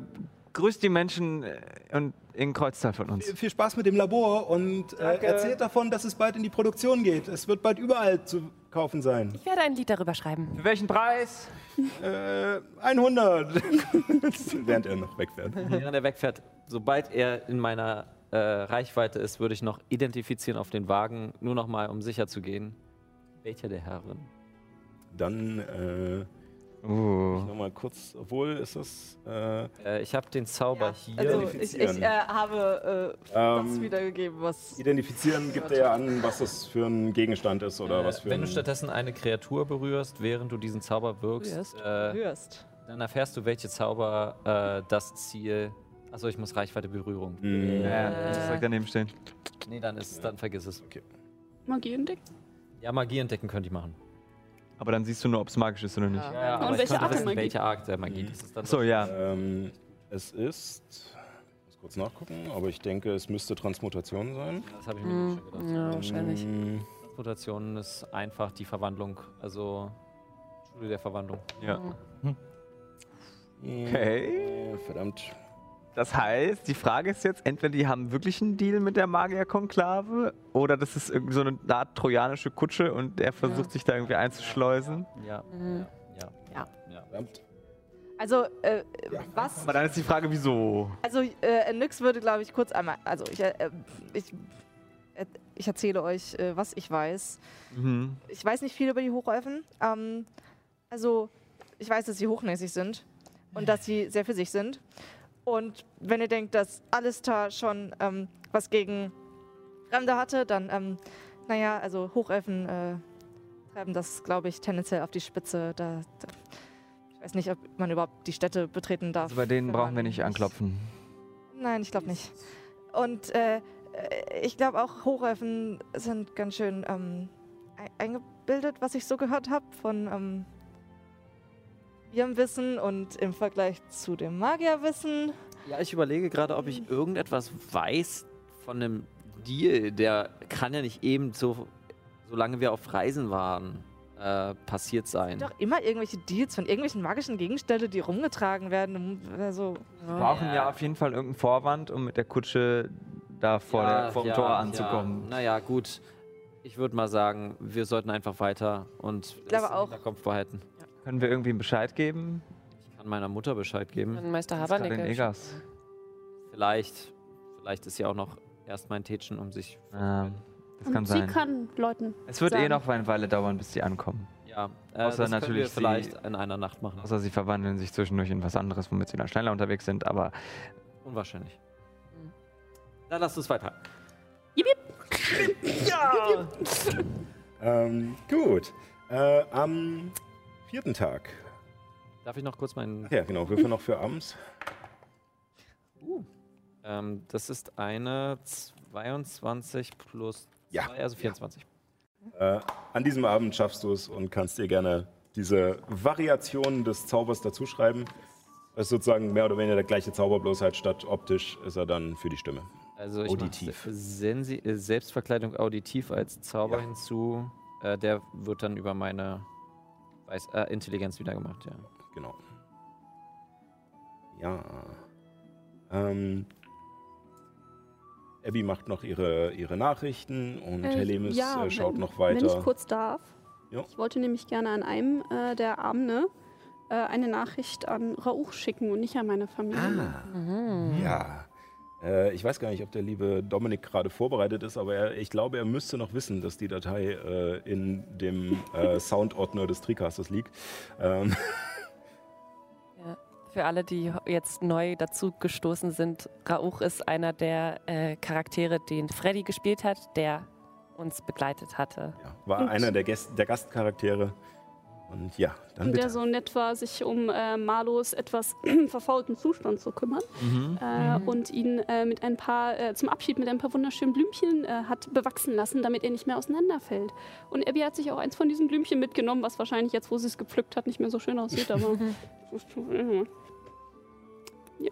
grüßt die Menschen äh, und in Kreuztal von uns. Viel Spaß mit dem Labor und äh, erzählt davon, dass es bald in die Produktion geht. Es wird bald überall zu kaufen sein. Ich werde ein Lied darüber schreiben. Für welchen Preis? Äh, 100. Während er noch wegfährt. Während er wegfährt, sobald er in meiner äh, Reichweite ist, würde ich noch identifizieren auf den Wagen, nur noch mal, um sicher zu gehen, welcher der Herren. Dann äh, Uh. nochmal kurz, obwohl ist das. Äh, Äh, ich habe den Zauber hier. Also ich, ich äh, habe äh, Ähm, das wiedergegeben, was. identifizieren gibt er ja an, was das für ein Gegenstand ist oder Äh, was für wenn du stattdessen eine Kreatur berührst, während du diesen Zauber wirkst, äh, Hörst. dann erfährst du, welche Zauber äh, das Ziel. Achso, ich muss Reichweite Berührung. Hm, Ja, das direkt daneben stehen. Nee, dann ist, dann vergiss es. Magie entdeckt? Ja, Magie entdecken könnte ich machen. Aber dann siehst du nur, ob es magisch ist oder nicht. Ja. Ja, Und aber ich welche könnte Art der wissen, Magie? welche Art der Magie. Das ist dann So, ja. Ähm, es ist. Ich muss kurz nachgucken, aber ich denke, es müsste Transmutation sein. Das habe ich mir Hm, schon gedacht. ja, wahrscheinlich. Ähm, Transmutation ist einfach die Verwandlung. Also Schule der Verwandlung. Ja. Okay. Okay. Verdammt. Das heißt, die Frage ist jetzt, entweder die haben wirklich einen Deal mit der Magierkonklave oder das ist irgendwie so eine Art trojanische Kutsche und er versucht sich da irgendwie einzuschleusen. Ja. Mhm. Ja. Ja. ja. Verdammt. Also, äh, was? Aber dann ist die Frage, wieso? Also, äh, Nyx würde, glaube ich, kurz einmal. Also, ich, äh, ich, äh, ich erzähle euch, äh, was ich weiß. Mhm. Ich weiß nicht viel über die Hochelfen. Ähm, also, ich weiß, dass sie hochnäsig sind und dass sie sehr für sich sind. Und wenn ihr denkt, dass Alistair schon ähm, was gegen Fremde hatte, dann, ähm, naja, also Hochelfen äh, treiben das, glaube ich, tendenziell auf die Spitze. Da, da, ich weiß nicht, ob man überhaupt die Städte betreten darf. Also bei denen brauchen wir nicht anklopfen. Nein, ich glaube nicht. Und äh, äh, ich glaube auch, Hochelfen sind ganz schön ähm, ei- eingebildet, was ich so gehört habe von ähm, ihrem Wissen und im Vergleich zu dem Magierwissen. Ja, ich überlege gerade, ob ich irgendetwas weiß von einem Deal. Der kann ja nicht eben so, solange wir auf Reisen waren, äh, passiert sein. Doch immer irgendwelche Deals von irgendwelchen magischen Gegenständen, die rumgetragen werden. Also, Wir brauchen ja auf jeden Fall irgendeinen Vorwand, um mit der Kutsche da vor, der, vor dem Tor anzukommen. Ja. Naja, gut. Ich würde mal sagen, wir sollten einfach weiter und glaube es im auch. Hinterkopf behalten. Können wir irgendwie einen Bescheid geben? Ich kann meiner Mutter Bescheid geben. Dann Meister kann den Habernickel. Egas. Vielleicht, vielleicht ist ja auch noch erst mein Tätchen, um sich. Ähm, das Und kann sie sein. kann Leuten. Es wird eh sagen. noch eine Weile dauern, bis sie ankommen. Ja, äh, Außer das natürlich können wir sie- vielleicht in einer Nacht machen. Außer sie verwandeln sich zwischendurch in was anderes, womit sie dann schneller unterwegs sind. Aber Unwahrscheinlich. Mhm. Dann lasst uns weiter. Ähm, gut. Äh, am vierten Tag. Darf ich noch kurz meinen. Ja, genau. Würfel noch für abends. Ähm, das ist eine 22 plus Ja. 2, also 24. Äh, an diesem Abend schaffst du es und kannst dir gerne diese Variationen des Zaubers dazuschreiben. Das ist sozusagen mehr oder weniger der gleiche Zauber, bloß halt statt optisch ist er dann für die Stimme. Also ich Auditiv. Sensi äh, Selbstverkleidung auditiv als Zauber Ja. hinzu. Äh, der wird dann über meine Weiß äh, Intelligenz wieder gemacht, ja. Genau. Ja. Ähm, Abby macht noch ihre, ihre Nachrichten und Äh, Helemis ja, äh, schaut wenn- noch Wenn ich weiter. kurz darf. Ja. Ich wollte nämlich gerne an einem äh, der Abende äh, eine Nachricht an Rauch schicken und nicht an meine Familie. Ah, ja. Äh, ich weiß gar nicht, ob der liebe Dominik gerade vorbereitet ist, aber er, ich glaube, er müsste noch wissen, dass die Datei äh, in dem äh, Soundordner des Tricasters liegt. Ähm, Ja. Für alle, die jetzt neu dazu gestoßen sind, Rauch ist einer der äh, Charaktere, den Freddy gespielt hat, der uns begleitet hatte. ja, war Und- einer der, Gäst der Gastcharaktere. Und ja, dann Und der bitte. so nett war, sich um äh, Marlos etwas verfaulten Zustand zu kümmern Mhm. äh, und ihn äh, mit ein paar, äh, zum Abschied mit ein paar wunderschönen Blümchen äh, hat bewachsen lassen, damit er nicht mehr auseinanderfällt. Und Abby hat sich auch eins von diesen Blümchen mitgenommen, was wahrscheinlich jetzt, wo sie es gepflückt hat, nicht mehr so schön aussieht, aber. ja.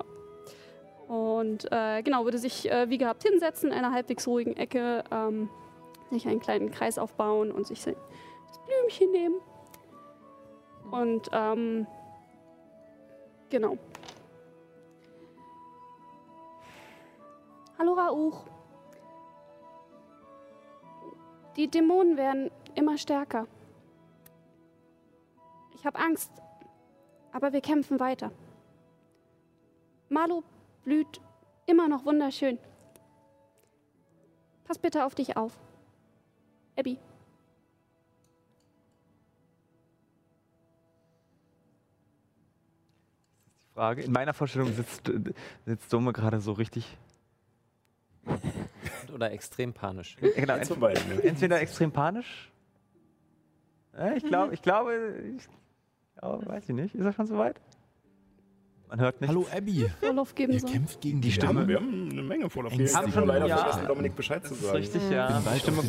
Und äh, genau, würde sich äh, wie gehabt hinsetzen, in einer halbwegs ruhigen Ecke, ähm, sich einen kleinen Kreis aufbauen und sich das Blümchen nehmen. Und ähm, genau. Hallo Rauch. Die Dämonen werden immer stärker. Ich habe Angst, aber wir kämpfen weiter. Marlo blüht immer noch wunderschön. Pass bitte auf dich auf. Abby. Frage. In meiner Vorstellung sitzt, sitzt Dome gerade so richtig. Oder extrem panisch. Genau, ent, entweder extrem panisch. Ja, ich glaube, ich glaube, ich glaube, weiß ich nicht. Ist er schon soweit? Man hört nicht. Hallo Abby, Vorlauf geben ihr kämpft gegen die Wir Stimme. haben, wir haben eine Menge voller Ängste. Wir haben schon leider ja. vergessen, Dominik Bescheid zu Das ist sagen. richtig, Ich ja. Die Stimme,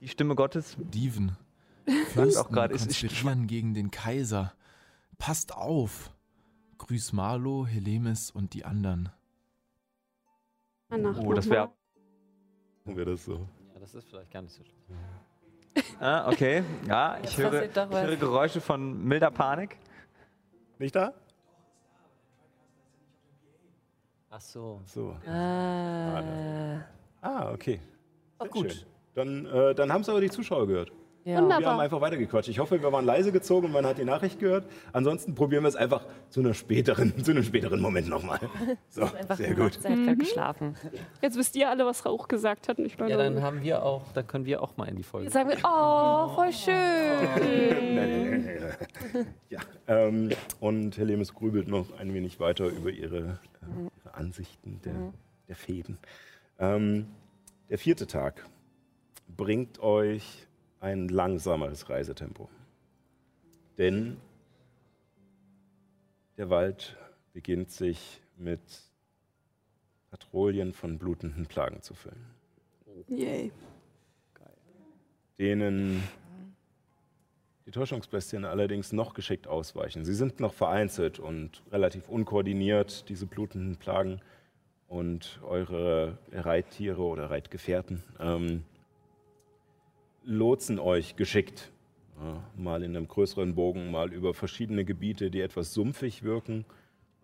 die Stimme Gottes. Dieven. auch Fürsten gerade, es ist- konspirieren gegen den Kaiser. Passt auf. Grüß Marlo, Helemis und die anderen. Oh, das wäre. wir das so. Ja, das ist vielleicht gar nicht so schlimm. Ah, okay. Ja, ich höre, ich höre. Geräusche von milder Panik. Nicht da? Ach so. So. Ah, Ah, okay. Sehr gut. schön. Dann, äh, dann haben es aber die Zuschauer gehört. Ja. Wunderbar. Wir haben einfach weitergequatscht. Ich hoffe, wir waren leise gezogen und man hat die Nachricht gehört. Ansonsten probieren wir es einfach zu, einer späteren, zu einem späteren Moment nochmal. So, sehr gut. Gerade geschlafen. Jetzt wisst ihr alle, was Rauch gesagt hat. Nicht Ja, dann haben wir auch, dann können wir auch mal in die Folge. Sagen wir, oh, voll schön. Ja, ähm, und Helemis grübelt noch ein wenig weiter über ihre, äh, ihre Ansichten der, der Fäden. Ähm, der vierte Tag bringt euch ein langsameres Reisetempo. Denn der Wald beginnt sich mit Patrouillen von blutenden Plagen zu füllen. Yay. denen die Täuschungsbestien allerdings noch geschickt ausweichen. Sie sind noch vereinzelt und relativ unkoordiniert, diese blutenden Plagen. Und eure Reittiere oder Reitgefährten ähm, lotsen euch geschickt. Ja, mal in einem größeren Bogen, mal über verschiedene Gebiete, die etwas sumpfig wirken,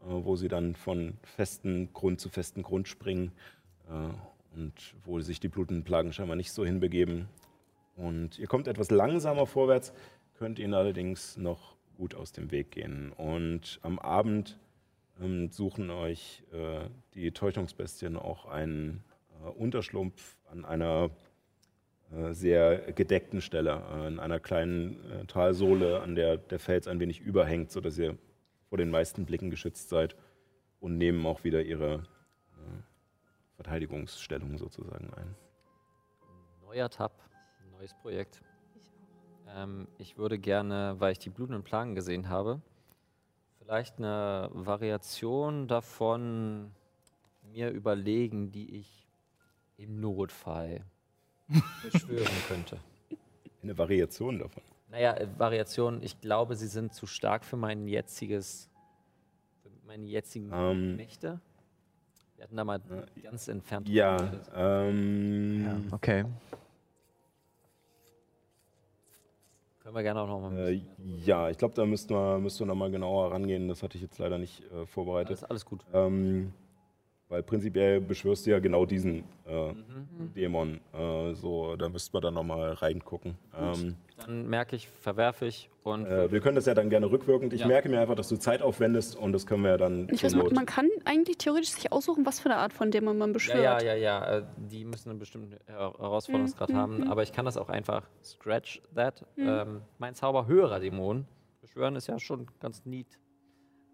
äh, wo sie dann von festen Grund zu festen Grund springen äh, und wo sich die blutenden Plagen scheinbar nicht so hinbegeben. Und ihr kommt etwas langsamer vorwärts, könnt ihnen allerdings noch gut aus dem Weg gehen. Und am Abend ähm, suchen euch äh, die Täuschungsbestien auch einen äh, Unterschlupf an einer sehr gedeckten Stelle, äh, in einer kleinen äh, Talsohle, an der der Fels ein wenig überhängt, sodass ihr vor den meisten Blicken geschützt seid und nehmen auch wieder ihre äh, Verteidigungsstellung sozusagen ein. Neuer Tab, neues Projekt. Ähm, ich würde gerne, weil ich die blutenden Plagen gesehen habe, vielleicht eine Variation davon mir überlegen, die ich im Notfall beschwören könnte. Eine Variation davon. Naja, äh, Variationen, ich glaube, sie sind zu stark für mein jetziges, für meine jetzigen Ähm. Mächte. Wir hatten da mal ganz entfernt. drüber Ja, geredet. ähm, Okay. Können wir gerne auch noch mal ein äh, bisschen. ja, ich glaube, da müssten wir, müssten wir nochmal genauer rangehen. Das hatte ich jetzt leider nicht äh, vorbereitet. Alles, alles gut. Ähm, weil prinzipiell beschwörst du ja genau diesen äh, Mhm. Dämon. Äh, so, da müssten wir dann nochmal reingucken. Ähm, Dann merke ich, verwerfe ich und äh, wir können das ja dann gerne rückwirkend. Ich Ja. merke mir einfach, dass du Zeit aufwendest und das können wir ja dann Ich weiß, man, man kann eigentlich theoretisch sich aussuchen, was für eine Art von Dämon man ja, beschwört. ja, ja, ja, äh, die müssen einen bestimmten Her- Herausforderungsgrad Mhm, haben, mhm. aber ich kann das auch einfach scratch that. Mhm. Ähm, mein Zauber höherer Dämon. Beschwören ist ja schon ganz neat.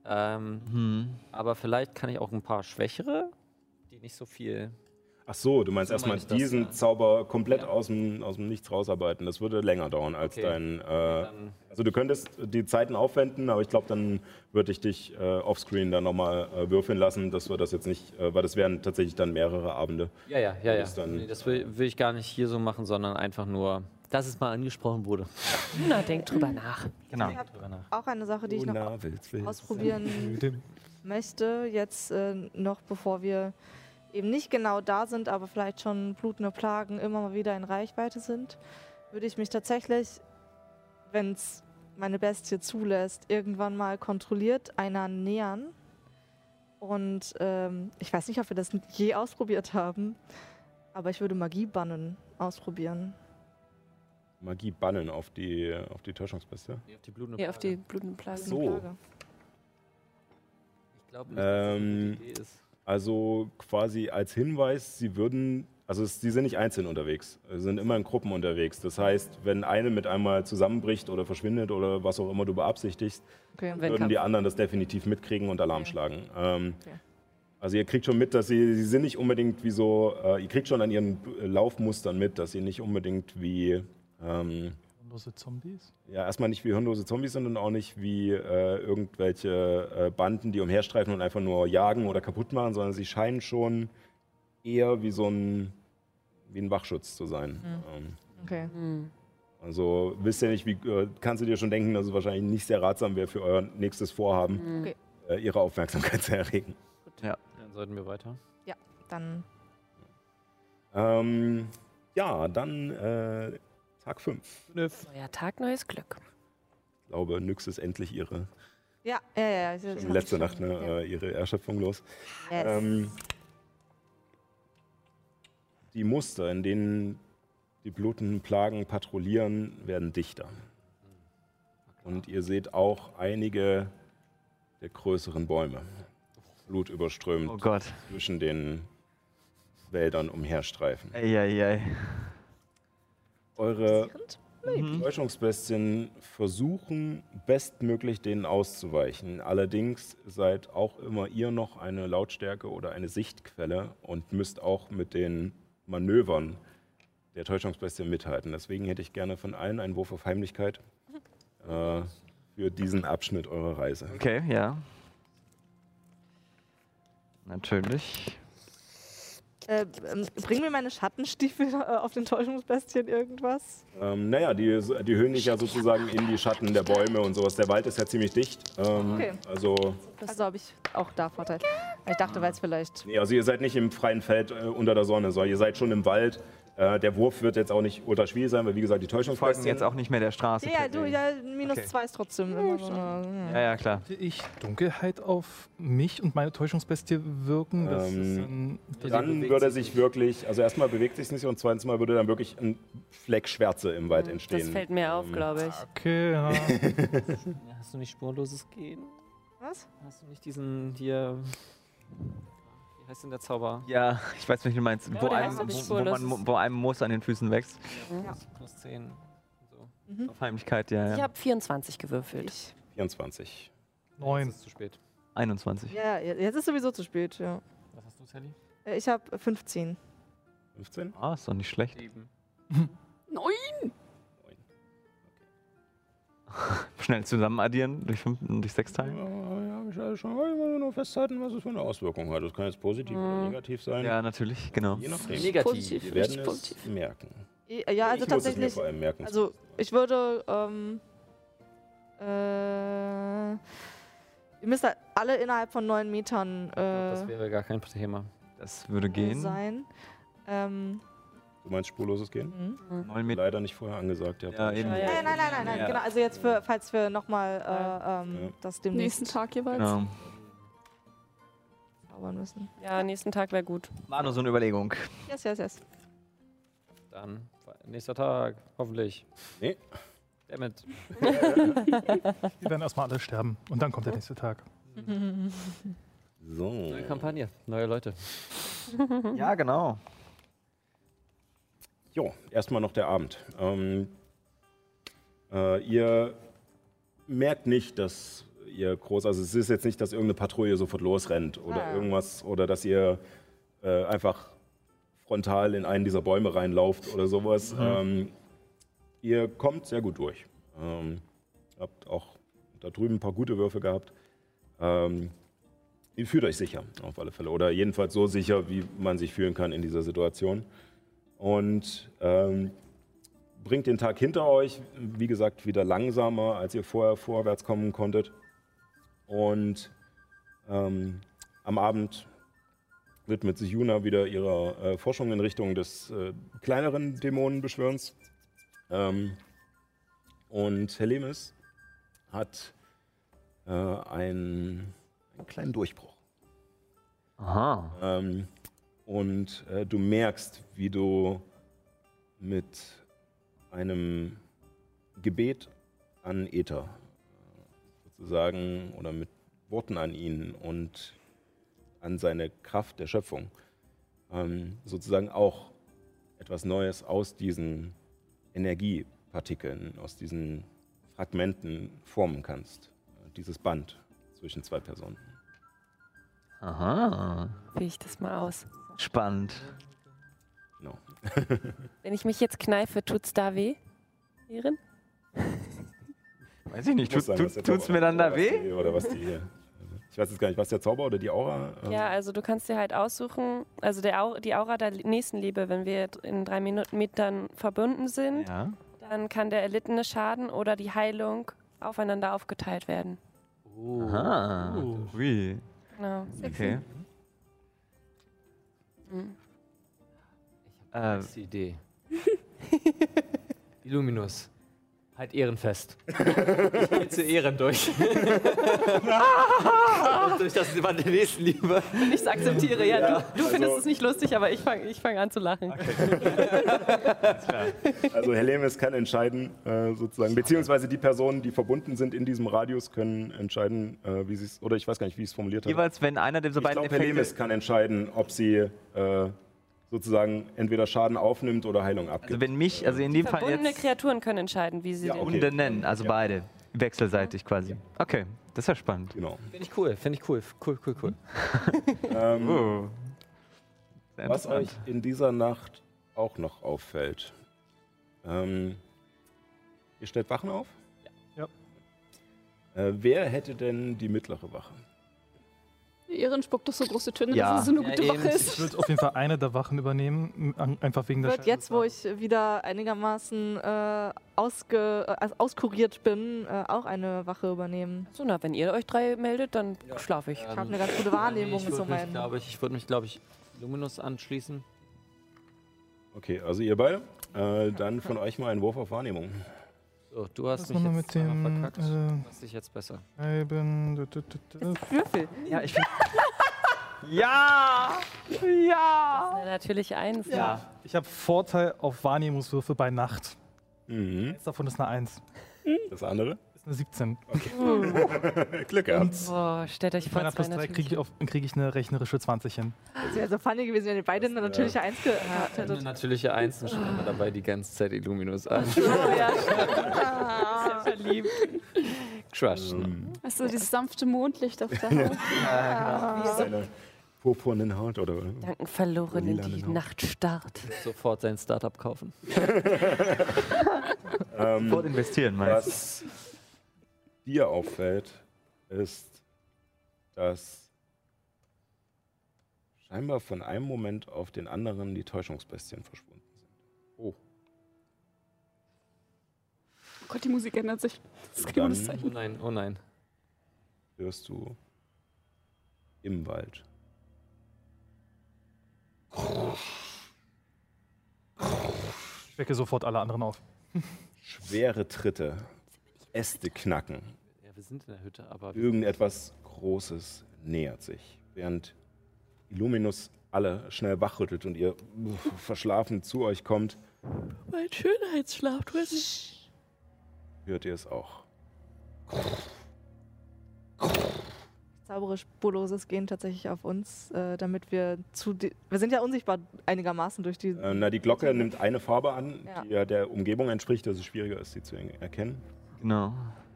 Ähm, Hm. aber vielleicht kann ich auch ein paar schwächere, die nicht so viel. Ach so, du meinst So erstmal das, diesen ja. Zauber komplett Ja. aus, dem, aus dem Nichts rausarbeiten. Das würde länger dauern als Okay. dein. Äh, Dann, also du könntest die Zeiten aufwenden, aber ich glaube, dann würde ich dich äh, offscreen dann nochmal äh, würfeln lassen, dass wir das jetzt nicht, äh, weil das wären tatsächlich dann mehrere Abende. ja, ja, ja, ja. Nee, das will, will ich gar nicht hier so machen, sondern einfach nur, dass es mal angesprochen wurde. Na, denk drüber nach. Genau. Ich habe auch eine Sache, die ich noch na, will's, will's. ausprobieren möchte, jetzt äh, noch bevor wir eben nicht genau da sind, aber vielleicht schon blutende Plagen immer mal wieder in Reichweite sind, würde ich mich tatsächlich, wenn es meine Bestie zulässt, irgendwann mal kontrolliert einer nähern. Und ähm, ich weiß nicht, ob wir das je ausprobiert haben, aber ich würde Magie bannen ausprobieren. Magie bannen auf die, auf die Täuschungsbeste. Nee, auf die blutende Hier auf Plage. die blutenden Plagen. So. Plage. Ich glaube nicht, dass das eine Ähm, gute Idee ist. Also quasi als Hinweis, sie würden, also sie sind nicht einzeln unterwegs, sie sind immer in Gruppen unterwegs. Das heißt, wenn eine mit einmal zusammenbricht oder verschwindet oder was auch immer du beabsichtigst, Okay. Würden die anderen das definitiv mitkriegen und Alarm Okay. schlagen. Ähm, Okay. Also ihr kriegt schon mit, dass sie, sie sind nicht unbedingt wie so, äh, ihr kriegt schon an ihren Laufmustern mit, dass sie nicht unbedingt wie, ähm, Lose Zombies? ja erstmal nicht wie hirnlose Zombies sind und auch nicht wie äh, irgendwelche äh, Banden, die umherstreifen und einfach nur jagen oder kaputt machen, sondern sie scheinen schon eher wie so ein, wie ein Wachschutz zu sein. Ähm, Okay. Hm. also wisst ihr nicht, wie äh, kannst du dir schon denken, dass es wahrscheinlich nicht sehr ratsam wäre für euer nächstes Vorhaben, Hm. Okay. äh, ihre Aufmerksamkeit zu erregen. Dann sollten wir weiter. Dann Ähm, ja, dann äh, Tag 5. Neuer Tag, neues Glück. Ich glaube, Nyx ist endlich ihre ja, ja, ja. hab letzte Nacht, ne, ja. äh, ihre Erschöpfung los. Yes. Ähm, die Muster, in denen die blutenden Plagen patrouillieren, werden dichter. Und ihr seht auch einige der größeren Bäume, blutüberströmt, Oh Gott. zwischen den Wäldern umherstreifen. Eieiei. Eure Passierend? Mhm. Täuschungsbestien versuchen bestmöglich denen auszuweichen. Allerdings seid auch immer ihr noch eine Lautstärke oder eine Sichtquelle und müsst auch mit den Manövern der Täuschungsbestien mithalten. Deswegen hätte ich gerne von allen einen Wurf auf Heimlichkeit äh, für diesen Abschnitt eurer Reise. Okay, ja. Natürlich. Äh, ähm, bringen mir meine Schattenstiefel äh, auf den Täuschungsbestien irgendwas? Ähm, naja, die, die höhen dich ja sozusagen in die Schatten der Bäume und sowas. Der Wald ist ja ziemlich dicht. Ähm, Okay. Also Also habe ich auch da Vorteil. Ich dachte, weil es vielleicht. Nee, also ihr seid nicht im freien Feld äh, unter der Sonne, sondern ihr seid schon im Wald. Äh, der Wurf wird jetzt auch nicht ultra schwierig sein, weil wie gesagt, die Wir folgen Täuschungsbestien jetzt auch nicht mehr der Straße. Ja, du, ja, minus Okay. zwei ist trotzdem immer so. eine- Ja, ja, klar. Könnte ich Dunkelheit auf mich und meine Täuschungsbestie wirken? Das Ähm, ist ein, Dann würde sich sich wirklich, also erstmal bewegt sich nicht und zweitens mal würde dann wirklich ein Fleck Schwärze im Wald Das entstehen. fällt mir auf, Ähm, glaube ich. okay. Ja, hast du nicht spurloses Gehen? Was? Hast du nicht diesen hier. Heißt denn der Zauber? Ja, ich weiß nicht, wie du meinst. Ja, wo, einem, wo, wo, man, wo einem Moos an den Füßen wächst. Ja. Plus 10. So. Mhm. Auf Heimlichkeit, ja, Ich ja. habe 24 gewürfelt. Ich. 24. Das neun. ist zu spät. 21. Ja, jetzt ist sowieso zu spät, ja. Was hast du, Sally? Äh, Ich habe 15. 15? Ah, ist doch nicht schlecht. Sieben. Neun! Schnell zusammen addieren, durch 5 und durch 6 Ja, teilen. Ja, ich will schon mal nur festhalten, was es für eine Auswirkung hat. Das kann jetzt positiv oder Mhm. negativ sein. Ja, natürlich, genau. Je nachdem. Negativ. Positiv. Wir werden es positiv. merken. Ja, also ich muss es mir tatsächlich. vor allem merken. Also ich würde. Ähm, äh, ihr müsst halt alle innerhalb von neun Metern Das äh, wäre gar kein Thema. Das würde gehen. sein. Ähm, du meinst spurloses Gehen? mhm. Neun Meter. Leider nicht vorher angesagt. Ja, eben. Nein, nein, nein, nein, nein. Ja. Genau, also jetzt für, falls wir nochmal äh, ähm, Ja. das demnächst Nächsten Tag jeweils. Genau. zaubern müssen. Ja, nächsten Tag wäre gut. War nur so eine Überlegung. Yes, yes, yes. Dann nächster Tag, hoffentlich. Nee. Damit. Wir werden erstmal alle sterben und dann kommt der nächste Tag. So. Neue Kampagne, neue Leute. Ja, genau. Jo, erstmal noch der Abend. Ähm, äh, ihr merkt nicht, dass ihr groß, also es ist jetzt nicht, dass irgendeine Patrouille sofort losrennt oder Ah, irgendwas oder dass ihr äh, einfach frontal in einen dieser Bäume reinlauft oder sowas. Ähm, ihr kommt sehr gut durch. Ähm, habt auch da drüben ein paar gute Würfe gehabt. Ähm, ihr fühlt euch sicher, auf alle Fälle. Oder jedenfalls so sicher, wie man sich fühlen kann in dieser Situation und ähm, bringt den Tag hinter euch, wie gesagt, wieder langsamer, als ihr vorher vorwärts kommen konntet. Und ähm, am Abend widmet sich Juna wieder ihrer äh, Forschung in Richtung des äh, kleineren Dämonenbeschwörens. Ähm, und Helemis hat äh, einen, einen kleinen Durchbruch. Aha. Ähm, und äh, du merkst, wie du mit einem Gebet an Äther äh, sozusagen oder mit Worten an ihn und an seine Kraft der Schöpfung ähm, sozusagen auch etwas Neues aus diesen Energiepartikeln, aus diesen Fragmenten formen kannst. Dieses Band zwischen zwei Personen. Aha. Wie ich das mal aus. Spannend. Genau. Wenn ich mich jetzt kneife, tut's da weh? Erin? Weiß ich nicht. Tut, sein, tut, tut's mir dann da weh? Die, oder was die, ich weiß jetzt gar nicht, was der Zauber oder die Aura? ähm, Ja, also du kannst dir halt aussuchen, also der Au die Aura der Nächstenliebe, wenn wir in drei Minuten Metern verbunden sind, Ja. dann kann der erlittene Schaden oder die Heilung aufeinander aufgeteilt werden. Aha. Ui. Genau. Okay. Mhm. Äh, Das ist die Idee. Illuminus. Halt ehrenfest. ich gehe zu Ehren durch. Durch das über die Nächstenliebe. Ich akzeptiere, ja. Du, du findest also- es nicht lustig, aber ich fange ich fang an zu lachen. Also Helemis kann entscheiden, äh, sozusagen, beziehungsweise die Personen, die verbunden sind in diesem Radius, können entscheiden, äh, wie sie es, oder ich weiß gar nicht, wie ich es formuliert habe. jeweils, wenn einer der so Ich beiden glaube, Helemis Effekte... kann entscheiden, ob sie äh, sozusagen entweder Schaden aufnimmt oder Heilung abgibt. Also wenn mich, also in dem Fall Verbundene jetzt Kreaturen können entscheiden, wie sie Ja, okay. Hunde nennen, also Ja. beide. Wechselseitig quasi. Okay, das ist ja spannend. Genau. Finde ich cool, finde ich cool. Cool, cool, cool. Ähm, Oh. Was euch in dieser Nacht auch noch auffällt. Ähm, ihr stellt Wachen auf? Ja. Äh, wer hätte denn die mittlere Wache? Ehren spuckt doch so große Töne, Ja. dass es so eine Ja, gute eben. Wache Ich ist. würde auf jeden Fall eine der Wachen übernehmen, einfach wegen der Wird jetzt, wo ich wieder einigermaßen äh, ausge, äh, auskuriert bin, äh, auch eine Wache übernehmen. So, na, wenn ihr euch drei meldet, dann schlafe ich. Ich habe eine ganz gute Wahrnehmung. ich würde mich, glaube ich, ich, würd mich, glaube ich, Luminus anschließen. Okay, also ihr beide. Äh, dann von euch mal ein Wurf auf Wahrnehmung. So, du hast mich jetzt mit dem verkackt. äh, Weiß ich jetzt besser. Scheiben. du- du- du- du- Würfel. Ja, ich ja! Ja! Na, natürlich eins. Ja. Ich habe Vorteil auf Wahrnehmungswürfe bei Nacht. Mhm. Eins davon ist eine 1. Das andere? Ist eine 17. Glück gehabt. Boah, stellt euch vor, plus 3 natürlich. kriege ich, auf- krieg ich eine rechnerische 20 hin. Es wäre so funny gewesen, wenn ihr beide eine natürliche Eins gehabt Eine hättet. natürliche Eins und schon immer dabei die ganze Zeit Illuminus an. Oh, ja, Sehr verliebt. Crush. Ähm, Weißt du, dieses sanfte Mondlicht auf der Haut. seine purpurnen Haut oder? Gedanken verloren in Lilanen die Haut. Nacht starrt. Sofort sein Startup kaufen. Ähm, Sofort investieren, meinst was dir auffällt, ist, dass scheinbar von einem Moment auf den anderen die Täuschungsbestien verschwunden sind. Oh. Gott, die Musik ändert sich. Das ist kein Dann- gutes Oh Zeichen. nein, oh nein. hörst du im Wald. Ich wecke sofort alle anderen auf. Schwere Tritte, Äste knacken. Ja, wir sind in der Hütte, aber Irgendetwas Großes nähert sich, während Illuminus alle schnell wachrüttelt und ihr verschlafen zu euch kommt, Mein Schönheitsschlaf, du hast hört ihr es auch. Ich zaubere spurloses Gehen tatsächlich auf uns, äh, damit wir zu. Wir sind ja unsichtbar einigermaßen durch die. Äh, na, die Glocke nimmt eine Farbe an, Ja. die ja der Umgebung entspricht, dass es schwieriger ist, sie zu er- erkennen. Genau.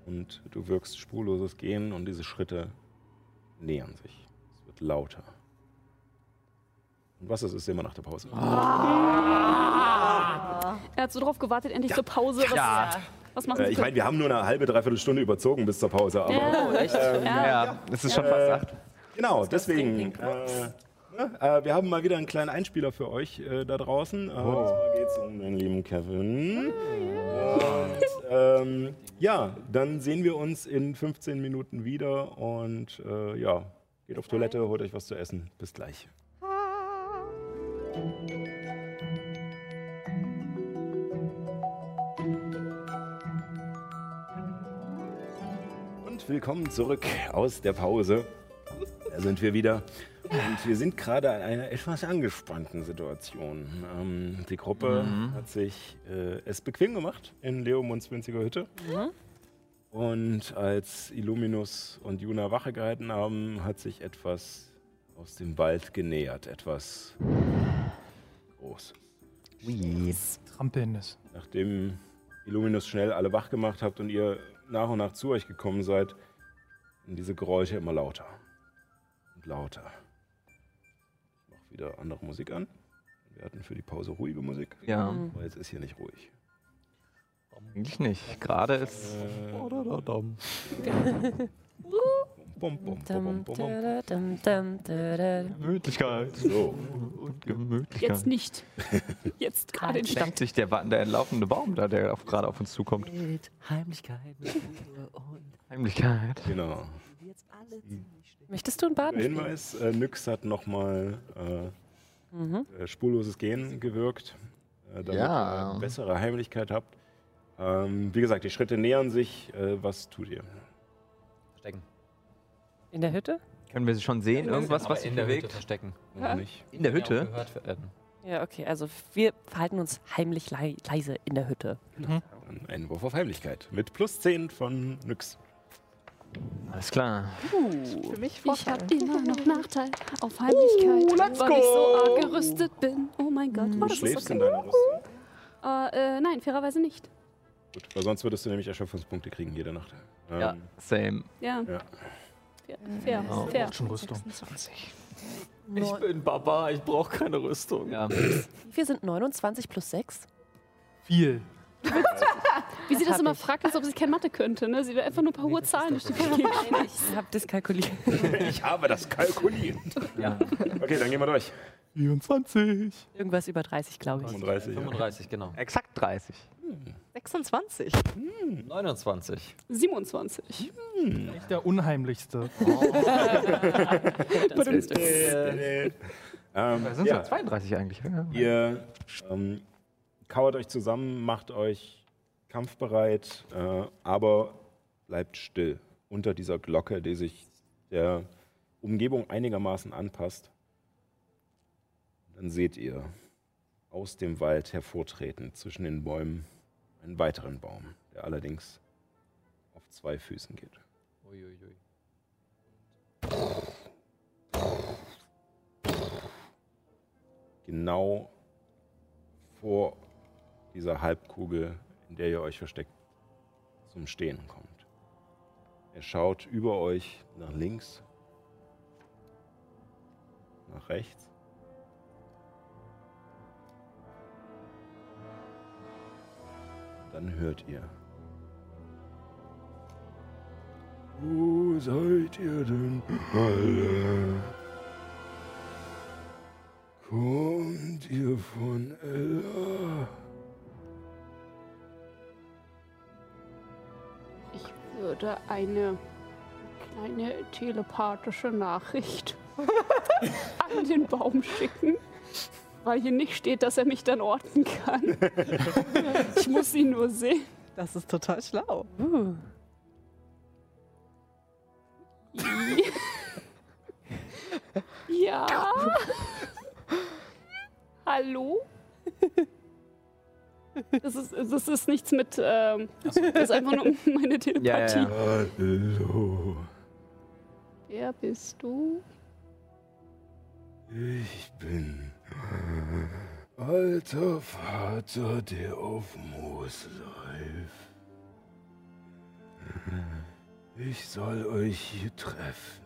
Und du wirkst spurloses Gehen und diese Schritte nähern sich. Es wird lauter. Und was ist, ist sehen wir nach der Pause. Er hat so drauf gewartet, endlich zur Pause. Was, Ja. was machen Äh, ich meine, wir haben nur eine halbe, dreiviertel Stunde überzogen bis zur Pause. Aber, ja, ähm, ja. Ja, es ist schon fast acht. Genau, deswegen. Äh, ne, äh, wir haben mal wieder einen kleinen Einspieler für euch äh, da draußen. Äh, Und zwar geht es um den lieben Kevin. Und ähm, ja, dann sehen wir uns in 15 Minuten wieder. Und äh, ja, geht auf Toilette, holt euch was zu essen. Bis gleich. Und willkommen zurück aus der Pause. Da sind wir wieder. Und wir sind gerade in einer etwas angespannten Situation. Ähm, die Gruppe hat sich äh, es bequem gemacht in Leomunds winziger Hütte. Und als Illuminus und Juna Wache gehalten haben, hat sich etwas aus dem Wald genähert. Etwas Großes. Trampelndes. Nachdem Illuminus schnell alle wach gemacht habt und ihr nach und nach zu euch gekommen seid, sind diese Geräusche immer lauter und lauter. Wieder andere Musik an. Wir hatten für die Pause ruhige Musik. Ja. Aber jetzt ist hier nicht ruhig. Eigentlich nicht. Gerade ist. Äh. Gemütlichkeit. So, Und Gemütlichkeit. Jetzt nicht. Jetzt gerade nicht. Stammt sich der, der laufende Baum da, der auf, gerade auf uns zukommt. mit Heimlichkeit, mit Heimlichkeit. genau. jetzt alle schlimm. Möchtest du ein Baden? Hinweis, äh, Nyx hat nochmal Mhm. äh, spurloses Gehen gewirkt, äh, damit Ja. ihr bessere Heimlichkeit habt. Ähm, wie gesagt, die Schritte nähern sich. Äh, was tut ihr? Verstecken. In der Hütte? Können wir schon sehen? Irgendwas, Aber was in der Hütte verstecken. Noch nicht. In der Ja, Hütte? Ja, okay. Also wir verhalten uns heimlich lei leise in der Hütte. Dann ein Wurf auf Heimlichkeit mit plus 10 von Nyx. Alles klar. Für mich Ich habe immer noch Nachteil auf Heimlichkeit, weil ich so arg gerüstet bin. Oh mein Gott. Oh, Du das ist schläfst in okay. deiner Rüstung. Äh, äh, nein, fairerweise nicht. Gut, weil sonst würdest du nämlich Erschöpfungspunkte kriegen jede Nacht. Ähm, Ja. Same. Ja, Ja. fair. Fair. Oh. fair. Schon Rüstung. Ich bin Baba, ich brauche keine Rüstung. Ja. Wir sind 29 plus 6. Viel. Wie sie das immer ich. fragt, als ob sie keine Mathe könnte. Ne? Sie will einfach nur ein paar hohe Zahlen durch die Nein, ich habe das kalkuliert. Ich habe das kalkuliert. ja. Okay, dann gehen wir durch. 24. Irgendwas über 30, glaube ich. 35. ja. 35, genau. Exakt 30. 26. 29. 27. Echt der unheimlichste. Das willst du. Ähm, Da sind ja, ja. 32 eigentlich. Ja. Ihr ähm, kauert euch zusammen, macht euch kampfbereit, äh, aber bleibt still unter dieser Glocke, die sich der Umgebung einigermaßen anpasst. Dann seht ihr aus dem Wald hervortreten zwischen den Bäumen einen weiteren Baum, der allerdings auf zwei Füßen geht. Uiuiui. genau vor dieser Halbkugel, in der ihr euch versteckt, zum Stehen kommt. Er schaut über euch nach links, nach rechts. Dann hört ihr. Wo seid ihr denn alle? Kommt ihr von Ella? Würde eine kleine telepathische Nachricht an den Baum schicken, weil hier nicht steht, dass er mich dann orten kann. ich muss ihn nur sehen. Das ist total schlau. Uh. Ja. Hallo? Das ist, das ist nichts mit. Ähm, das ist einfach nur meine Telepathie. Ja. Hallo. Wer bist du? Ich bin alter Vater, der auf Moos läuft. Ich soll euch hier treffen.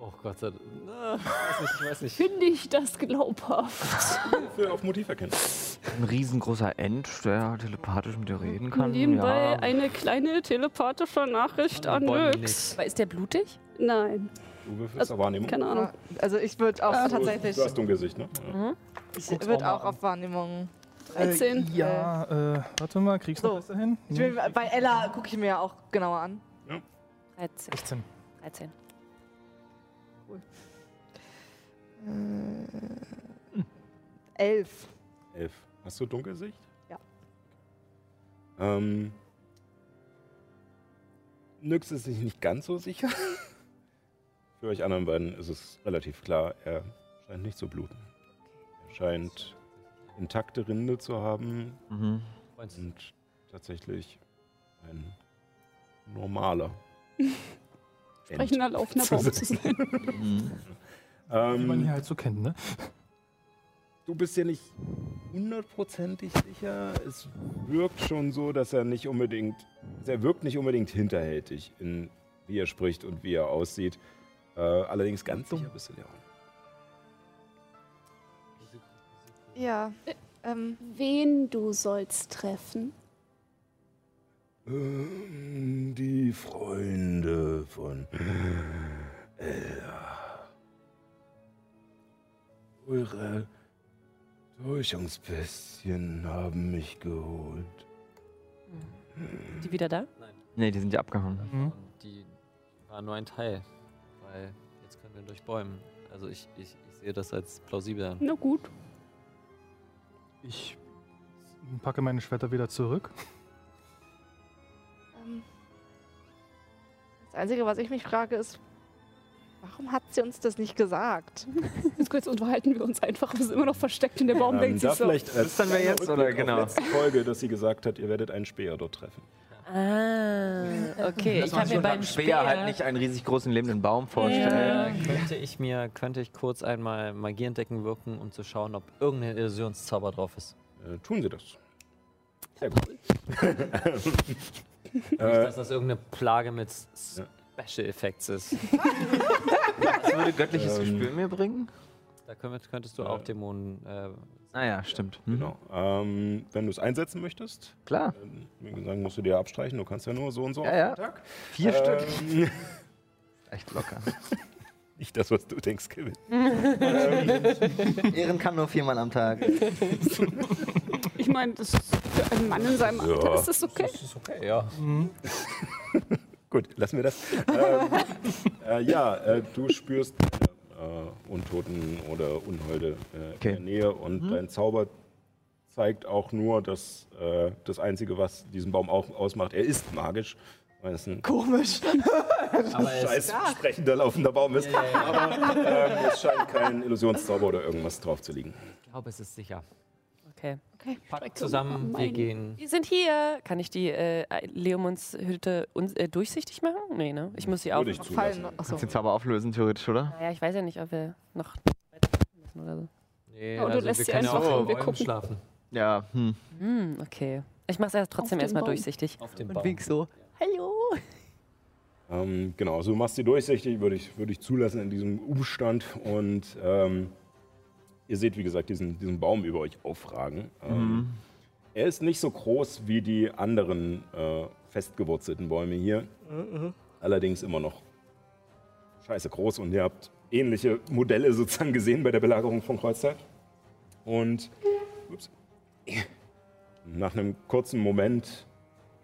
Oh Gott sei Dank. Ah, Ich weiß nicht, ich weiß nicht. Finde ich das glaubhaft? Für auf Motiv erkennen. Ein riesengroßer End, der telepathisch mit dir reden kann. Nebenbei ja. eine kleine telepathische Nachricht An. Aber ist der blutig? Nein, Du würfelst Also, auf Wahrnehmung. keine Ahnung. Also ich würde auch Ah, tatsächlich. Du hast Dunkelsicht, ne? Ja. Ich würde auch auch auf Wahrnehmung. 13. Äh, ja, äh, warte mal, kriegst du So. besser hin? Ich will, bei Ella gucke ich mir auch genauer an. 13. 16. 13. Äh, elf. Elf. Hast du Dunkelsicht? Ja. Ähm, Nyx ist sich nicht ganz so sicher. Für euch anderen beiden ist es relativ klar, er scheint nicht zu bluten. Er scheint intakte Rinde zu haben Mhm. und tatsächlich ein normaler. Sprechender laufender Baum zu sein. Wie man Ähm, hier halt so kennt, ne? Du bist ja nicht hundertprozentig sicher. Es wirkt schon so, dass er nicht unbedingt, er wirkt nicht unbedingt hinterhältig in wie er spricht und wie er aussieht. Äh, allerdings ganz sicher bist du dir auch. nicht. Ja. Ähm, Wen du sollst treffen? Ähm, Die Freunde von Ella. Eure Täuschungsbestien haben mich geholt. Die wieder da? Nee, die sind ja abgehauen. Mhm. Und die war nur ein Teil. Weil jetzt können wir durchbäumen. Also ich, ich, ich sehe das als plausibel an. Na gut. Ich packe meine Schwerter wieder zurück. ähm, das Einzige, was ich mich frage, ist, warum hat sie uns das nicht gesagt? Jetzt kurz unterhalten wir uns einfach. Wir sind immer noch versteckt und der Baum Ähm, da so. vielleicht als Flüstern wir jetzt, oder auf genau? letzte Folge, dass sie gesagt hat, ihr werdet einen Speer dort treffen. Ah, okay. Dass Ich sich mir beim Speer Speer halt nicht einen riesig großen lebenden Baum Äh, vorstellen. könnte ich mir, könnte ich kurz einmal Magie entdecken wirken, um zu schauen, ob irgendein Illusionszauber drauf ist. Äh, tun sie das. Sehr gut. Nicht, äh, dass das irgendeine Plage mit Special Effects ist. Das würde göttliches Ähm, Gespür mir bringen? Da könnt, könntest du auch Dämonen. Äh, Ah ja, stimmt. Mhm. genau. Ähm, wenn du es einsetzen möchtest, Klar. ähm, wie gesagt, musst du dir abstreichen. Du kannst ja nur so und so Ja, auf ja. Tag. Vier Stück. Ähm, Echt locker. nicht das, was du denkst, Kevin. Ehren kann nur viermal am Tag. Ich meine, das ist für einen Mann in seinem Alter Ja. ist das okay. das ist okay, ja. Gut, lassen wir das. ähm, äh, ja, äh, du spürst äh, Untoten oder Unholde äh, Okay. in der Nähe und dein Zauber zeigt auch nur, dass äh, das Einzige, was diesen Baum auch ausmacht, er ist magisch. Komisch. Aber scheiß sprechender laufender Baum ist. Aber ähm, es scheint kein Illusionszauber oder irgendwas drauf zu liegen. ich glaube, es ist sicher. Okay. Packt zusammen, wir gehen. Wir sind hier. Kann ich die äh, Leomunds Hütte uns, äh, durchsichtig machen? Nee, ne? Ich muss sie auch. Fallen. zulassen. Achso. Kannst den Zauber auflösen, theoretisch, oder? Naja, ich weiß ja nicht, ob wir noch müssen oder so. Nee, Oh, du also lässt wir sie können einfach auf wir gucken. schlafen. Ja, hm. Hm, okay. Ich mach's ja trotzdem erstmal durchsichtig. Auf dem Und Baum. wink so. Hallo. Ähm, genau, also du machst sie durchsichtig, würde ich, würde ich zulassen in diesem Umstand. Und ähm, ihr seht, wie gesagt, diesen, diesen Baum über euch aufragen. Ähm, Er ist nicht so groß wie die anderen äh, festgewurzelten Bäume hier. Allerdings immer noch scheiße groß und ihr habt ähnliche Modelle sozusagen gesehen bei der Belagerung von Kreuzzeit. Und ups, nach einem kurzen Moment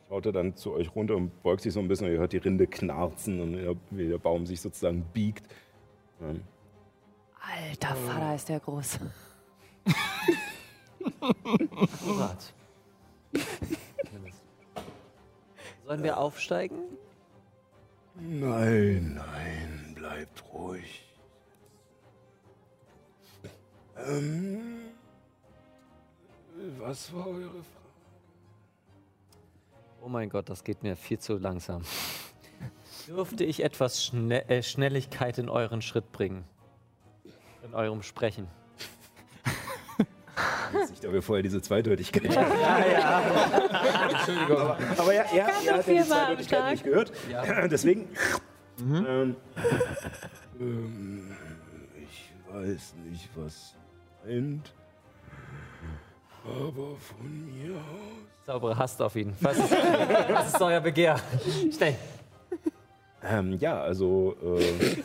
schaut er dann zu euch runter und beugt sich so ein bisschen. Ihr hört die Rinde knarzen und wie der Baum sich sozusagen biegt. Alter Vater, ist der groß. Akkurat. Sollen wir aufsteigen? Nein, nein, bleibt ruhig. Ähm, was war eure Frage? Oh mein Gott, das geht mir viel zu langsam. Dürfte ich etwas Schne äh, Schnelligkeit in euren Schritt bringen? In eurem Sprechen. Ob ihr vorher diese Zweideutigkeit Ja, ja. Entschuldigung. Aber, aber ja, er, er hat ja die Zweideutigkeit nicht gehört. Deswegen. Ähm, ähm, ich weiß nicht, was meint. Aber von mir aus. Saubere Hast auf ihn. Was ist, was ist euer Begehr? Schnell. Ähm, ja, also. Äh,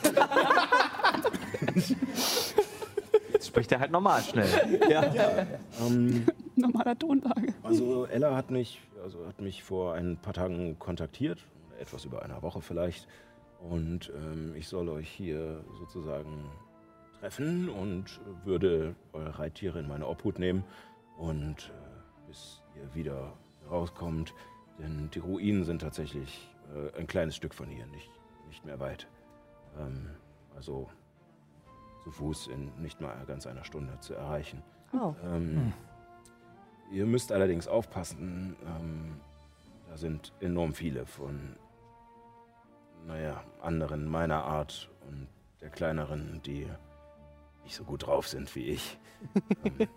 spricht er halt normal schnell. ja. Ähm, Normaler Tonlage. Also Ella hat mich, also hat mich vor ein paar Tagen kontaktiert, etwas über einer Woche vielleicht. Und ähm, ich soll euch hier sozusagen treffen und würde eure Reittiere in meine Obhut nehmen und äh, bis ihr wieder rauskommt. Denn die Ruinen sind tatsächlich äh, ein kleines Stück von hier, nicht, nicht mehr weit. Ähm, also zu Fuß in nicht mal ganz einer Stunde zu erreichen. Oh. Ähm, Ihr müsst allerdings aufpassen, ähm, da sind enorm viele von, naja, anderen meiner Art und der kleineren, die nicht so gut drauf sind wie ich. ähm,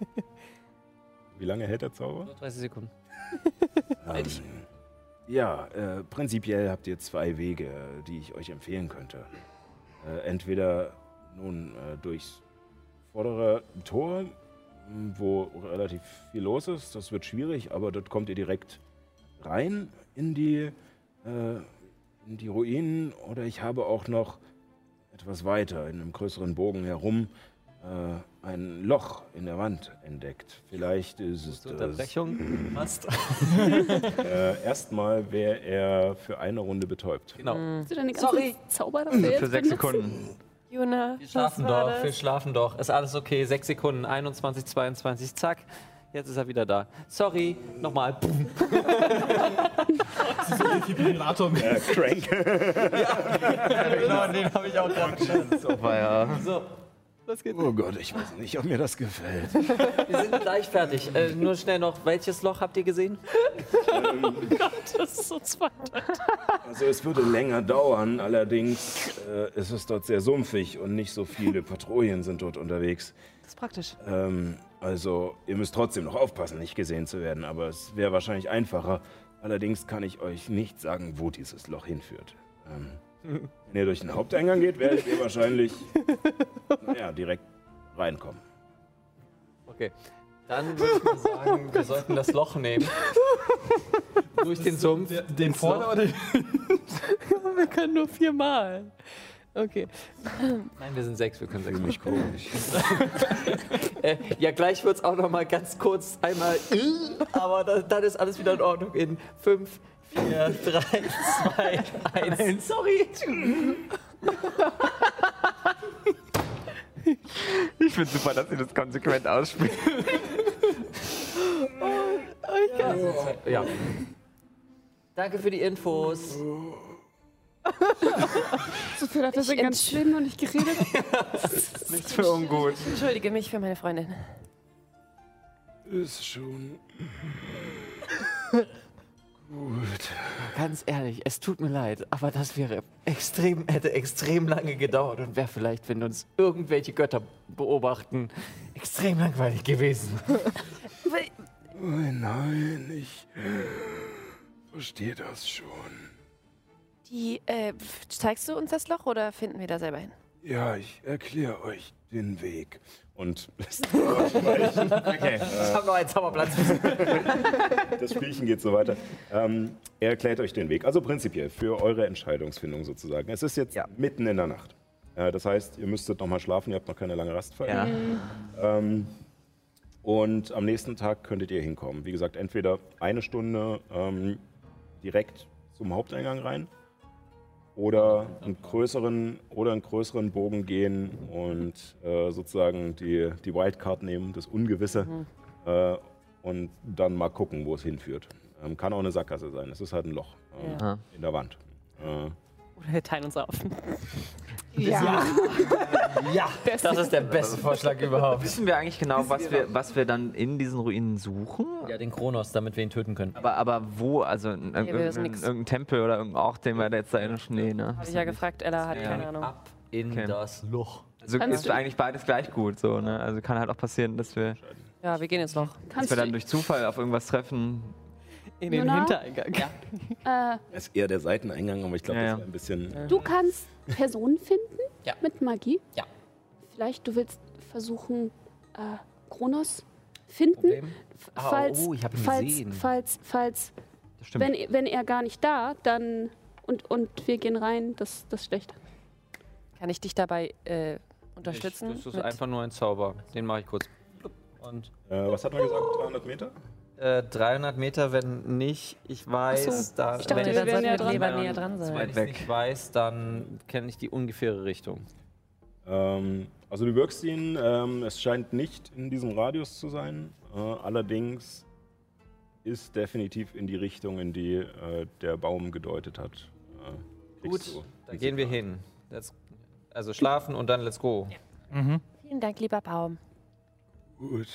wie lange hält der Zauber? Nur 30 Sekunden. Ähm, ja, äh, prinzipiell habt ihr zwei Wege, die ich euch empfehlen könnte. Äh, entweder nun äh, durchs vordere Tor, wo relativ viel los ist. Das wird schwierig, aber dort kommt ihr direkt rein in die, äh, in die Ruinen. Oder ich habe auch noch etwas weiter in einem größeren Bogen herum äh, ein Loch in der Wand entdeckt. Vielleicht ist es das. Unterbrechung. Passt. Äh, erstmal wäre er für eine Runde betäubt. Genau. Hast du deine ganzen Sorry. Zauber dafür Für sechs benutzt? Sekunden. Juna, Wir schlafen doch, das? wir schlafen doch. Ist alles okay. Sechs Sekunden. 21, 22, zack. Jetzt ist er wieder da. Sorry, nochmal. Defibrillator mit. Äh, Crank. genau, den habe ich auch gerade So ja. So, los geht's. Oh Gott, ich weiß nicht, ob mir das gefällt. Wir sind gleich fertig. Äh, nur schnell noch, welches Loch habt ihr gesehen? Das ist so zweideutig. Also es würde länger dauern, allerdings äh, ist es dort sehr sumpfig und nicht so viele Patrouillen sind dort unterwegs. Das ist praktisch. Ähm, also ihr müsst trotzdem noch aufpassen, nicht gesehen zu werden, aber es wäre wahrscheinlich einfacher. Allerdings kann ich euch nicht sagen, wo dieses Loch hinführt. Ähm, wenn ihr durch den Haupteingang geht, werdet ihr wahrscheinlich naja, direkt reinkommen. Okay. Dann würde ich mal sagen, wir sollten das Loch nehmen. Durch den Sumpf. Der, den Loch. oder den Wir können nur viermal. Okay. Nein, wir sind sechs, wir können sechs. Ziemlich komisch. Äh, ja, gleich wird es auch noch mal ganz kurz einmal, aber da, dann ist alles wieder in Ordnung. In 5, 4, 3, 2, 1. Sorry. Ich finde super, dass ihr das konsequent ausspielt. Ja. Danke für die Infos. So viel hat er sein ganzes Leben noch nicht geredet. Nichts für ungut. Entschuldige mich für meine Freundin. Ist schon gut. Ganz ehrlich, es tut mir leid, aber das wäre extrem, hätte extrem lange gedauert und wäre vielleicht, wenn uns irgendwelche Götter beobachten, extrem langweilig gewesen. Oh nein, ich verstehe das schon. Die, äh, zeigst du uns das Loch oder finden wir da selber hin? Ja, ich erkläre euch den Weg. Und Okay. Ich habe noch einen Zauberplatz. das Spielchen geht so weiter. Ähm, er erklärt euch den Weg. Also prinzipiell für eure Entscheidungsfindung sozusagen. Es ist jetzt Ja. mitten in der Nacht. Äh, das heißt, ihr müsstet noch mal schlafen. Ihr habt noch keine lange Rastfall. Ja. Ähm, und am nächsten Tag könntet ihr hinkommen. Wie gesagt, entweder eine Stunde ähm, direkt zum Haupteingang rein oder einen größeren oder einen größeren Bogen gehen und äh, sozusagen die, die Wildcard nehmen, das Ungewisse, äh, und dann mal gucken, wo es hinführt. Ähm, kann auch eine Sackgasse sein. Es ist halt ein Loch ähm, Ja. in der Wand. Äh, Oder wir teilen uns auf. Ja. Ja, das ist der beste Vorschlag überhaupt. Wissen wir eigentlich genau, was wir, was wir dann in diesen Ruinen suchen? Ja, den Kronos, damit wir ihn töten können. Aber, aber wo? Also in, wissen irgendein, Tempel oder irgendein Ort, den wir da jetzt da in den Schnee, ne? Habe ich ja gefragt, Ella hat keine Ahnung. Ab in Okay. das Loch. Also Kannst ist eigentlich beides gleich gut, so, ne? Also kann halt auch passieren, dass wir, Ja, wir gehen jetzt noch. dass Kannst wir dann du, durch Zufall auf irgendwas treffen. In den Luna? Hintereingang. äh, Das ist eher der Seiteneingang, aber ich glaube, Ja, das ja. ist ein bisschen. du kannst Personen finden Ja. mit Magie? Ja. Vielleicht du willst versuchen, äh, Kronos finden, Problem? f- Ah, falls, oh, ich hab ihn falls, gesehen. falls, falls, Das stimmt. wenn, wenn er gar nicht da, dann und, und wir gehen rein, das, das ist schlecht. Kann ich dich dabei äh, unterstützen? Ich, das ist mit- einfach nur ein Zauber. Den mache ich kurz. Und Äh, was hat man gesagt? 300 Meter? Äh, 300 Meter, wenn nicht, ich weiß, so, da, ich dachte, wenn wir dann ja dran. lieber Wenn näher dran sein. Wenn ich weg. nicht weiß, dann kenne ich die ungefähre Richtung. Ähm, also du wirkst ihn, ähm, es scheint nicht in diesem Radius zu sein. Äh, allerdings ist definitiv in die Richtung, in die äh, der Baum gedeutet hat. Äh, Gut, kriegst du da ein gehen wir hin. Let's, also schlafen und dann let's go. Mhm. Vielen Dank, lieber Baum. Gut.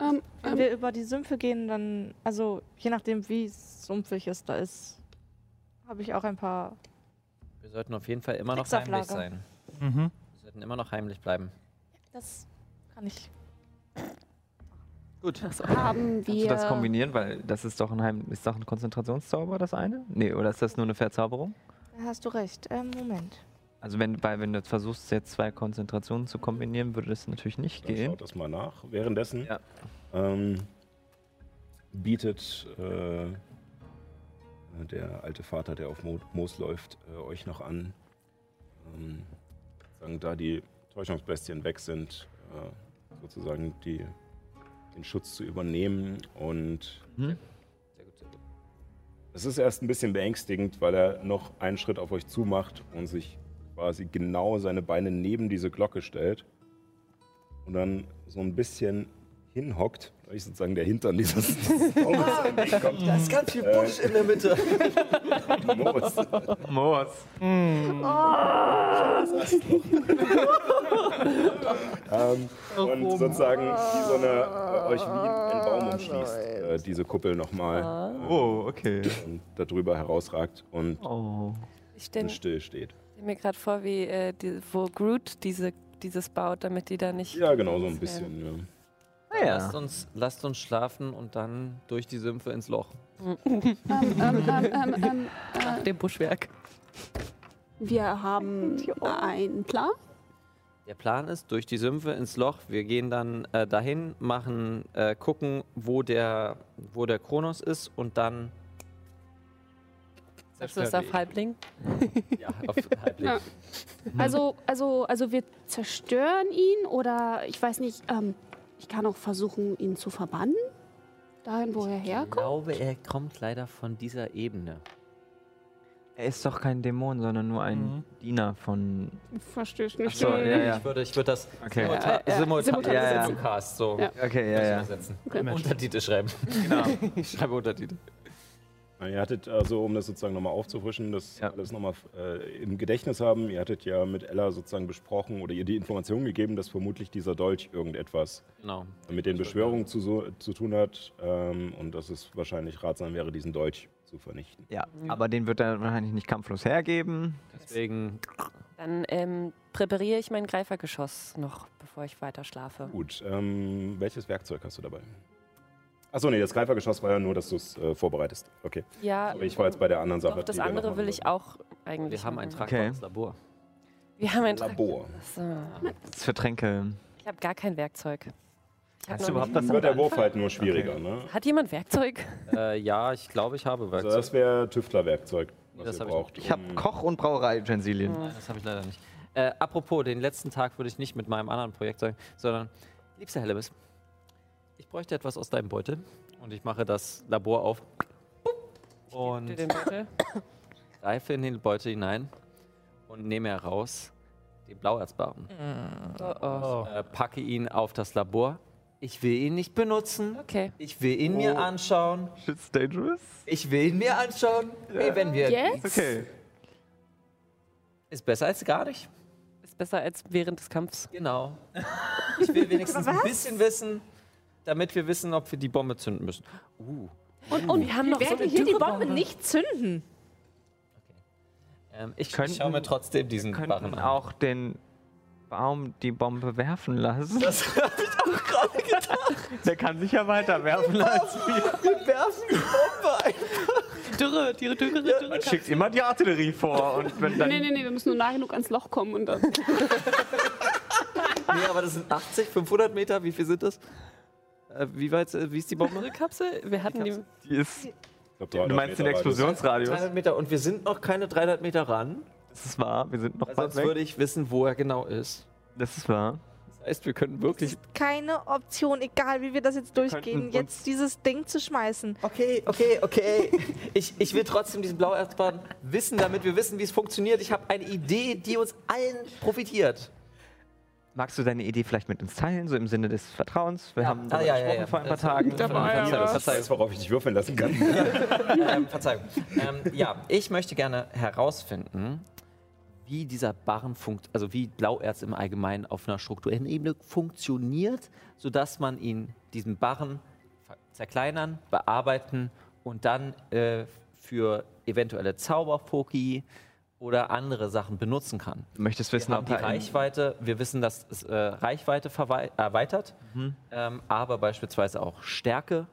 Ähm, wenn Ähm. wir über die Sümpfe gehen, dann, also je nachdem, wie sumpfig es da ist, habe ich auch ein paar. Wir sollten auf jeden Fall immer noch heimlich sein. Mhm. Wir sollten immer noch heimlich bleiben. Das kann ich. Gut. Haben Kannst du wir. das kombinieren? Weil das ist doch ein, Heim ist doch ein Konzentrationszauber, das eine? Nee, oder ist das nur eine Verzauberung? Da hast du recht. Ähm, Moment. Also wenn, weil, wenn du versuchst, jetzt zwei Konzentrationen zu kombinieren, würde das natürlich nicht Dann gehen. schaut das mal nach. Währenddessen Ja. ähm, bietet äh, der alte Vater, der auf Mo Moos läuft, äh, euch noch an, ähm, sagen, da die Täuschungsbestien weg sind, äh, sozusagen die, den Schutz zu übernehmen. Und Hm? Sehr gut, sehr gut. es ist erst ein bisschen beängstigend, weil er noch einen Schritt auf euch zumacht und sich quasi genau seine Beine neben diese Glocke stellt und dann so ein bisschen hinhockt, weil ich sozusagen der Hintern dieses Baumes entgegenkommt. Da ist ganz viel Busch in der Mitte. Moos. Moos. ähm, und sozusagen wie so eine, äh, euch wie ein Baum umschließt, äh, diese Kuppel nochmal Oh, okay. und darüber herausragt und Oh. Stelle still steht. Mir gerade vor, wie äh, die, wo Groot diese, dieses baut, damit die da nicht. Ja, genau, so ein bisschen. Ja. Ah, ja. Lasst, uns, lasst uns schlafen und dann durch die Sümpfe ins Loch. Ähm, ähm, ähm, ähm, ähm, Nach dem Buschwerk. wir haben einen Plan. Der Plan ist, durch die Sümpfe ins Loch. Wir gehen dann äh, dahin, machen, äh, gucken, wo der, wo der Kronos ist und dann. Sagst du das auf Halbling? Ja, auf Halbling. Ja. Also, also, also wir zerstören ihn oder ich weiß nicht, ähm, ich kann auch versuchen, ihn zu verbannen. Dahin, wo er Ich herkommt. glaube, er kommt leider von dieser Ebene. Er ist doch kein Dämon, sondern nur ein Mhm. Diener von. Verstehe ich nicht. Ach so, ja, ja. Ich würde, ich würde das Okay. simulta Ja, ja, simultan simultan Ja, ja. Simulcast so Ja. Okay, ja, ja. übersetzen. Okay. Untertitel schreiben. Genau. Ich schreibe Untertitel. Ihr hattet also, um das sozusagen nochmal aufzufrischen, das Ja. alles nochmal äh, im Gedächtnis haben, ihr hattet ja mit Ella sozusagen besprochen oder ihr die Information gegeben, dass vermutlich dieser Dolch irgendetwas Genau. mit den Beschwörungen zu, so, zu tun hat ähm, und dass es wahrscheinlich ratsam wäre, diesen Dolch zu vernichten. Ja, aber den wird er wahrscheinlich nicht kampflos hergeben. Deswegen Dann ähm, präpariere ich mein Greifergeschoss noch, bevor ich weiter schlafe. Gut, ähm, welches Werkzeug hast du dabei? Achso, nee, das Greifergeschoss war ja nur, dass du es äh, vorbereitest. Okay. Ja, Aber ich war jetzt bei der anderen Sache. doch, das andere will ich auch eigentlich. wir haben ein tragbares Labor. Wir haben ein Labor. So. Das ist für Tränke. Ich habe gar kein Werkzeug. Hast du überhaupt Dann wird der Wurf halt nur schwieriger, ne? Hat jemand Werkzeug? Äh, ja, ich glaube, ich habe Also Werkzeug. das wäre Tüftlerwerkzeug, was das ihr hab ich braucht. Ich habe Koch- und Brauerei-Utensilien. Nein, das habe ich leider nicht. Äh, apropos, den letzten Tag würde ich nicht mit meinem anderen Projekt sagen, sondern, liebster Hellemis, ich bräuchte etwas aus deinem Beutel und ich mache das Labor auf. Und greife in den Beutel hinein und nehme heraus den Blauerzbarren. Oh, oh. Äh, packe ihn auf das Labor. Ich will ihn nicht benutzen. Okay. Ich will ihn mir anschauen. Shit's dangerous? Ich will ihn mir anschauen. Hey, wenn wir Jetzt? Okay. ist besser als gar nicht. Ist besser als während des Kampfs. Genau. Ich will wenigstens ein bisschen wissen, damit wir wissen, ob wir die Bombe zünden müssen. Uh. Und, und wir haben Wir noch so werden eine hier die. Bombe nicht zünden. Ähm, ich Könnten- schaue mir trotzdem diesen Wir Barren an. auch den Baum die Bombe werfen lassen. Das habe ich auch gerade gedacht. Der kann sich ja weiter werfen als wir. Wir werfen die Bombe ein. Dürre, die Dürre, Dürre. Man schickt immer die Artillerie vor und wenn dann Nee, nee, nee, wir müssen nur nah genug ans Loch kommen und dann. Nee, aber das sind 80, 500 Meter. Wie viel sind das? Äh, wie weit, äh, wie ist die Bombe? Kapsel? Wir hatten die. die ist. Ich glaub, 300 Du meinst den Meter Radius. Explosionsradius? 300 Meter und wir sind noch keine 300 Meter ran. Das ist wahr. Wir sind noch Also weit sonst würde ich wissen, wo er genau ist. Das ist wahr. Das heißt, wir können wirklich. Keine Option, egal wie wir das jetzt durchgehen, jetzt dieses Ding zu schmeißen. Okay, okay, okay. Ich, ich will trotzdem diesen Blauerzbahn wissen, damit wir wissen, wie es funktioniert. Ich habe eine Idee, die uns allen profitiert. Magst du deine Idee vielleicht mit uns teilen, so im Sinne des Vertrauens? Wir haben Ah, ja, ja, gesprochen ja. vor ein paar Das- Tagen. Verzeihung, Ich Verzeihung. weiß, worauf ich dich würfeln lassen kann. ähm, Verzeihung. Ähm, ja, ich möchte gerne herausfinden, wie dieser Barren funkt, also wie Blauerz im Allgemeinen auf einer strukturellen Ebene funktioniert, sodass man ihn, diesen Barren, zerkleinern, bearbeiten und dann äh, für eventuelle Zauberfoki oder andere Sachen benutzen kann. Du möchtest wissen, Wir haben die Reichweite, wir wissen, dass es äh, Reichweite erweitert, Mhm. ähm, aber beispielsweise auch Stärke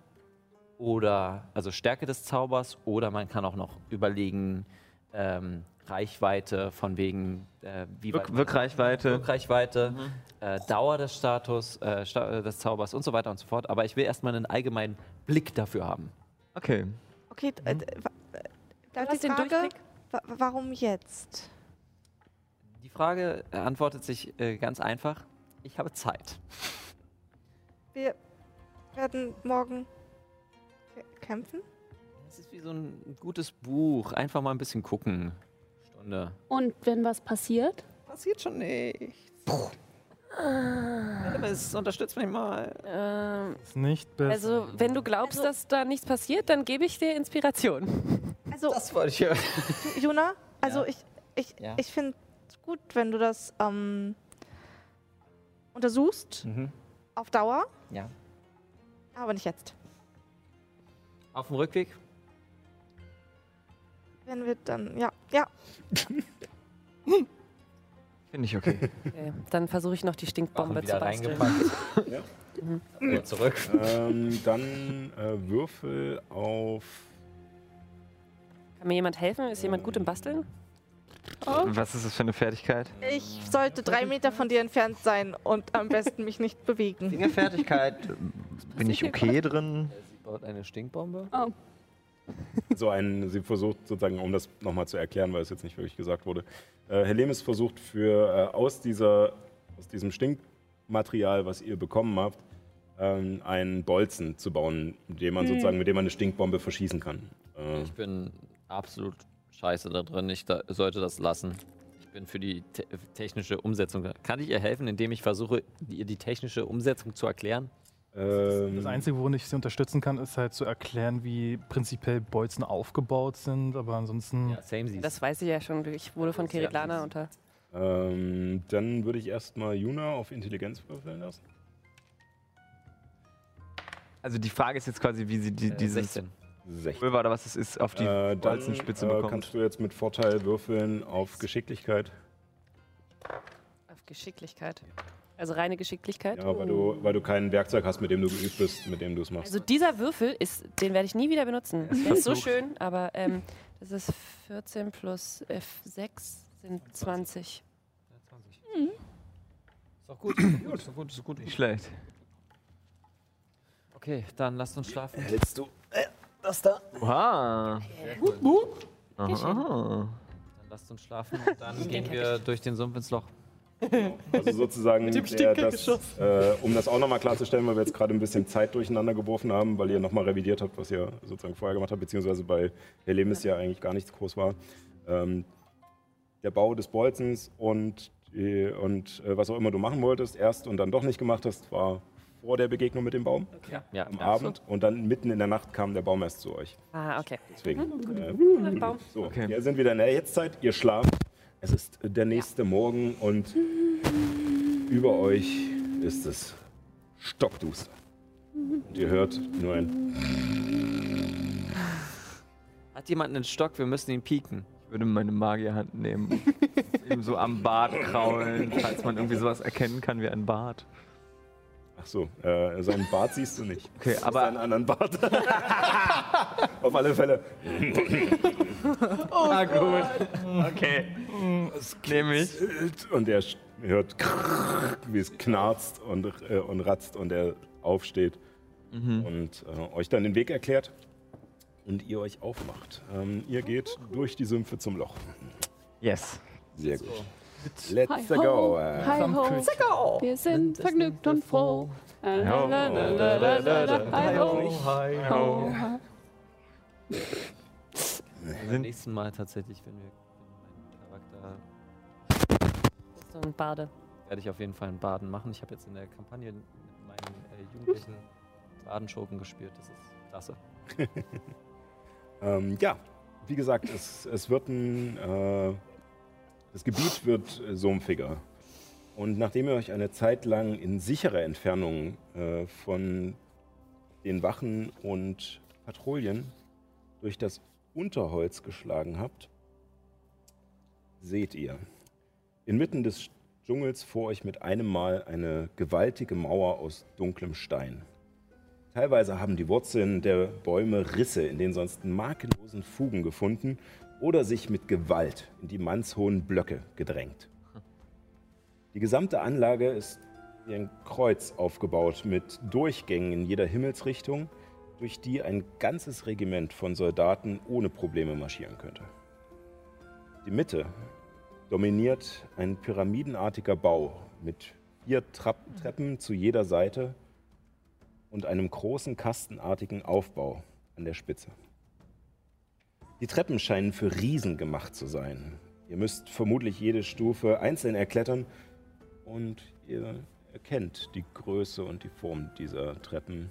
oder also Stärke des Zaubers oder man kann auch noch überlegen ähm, Reichweite von wegen äh, wie Wirk weit- Wirkreichweite. Wirkreichweite, äh, Dauer des Status, äh, Sta äh, des Zaubers und so weiter und so fort. Aber ich will erstmal einen allgemeinen Blick dafür haben. Okay. Okay, äh, Mhm. d- wa- da hast ist die den Frage, warum jetzt? Die Frage äh, antwortet sich äh, ganz einfach. Ich habe Zeit. Wir werden morgen kä- kämpfen? Es ist wie so ein gutes Buch. Einfach mal ein bisschen gucken. Stunde. Und wenn was passiert? Passiert schon nichts. Aber es unterstützt mich mal. Ähm, Ist nicht besser. also, wenn du glaubst, dass da nichts passiert, dann gebe ich dir Inspiration. Also, Das wollte ich hören. Juna, also Ja. ich, ich, Ja. ich finde es gut, wenn du das ähm, untersuchst Mhm. auf Dauer, Ja. aber nicht jetzt. Auf dem Rückweg? Wenn wir dann, ja, ja, Finde ich okay. Okay, dann versuche ich noch die Stinkbombe zu basteln. Ja. Wieder zurück. ähm, dann äh, Würfel auf. Kann mir jemand helfen? Ist jemand gut im Basteln? Was ist das für eine Fertigkeit? ich sollte drei Meter von dir entfernt sein und am besten mich nicht bewegen. Fingerfertigkeit. Bin ich okay drin? Sie baut eine Stinkbombe. Oh, So ein, sie versucht sozusagen, um das nochmal zu erklären, weil es jetzt nicht wirklich gesagt wurde. Äh, Helemis versucht für äh, aus, dieser, aus diesem Stinkmaterial, was ihr bekommen habt, ähm, einen Bolzen zu bauen, mit dem man sozusagen, mit dem man eine Stinkbombe verschießen kann. Äh, Ich bin absolut scheiße da drin. Ich da, sollte das lassen. Ich bin für die te technische Umsetzung da. Kann ich ihr helfen, indem ich versuche, ihr die technische Umsetzung zu erklären? ähm, Das Einzige, worin ich sie unterstützen kann, ist halt zu erklären, wie prinzipiell Bolzen aufgebaut sind. Aber ansonsten Ja, same. Das weiß ich ja schon. Ich wurde von Keritlana unter. ähm, dann würde ich erstmal Juna auf Intelligenz würfeln lassen. Also die Frage ist jetzt quasi, wie sie die, Äh, dieses 16. 16. Pulver oder was es ist, auf die Äh, dann Bolzenspitze äh, bekommt. kannst du jetzt mit Vorteil würfeln auf Geschicklichkeit. Auf Geschicklichkeit. Also reine Geschicklichkeit. Ja, weil du, weil du kein Werkzeug hast, mit dem du geübt bist, mit dem du es machst. Also dieser Würfel ist, den werde ich nie wieder benutzen. Der ist so schön, aber ähm, das ist 14 plus F6 sind 20. Ist doch gut. Ist gut, ist doch gut, ist doch gut. Nicht schlecht. Okay, dann lasst uns schlafen. Hältst du Das da. Oha. Gut. Aha. Dann lasst uns schlafen und dann gehen wir durch den Sumpf ins Loch. Also sozusagen, der, das, äh, um das auch nochmal klarzustellen, weil wir jetzt gerade ein bisschen Zeit durcheinander geworfen haben, weil ihr nochmal revidiert habt, was ihr sozusagen vorher gemacht habt, beziehungsweise bei Helemis ja eigentlich gar nichts groß war. Ähm, der Bau des Bolzens und, die, und äh, was auch immer du machen wolltest, erst und dann doch nicht gemacht hast, war vor der Begegnung mit dem Baum Ja, ja. am ja. Abend und dann mitten in der Nacht kam der Baum erst zu euch. Ah, okay. Deswegen. Äh, Baum. so, Okay. wir sind wieder in der Jetztzeit, ihr schlaft. Es ist der nächste Morgen und über euch ist es stockduster. Und ihr hört nur ein. Hat jemand einen Stock? Wir müssen ihn pieken. Ich würde meine Magierhand nehmen. Ihm so am Bart kraulen, falls man irgendwie sowas erkennen kann wie ein Bart. Ach so, äh, seinen Bart siehst du nicht. Okay, Du aber- einen anderen Bart. Auf alle Fälle. Na gut. Okay. Das nehme ich. Und er hört, wie es knarzt und, äh, und ratzt und er aufsteht und äh, euch dann den Weg erklärt und ihr euch aufmacht. Ähm, ihr geht durch die Sümpfe zum Loch. Yes. Sehr gut. Let's Hi go. ho, hi ho. Wir sind vergnügt und froh. Hi ho. Hi. ho. Beim nächsten Mal tatsächlich, wenn wir wenn mein Charakter So ein Bade. werde ich auf jeden Fall einen Baden machen. Ich habe jetzt in der Kampagne mit meinen äh, Jugendlichen Badenschurken gespielt. Das ist klasse. Ähm, ja, wie gesagt, es, es wird ein. Äh, das Gebiet wird äh, sumpfiger. Und nachdem ihr euch eine Zeit lang in sicherer Entfernung äh, von den Wachen und Patrouillen durch das Unterholz geschlagen habt, seht ihr inmitten des Dschungels vor euch mit einem Mal eine gewaltige Mauer aus dunklem Stein. Teilweise haben die Wurzeln der Bäume Risse in den sonst makellosen Fugen gefunden oder sich mit Gewalt in die mannshohen Blöcke gedrängt. Die gesamte Anlage ist wie ein Kreuz aufgebaut mit Durchgängen in jeder Himmelsrichtung, durch die ein ganzes Regiment von Soldaten ohne Probleme marschieren könnte. Die Mitte dominiert ein pyramidenartiger Bau mit vier Trapp Treppen zu jeder Seite und einem großen kastenartigen Aufbau an der Spitze. Die Treppen scheinen für Riesen gemacht zu sein. Ihr müsst vermutlich jede Stufe einzeln erklettern und ihr erkennt die Größe und die Form dieser Treppen.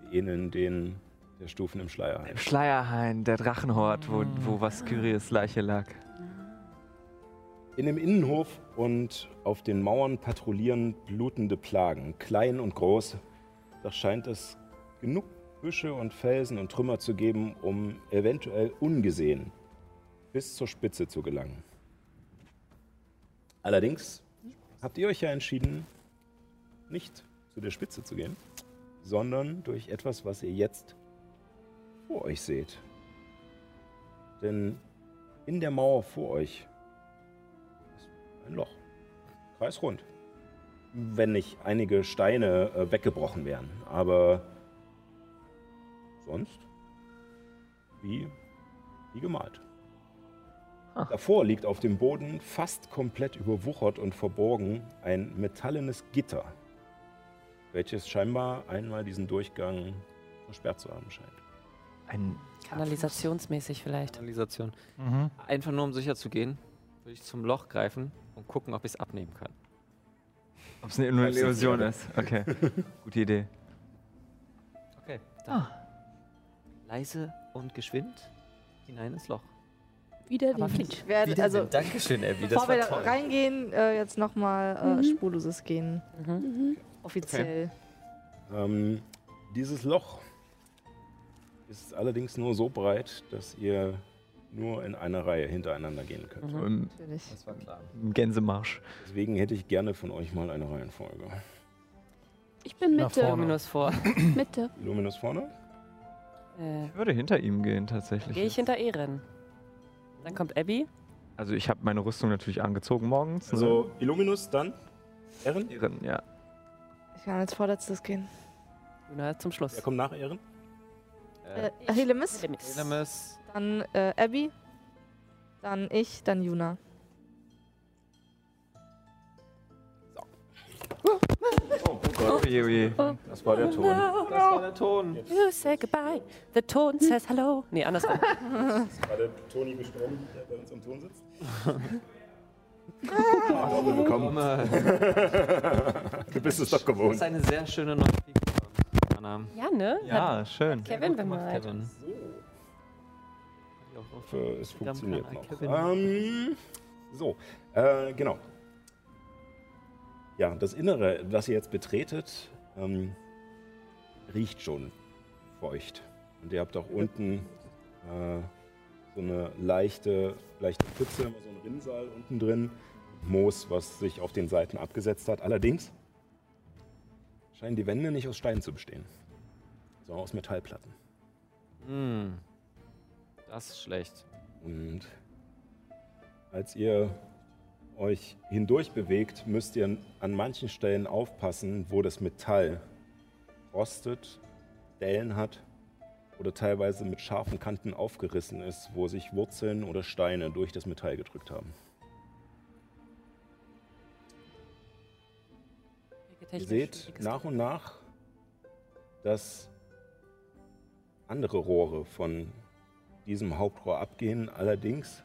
Sie ähneln denen der Stufen im Schleierhain. Schleierhain, der Drachenhort, wo, wo Vaskyries Leiche lag. In dem Innenhof und auf den Mauern patrouillieren blutende Plagen, klein und groß. Doch scheint es genug Büsche und Felsen und Trümmer zu geben, um eventuell ungesehen bis zur Spitze zu gelangen. Allerdings habt ihr euch ja entschieden, nicht zu der Spitze zu gehen, sondern durch etwas, was ihr jetzt vor euch seht. Denn in der Mauer vor euch ein Loch. Kreisrund. Wenn nicht einige Steine äh, weggebrochen wären. Aber sonst wie, wie gemalt. Davor liegt auf dem Boden, fast komplett überwuchert und verborgen, ein metallenes Gitter, welches scheinbar einmal diesen Durchgang versperrt zu haben scheint. Ein Kanalisationsmäßig vielleicht. Kanalisation. Mhm. Einfach nur um sicher zu gehen, würde ich zum Loch greifen und gucken, ob ich es abnehmen kann. Ob es eine nur eine Illusion ist. Okay, gute Idee. Okay. Dann leise und geschwind hinein ins Loch. Wieder Aber. Ich werde, also, Dankeschön, Abby. bevor wir da reingehen, äh, jetzt nochmal äh, Mhm. spurloses gehen. Mhm. Offiziell. Ähm, dieses Loch ist allerdings nur so breit, dass ihr nur in einer Reihe hintereinander gehen könnt. So im, Natürlich. Das war klar. im Gänsemarsch. Deswegen hätte ich gerne von euch mal eine Reihenfolge. Ich bin Nach Mitte. vorne. Luminus vor. Mitte. Illuminus vorne? Äh, Ich würde hinter ihm gehen, tatsächlich. Gehe ich hinter Ehren. Dann kommt Abby. Also ich habe meine Rüstung natürlich angezogen morgens. ne? Also Illuminus, dann Ehren? Ehren, ja. Ich kann als vorletztes gehen. Luna zum Schluss. Wer kommt nach Ehren? Äh, Helemis, Helemis. Elemis, dann äh, Abby, dann ich, dann Juna. Oje, oje. Das war der Ton. Das war der Ton. You say goodbye. The Ton says hello. Nee, andersrum. Ist gerade Toni gestorben, der bei uns am Ton sitzt? Ah, willkommen. du bist es doch Das gewohnt. ist eine sehr schöne neue Figur. Anna. Ja, ne? Ja, schön. Kevin gemacht, bemalt. Kevin. hoffe, es funktioniert noch. Ähm, so, äh, genau. Ja, das Innere, das ihr jetzt betretet, ähm, riecht schon feucht. Und ihr habt auch unten äh, so eine leichte, leichte Pfütze, immer so ein Rinnsal unten drin. Moos, was sich auf den Seiten abgesetzt hat. Allerdings scheinen die Wände nicht aus Stein zu bestehen, sondern aus Metallplatten. Hm. Das ist schlecht. Und als ihr euch hindurch bewegt, müsst ihr an manchen Stellen aufpassen, wo das Metall rostet, Dellen hat oder teilweise mit scharfen Kanten aufgerissen ist, wo sich Wurzeln oder Steine durch das Metall gedrückt haben. Ihr seht nach und nach, dass andere Rohre von diesem Hauptrohr abgehen. Allerdings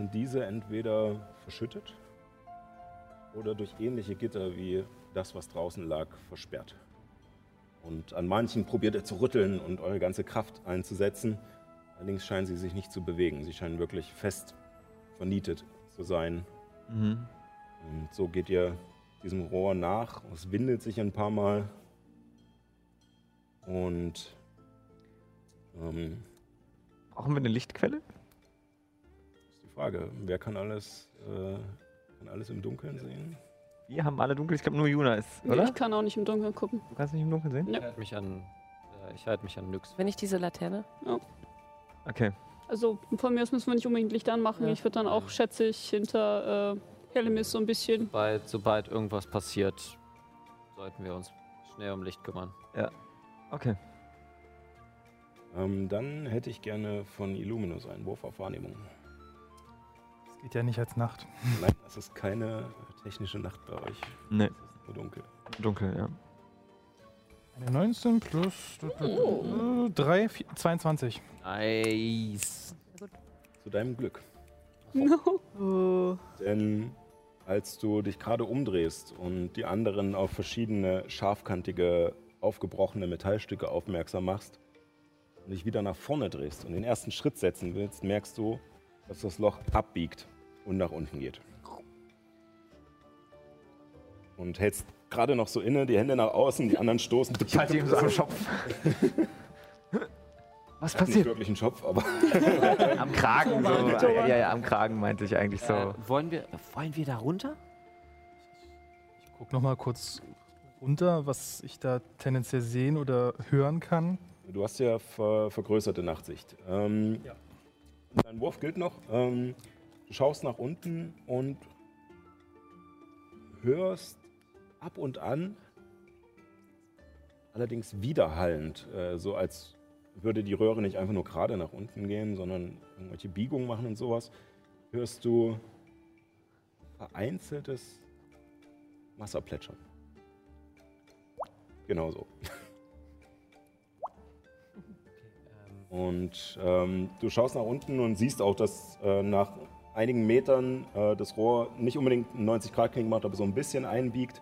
sind diese entweder verschüttet oder durch ähnliche Gitter wie das, was draußen lag, versperrt. Und an manchen probiert ihr zu rütteln und eure ganze Kraft einzusetzen. Allerdings scheinen sie sich nicht zu bewegen. Sie scheinen wirklich fest vernietet zu sein. Mhm. Und so geht ihr diesem Rohr nach. Es windet sich ein paar Mal. Und ähm, Brauchen wir eine Lichtquelle? Frage, wer kann alles, äh, kann alles im Dunkeln sehen? Wir haben alle dunkel. Ich glaube, nur Juna ist, Nee, oder? Ich kann auch nicht im Dunkeln gucken. Du kannst nicht im Dunkeln sehen? Ja. Ich halte mich an, äh, ich halte mich an Nyx. Wenn ich diese Laterne. Okay. Also von mir aus müssen wir nicht unbedingt Licht anmachen. Ja. Ich würde dann auch, schätze ich, hinter äh, Helemis so ein bisschen. Sobald, sobald irgendwas passiert, sollten wir uns schnell um Licht kümmern. Okay. Ähm, dann hätte ich gerne von Illuminus einen Wurf auf Wahrnehmung. Es geht ja nicht als Nacht. Nein, es ist keine technische Nacht bei euch. Nee, Es ist nur dunkel. dunkel, ja. Eine 19 plus 3, 22. Nice. Zu deinem Glück. No. Denn als du dich gerade umdrehst und die anderen auf verschiedene scharfkantige, aufgebrochene Metallstücke aufmerksam machst und dich wieder nach vorne drehst und den ersten Schritt setzen willst, merkst du, dass das Loch abbiegt und nach unten geht. Und hältst gerade noch so inne, die Hände nach außen, die anderen stoßen. Ich halte ihm so am Schopf. Was Nicht passiert? wirklich ein Schopf, aber Am Kragen. So. Ja, ja, am Kragen meinte ich eigentlich so. Äh, wollen, wir, wollen wir da runter? Ich gucke nochmal kurz runter, was ich da tendenziell sehen oder hören kann. Du hast ja ver vergrößerte Nachtsicht. Ähm, Dein Wurf gilt noch. Ähm, du schaust nach unten und hörst ab und an, allerdings widerhallend, äh, so als würde die Röhre nicht einfach nur gerade nach unten gehen, sondern irgendwelche Biegungen machen und sowas, hörst du vereinzeltes Wasserplätschern. Genau so. Und ähm, du schaust nach unten und siehst auch, dass äh, nach einigen Metern äh, das Rohr nicht unbedingt einen 90-Grad-Knick macht, aber so ein bisschen einbiegt.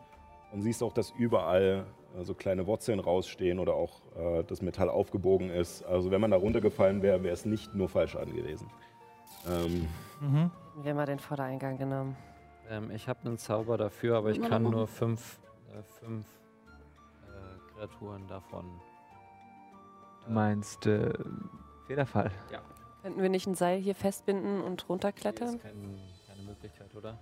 Und siehst auch, dass überall äh, so kleine Wurzeln rausstehen oder auch äh, das Metall aufgebogen ist. Also wenn man da runtergefallen wäre, wäre es nicht nur Fallschaden gewesen. Ähm, Mhm. Wir mal den Vordereingang genommen. Ähm, ich habe einen Zauber dafür, aber ich kann nur fünf, äh, fünf äh, Kreaturen davon. Du meinst äh, Federfall. Könnten wir nicht ein Seil hier festbinden und Das runterklettern? ist kein, keine Möglichkeit, oder?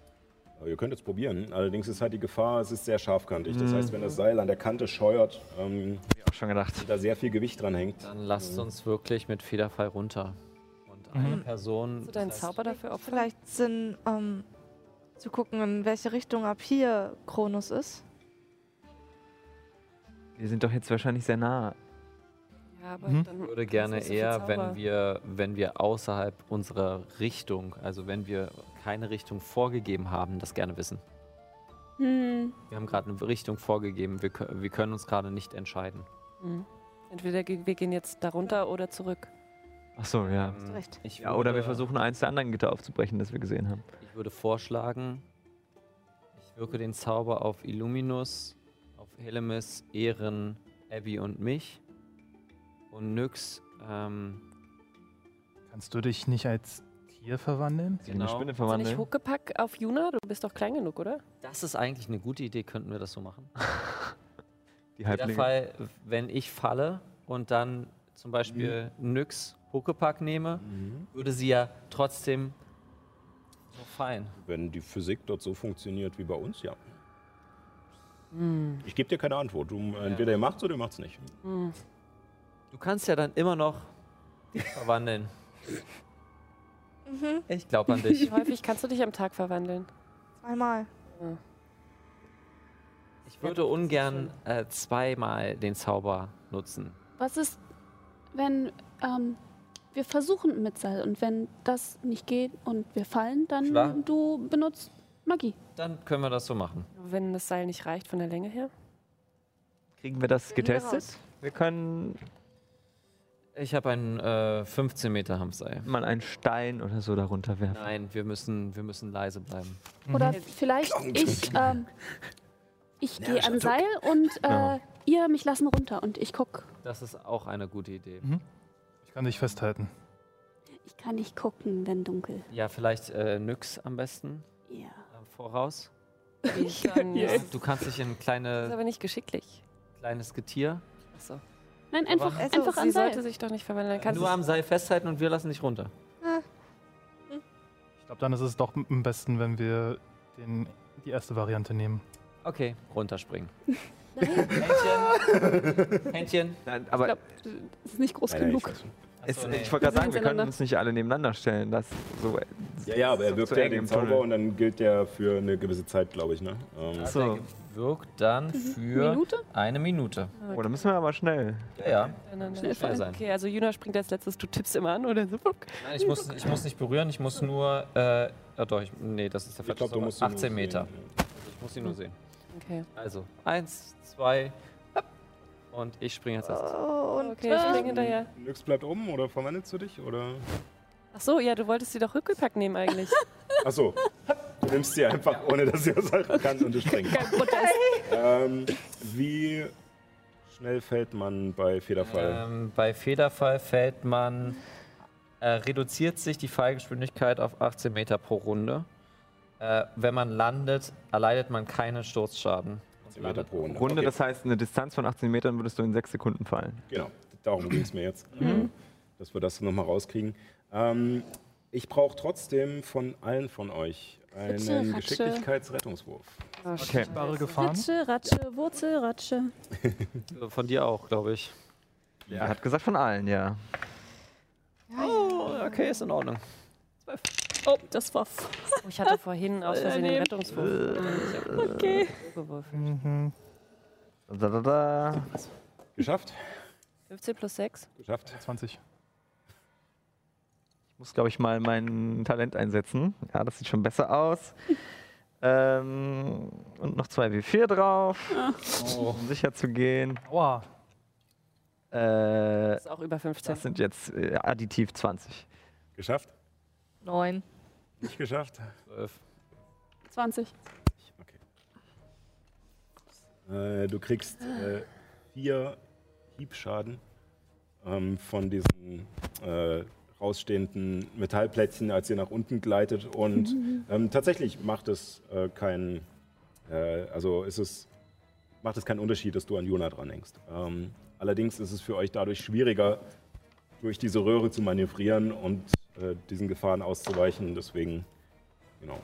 aber ihr könnt es probieren. Allerdings ist halt die Gefahr, es ist sehr scharfkantig. Das Mhm. heißt, wenn das Seil an der Kante scheuert, ähm, Hab ich auch schon gedacht. da sehr viel Gewicht dran hängt. Dann lasst Mhm. uns wirklich mit Federfall runter. Und eine Mhm. Person. Hast du deinen das heißt, Zauber dafür opfern? Vielleicht Sinn, ähm, zu gucken, in welche Richtung ab hier Kronos ist. Wir sind doch jetzt wahrscheinlich sehr nah. Ja, aber Mhm. dann Ich würde hast du gerne so eher, wenn wir, wenn wir außerhalb unserer Richtung, also wenn wir keine Richtung vorgegeben haben, das gerne wissen. Hm. Wir haben gerade eine Richtung vorgegeben. Wir, wir können uns gerade nicht entscheiden. Hm. Entweder wir gehen jetzt da runter oder zurück. Ach so, ja. Ähm, recht. Ich ja. Oder wir würde- versuchen eins der anderen Gitter aufzubrechen, das wir gesehen haben. Ich würde vorschlagen, ich wirke den Zauber auf Illuminus, auf Helemis, Ehren, Abby und mich. Und Nyx, ähm, Kannst du dich nicht als Tier verwandeln? In eine Genau. Spinne Ist er nicht verwandeln. Huckepack auf Juna? Du bist doch klein genug, oder? das ist eigentlich eine gute Idee. Könnten wir das so machen? Die In der Halblinge. Fall, wenn ich falle und dann zum Beispiel Nyx Huckepack nehme, würde sie ja trotzdem noch fallen. Wenn die Physik dort so funktioniert wie bei uns, ja. Hm. Ich gebe dir keine Antwort. Du, entweder ihr macht's oder ihr macht's nicht. Hm. Du kannst ja dann immer noch dich verwandeln. Mhm. Ich glaube an dich. Wie häufig kannst du dich am Tag verwandeln? Zweimal. Ich würde ungern äh, zweimal den Zauber nutzen. Was ist, wenn ähm, wir versuchen mit Seil und wenn das nicht geht und wir fallen, dann Klar. du benutzt Magie. Dann können wir das so machen. Wenn das Seil nicht reicht von der Länge her? Kriegen wir das getestet? Wir können Ich habe ein äh, 15 Meter Hamseil. mal einen Stein oder so darunter werfen. Nein, wir müssen, wir müssen leise bleiben. Oder Mhm. vielleicht ich, ähm, ich gehe schon an so. Seil und äh, Ja. ihr mich lassen runter und ich guck. Das ist auch eine gute Idee. Mhm. Ich kann dich festhalten. Ich kann nicht gucken, wenn dunkel. Ja, vielleicht äh, Nyx am besten Ja. äh, voraus. Ich kann, Ja, du kannst dich in ein Das ist kleine, aber nicht geschicklich. kleines Getier Achso. Nein, einfach, Also, einfach Sie an Seil. sollte sich doch nicht verwandeln. Kannst nur du am Seil festhalten und wir lassen dich runter. Ich glaube, dann ist es doch am besten, wenn wir den, die erste Variante nehmen. Okay, runterspringen. Nein, Händchen. Händchen. Nein, ich aber glaub, das ist nicht groß Nein, nein, ich genug. Es, Achso, nee. ich wollte gerade sagen, wir können uns nicht alle nebeneinander stellen. Das so, Ja, ja, aber er so wirkt zu ja den. Zauber und dann gilt der für eine gewisse Zeit, glaube ich. Ne? Ähm, Also So. wirkt dann für Minute? eine Minute. Oh, da müssen wir aber schnell. Ja, ja. miteinander. Schnell Schnell sein. Okay, also Juna springt als letztes, du tippst immer an oder so. Nein, ich muss, ich muss nicht berühren, ich muss nur. Äh, ja doch, ich, nee, das ist der ich falsche glaube, du Zauber. musst ihn nur 18 sehen, Meter. ja. Ich muss ihn nur sehen. Okay. Also, eins, zwei. Und ich springe als erstes. Oh, und Okay, ich springe hinterher. Nyx bleibt oben oder verwandelst du dich? Oder? Ach so, ja, du wolltest sie doch Rückelpack nehmen eigentlich. Achso, du nimmst sie einfach, ohne dass sie was sagen kann und du springst. ähm, wie schnell fällt man bei Federfall? Ähm, bei Federfall fällt man. Äh, reduziert sich die Fallgeschwindigkeit auf 18 Meter pro Runde. Äh, wenn man landet, erleidet man keinen Sturzschaden. 10 Meter pro Runde. Runde, Okay, das heißt, eine Distanz von 18 Metern würdest du in 6 Sekunden fallen. Genau, darum ging es mir jetzt, Mhm. äh, dass wir das nochmal rauskriegen. Ähm, ich brauche trotzdem von allen von euch einen Ratsche. Geschicklichkeitsrettungswurf. Okay. Gefahren. Ratsche, Ratsche, Wurzel, Ratsche. Von dir auch, glaube ich. Er hat gesagt von allen, ja. Oh, okay, ist in Ordnung. Oh, das war. Oh, ich hatte vorhin aus Versehen den Rettungswurf. Okay. gewürfelt. Mhm. Da, da, da. Geschafft? 15 plus 6. Geschafft. 20. Ich muss, glaube ich, mal mein Talent einsetzen. Ja, das sieht schon besser aus. ähm, und noch zwei W4 drauf, um sicher zu gehen. Aua. Äh, Das ist auch über 15. das sind jetzt äh, additiv 20. Geschafft? neun. Nicht geschafft? 12. 20. Äh, du kriegst äh, vier Hiebschaden ähm, von diesen äh, rausstehenden Metallplättchen, als ihr nach unten gleitet. Und ähm, tatsächlich macht es äh, keinen, äh, also ist es, macht es keinen Unterschied, dass du an Jona dranhängst. Ähm, allerdings ist es für euch dadurch schwieriger, durch diese Röhre zu manövrieren und äh, diesen Gefahren auszuweichen. Deswegen, genau.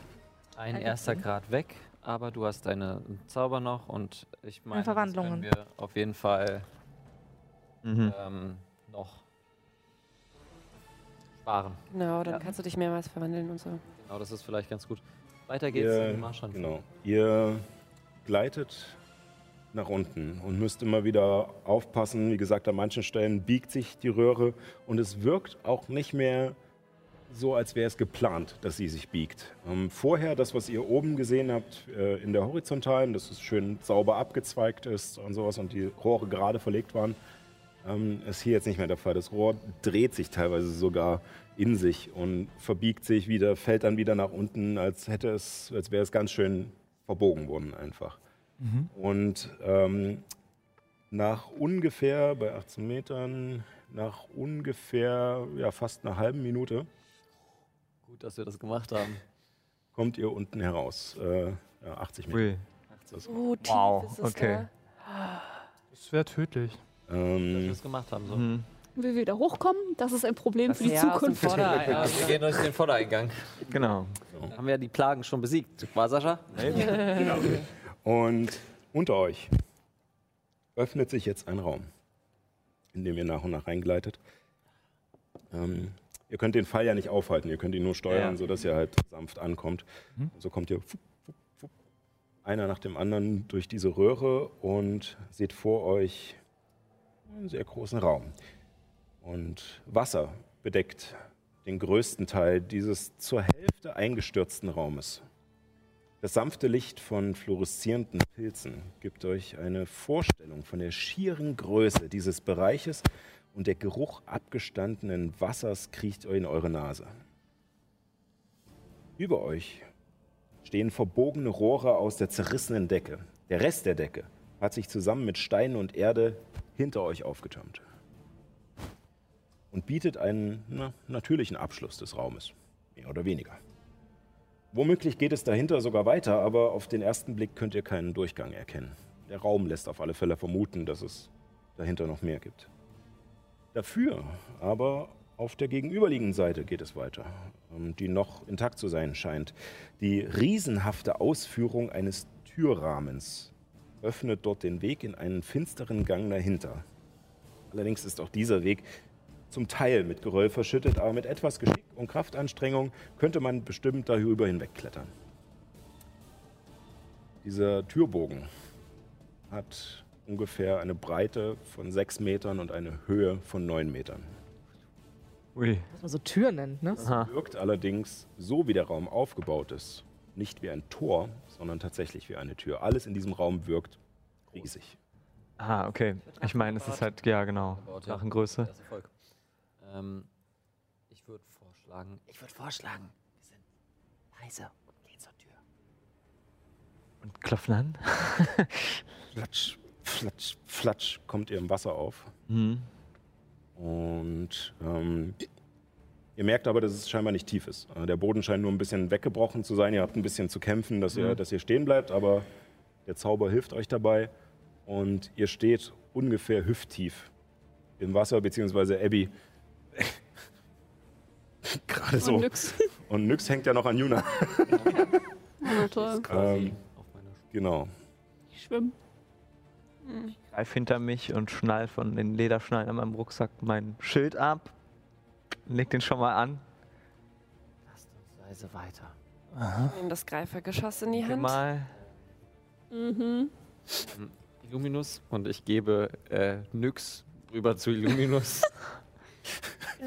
Ein erster Grad weg, aber du hast deine Zauber noch und ich meine, das Verwandlungen. können wir auf jeden Fall Mhm. ähm, noch sparen. Genau, dann kannst du dich mehrmals verwandeln und so. Genau, das ist vielleicht ganz gut. Weiter geht's Ihr, in Marschand. genau. Ihr gleitet nach unten und müsst immer wieder aufpassen. Wie gesagt, an manchen Stellen biegt sich die Röhre und es wirkt auch nicht mehr so, als wäre es geplant, dass sie sich biegt. Ähm, vorher, das, was ihr oben gesehen habt, äh, in der horizontalen, dass es schön sauber abgezweigt ist und sowas und die Rohre gerade verlegt waren, ähm, ist hier jetzt nicht mehr der Fall. Das Rohr dreht sich teilweise sogar in sich und verbiegt sich wieder, fällt dann wieder nach unten, als hätte es, als wäre es ganz schön verbogen worden einfach. Und ähm, nach ungefähr, bei 18 Metern, nach ungefähr ja, fast einer halben Minute Gut, dass wir das gemacht haben. kommt ihr unten heraus. Äh, ja, 80 Meter. Ui. Das, Oh, tief Wow, ist es okay. Das wäre tödlich. Dass wir ähm, das gemacht haben. So. Mhm. Wie wir wieder hochkommen, das ist ein Problem für die Zukunft. Vorder- ja, wir gehen durch den Vordereingang. Genau. Da haben wir ja die Plagen schon besiegt. War Sascha? Und unter euch öffnet sich jetzt ein Raum, in dem ihr nach und nach reingleitet. Ähm, ihr könnt den Fall ja nicht aufhalten, ihr könnt ihn nur steuern, Ja. sodass ihr halt sanft ankommt. Und so kommt ihr fupp, fupp, fupp, einer nach dem anderen durch diese Röhre und seht vor euch einen sehr großen Raum. Und Wasser bedeckt den größten Teil dieses zur Hälfte eingestürzten Raumes. Das sanfte Licht von fluoreszierenden Pilzen gibt euch eine Vorstellung von der schieren Größe dieses Bereiches und der Geruch abgestandenen Wassers kriecht in eure Nase. Über euch stehen verbogene Rohre aus der zerrissenen Decke. Der Rest der Decke hat sich zusammen mit Stein und Erde hinter euch aufgetürmt und bietet einen na, natürlichen Abschluss des Raumes, mehr oder weniger. Womöglich geht es dahinter sogar weiter, aber auf den ersten Blick könnt ihr keinen Durchgang erkennen. Der Raum lässt auf alle Fälle vermuten, dass es dahinter noch mehr gibt. Dafür aber auf der gegenüberliegenden Seite geht es weiter, ähm, die noch intakt zu sein scheint. Die riesenhafte Ausführung eines Türrahmens öffnet dort den Weg in einen finsteren Gang dahinter. Allerdings ist auch dieser Weg zum Teil mit Geröll verschüttet, aber mit etwas Geschick und Kraftanstrengung könnte man bestimmt darüber hinwegklettern. Dieser Türbogen hat ungefähr eine Breite von sechs Metern und eine Höhe von neun Metern. Ui. Was man so Tür nennt, ne? Aha. Wirkt allerdings, so wie der Raum aufgebaut ist, nicht wie ein Tor, sondern tatsächlich wie eine Tür. Alles in diesem Raum wirkt riesig. Ah, okay. Ich meine, es ist halt, ja, genau. Drachengröße. Das Erfolg. Ähm, ich würde vorschlagen, ich würde vorschlagen, wir sind leise und gehen zur Tür. Und klopfen an. Flatsch, flatsch, flatsch kommt ihr im Wasser auf. Mhm. Und ähm, ihr merkt aber, dass es scheinbar nicht tief ist. Äh, Der Boden scheint nur ein bisschen weggebrochen zu sein. Ihr habt ein bisschen zu kämpfen, dass, ihr, Mhm. dass ihr stehen bleibt, aber der Zauber hilft euch dabei. Und ihr steht ungefähr hüfttief im Wasser, beziehungsweise Abby gerade so. Und nix. Und Nyx hängt ja noch an Juna. Na toll. Ähm, genau. Ich schwimme. Greif hinter mich und schnall von den Lederschnallen an meinem Rucksack mein Schild ab. Leg den schon mal an. Lasst uns leise weiter. Nimm das Greifergeschoss in die Hand. mal. Mhm. Illuminus und ich gebe äh, Nyx rüber zu Illuminus.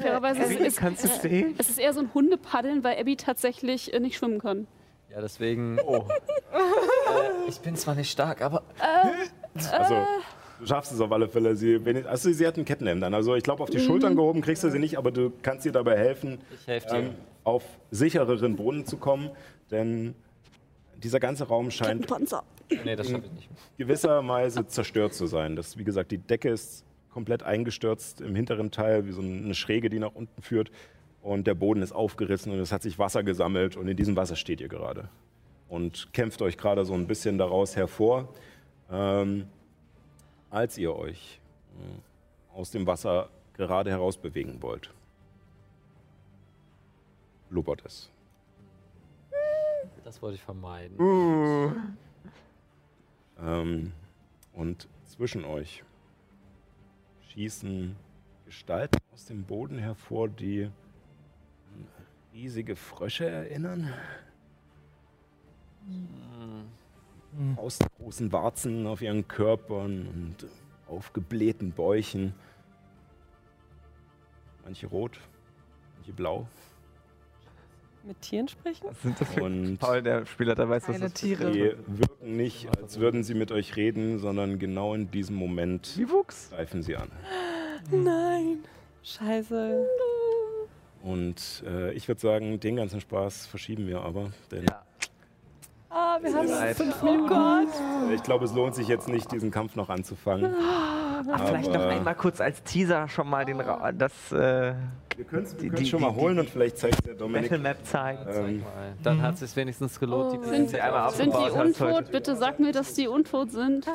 Fairerweise ist, Abby, ist, kannst du sehen? es ist eher so ein Hundepaddeln, weil Abby tatsächlich äh, nicht schwimmen kann. ja, deswegen. Oh. äh, ich bin zwar nicht stark, aber Also, du schaffst es auf alle Fälle. Sie, wenn, also, sie hat ein Kettenhemd an. Also, ich glaube, auf die Schultern gehoben kriegst du sie nicht, aber du kannst ihr dabei helfen, ich helfe dir. ähm, auf sichereren Boden zu kommen. Denn dieser ganze Raum scheint Panzer. nee, das schaffe ich nicht. gewisserweise zerstört zu sein. Das, wie gesagt, die Decke ist komplett eingestürzt im hinteren Teil, wie so eine Schräge, die nach unten führt. Und der Boden ist aufgerissen und es hat sich Wasser gesammelt. Und in diesem Wasser steht ihr gerade. Und kämpft euch gerade so ein bisschen daraus hervor. Ähm, als ihr euch äh, aus dem Wasser gerade heraus bewegen wollt, blubbert es. Das wollte ich vermeiden. Ähm, und zwischen euch schießen Gestalten aus dem Boden hervor, die an riesige Frösche erinnern. Aus großen Warzen auf ihren Körpern und aufgeblähten Bäuchen. Manche rot, manche blau. Mit Tieren sprechen? Was sind das für Und Paul, der Spielleiter weiß, was das Tiere. die wirken nicht, als würden sie mit euch reden, sondern genau in diesem Moment Wie wuchs? greifen sie an. Nein. Scheiße. Und äh, ich würde sagen, den ganzen Spaß verschieben wir aber, denn Ja. Ah, wir haben fünf Minuten. Oh Gott. ich glaube, es lohnt sich jetzt nicht, diesen Kampf noch anzufangen. Ach, vielleicht noch einmal kurz als Teaser schon mal den Ra das äh, Wir können es Die- die, die- schon die- mal holen die- und vielleicht zeigt der Dominik. Battle Map zeigen. Ähm. Dann hat es sich wenigstens gelohnt, die Sind, Plätze sie einmal sind die untot? Bitte sag mir, dass die untot sind.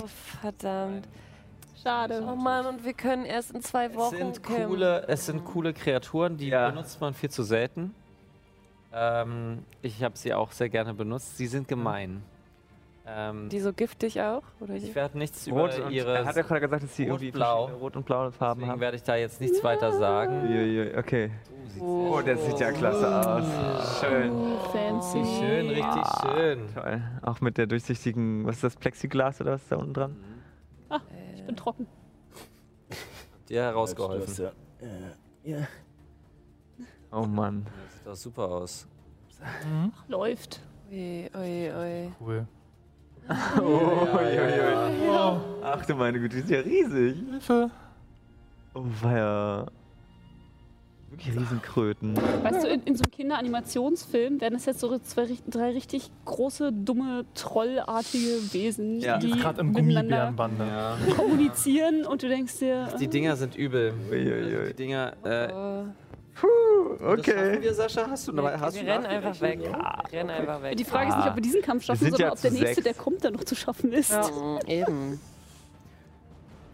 Oh, verdammt. Schade. Oh Mann, und wir können erst in zwei Es Wochen sind, campen. coole, es sind coole Kreaturen, die Ja. benutzt man viel zu selten. Ähm, ich habe sie auch sehr gerne benutzt. Sie sind gemein. Ähm, Die so giftig auch? Oder ich werde nichts Rot über ihre. er hat ja gerade gesagt, dass sie irgendwie Rot-blau. verschiedene Rot und blaue Farben Deswegen haben. werde ich da jetzt nichts weiter sagen. Uiuiui, Okay. Oh, der sieht ja klasse aus. Schön. Fancy. Richtig schön, richtig schön. Toll. Auch mit der durchsichtigen, was ist das, Plexiglas oder was ist da unten dran? Ich bin trocken. Dir herausgeholfen. Ja. Äh, ja. Oh Mann. Das sieht doch super aus. Läuft. Ui, ui, ui. Cool. Uiuiui. Ach du meine Güte, die ist ja riesig. Hilfe. Oh weia. Wirklich Riesenkröten. Weißt du, in, in so einem Kinderanimationsfilm werden es jetzt so zwei, drei richtig große, dumme, trollartige Wesen, Ja. die Gerade im miteinander Gummibärenbande. Ja. kommunizieren und du denkst dir, Die Dinger sind übel. Uiuiui. Die Dinger. Äh, Das schaffen Okay. wir, Sascha? Hast du, Wir, hast wir du rennen einfach weg. nachgerechnet? Wir rennen einfach weg. die Frage ist nicht, ob wir diesen Kampf schaffen, sondern ja ob der nächste, sechs. der kommt, dann noch zu schaffen ist. Ja, eben.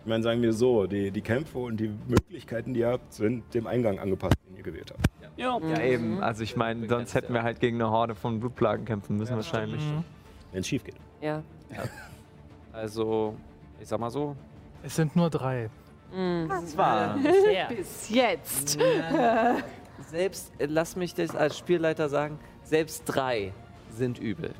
Ich meine, sagen wir so, die, die Kämpfe und die Möglichkeiten, die ihr habt, sind dem Eingang angepasst, den ihr gewählt habt. Ja. Ja eben, also ich meine, sonst hätten wir halt gegen eine Horde von Blutplagen kämpfen müssen wahrscheinlich. Wenn es schief geht. Ja. Also, ich sag mal so. Es sind nur drei. Das war. Bis jetzt. Selbst, äh, lass mich das als Spielleiter sagen, selbst drei sind übel.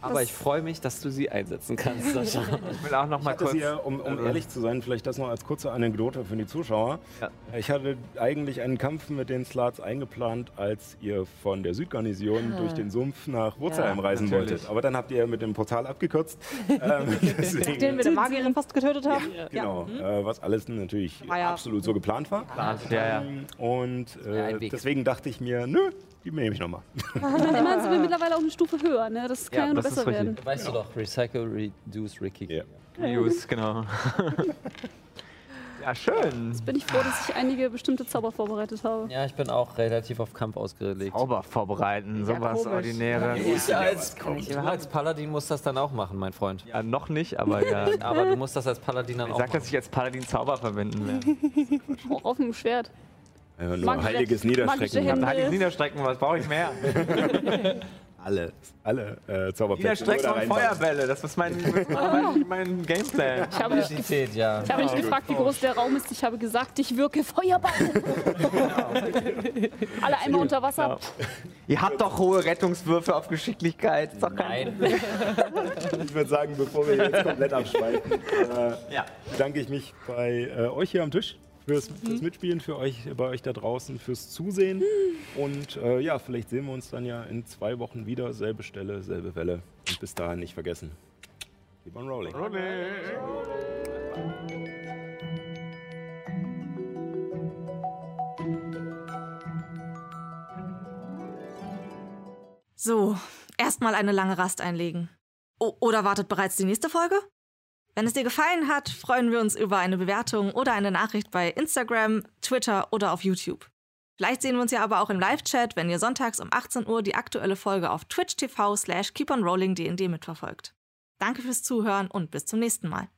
Aber ich freue mich, dass du sie einsetzen kannst, Sascha. Ich will auch noch mal kurz. ja, um, um also- ehrlich zu sein, vielleicht das noch als kurze Anekdote für die Zuschauer. Ja. Ich hatte eigentlich einen Kampf mit den Slats eingeplant, als ihr von der Südgarnison durch den Sumpf nach Wurzelheim Ja, reisen natürlich. wolltet. Aber dann habt ihr mit dem Portal abgekürzt. ähm, Den wir der Magierin fast getötet haben? genau, äh, was alles natürlich ja- absolut so geplant war. Ja, ja. Ähm, Und Ja, äh, deswegen dachte ich mir, nö, die nehme ich nochmal. Immerhin sind wir mittlerweile auch eine Stufe höher, ne? Das kann Ja, ja, nur besser richtig. werden. Weißt du doch, Recycle, Reduce, Rekick. Ja. News, genau. ja, schön. Bin ich froh, dass ich einige bestimmte Zauber vorbereitet habe. Ja, ich bin auch relativ auf Kampf ausgelegt. Zauber vorbereiten, sowas komisch. Ordinäres. Ja als, du als Paladin musst das dann auch machen, mein Freund. Ja, noch nicht, aber ja. Aber du musst das als Paladin dann Ich auch sag, dass machen. ich als Paladin Zauber verwenden werde. Auch auf dem Schwert. Äh, nur Magische- heiliges Niederstrecken. Jetzt Niederstrecken, was brauche ich mehr? Alle, alle äh, Zauberplätze. Niederstrecken und. Feuerbälle, das ist mein, mein, mein Gameplan. Ich habe nicht, Identität, ja. ich habe nicht gefragt, wie groß der Raum ist. Ich habe gesagt, ich wirke Feuerball. Alle einmal unter Wasser. Ihr habt doch hohe Rettungswürfe auf Geschicklichkeit. Ist doch kein Nein. Ich würde sagen, bevor wir jetzt komplett abschweifen, äh, Ja. bedanke ich mich bei äh, euch hier am Tisch fürs, fürs Mitspielen, für euch, bei euch da draußen, fürs Zusehen. Und äh, ja, vielleicht sehen wir uns dann ja in zwei Wochen wieder. Selbe Stelle, selbe Welle. Und bis dahin nicht vergessen. Keep on rolling. So, erstmal eine lange Rast einlegen. O oder wartet bereits die nächste Folge? Wenn es dir gefallen hat, freuen wir uns über eine Bewertung oder eine Nachricht bei Instagram, Twitter oder auf YouTube. Vielleicht sehen wir uns ja aber auch im Live-Chat, wenn ihr sonntags um 18 Uhr die aktuelle Folge auf twitch.tv slash keeponrollingdnd mitverfolgt. Danke fürs Zuhören und bis zum nächsten Mal.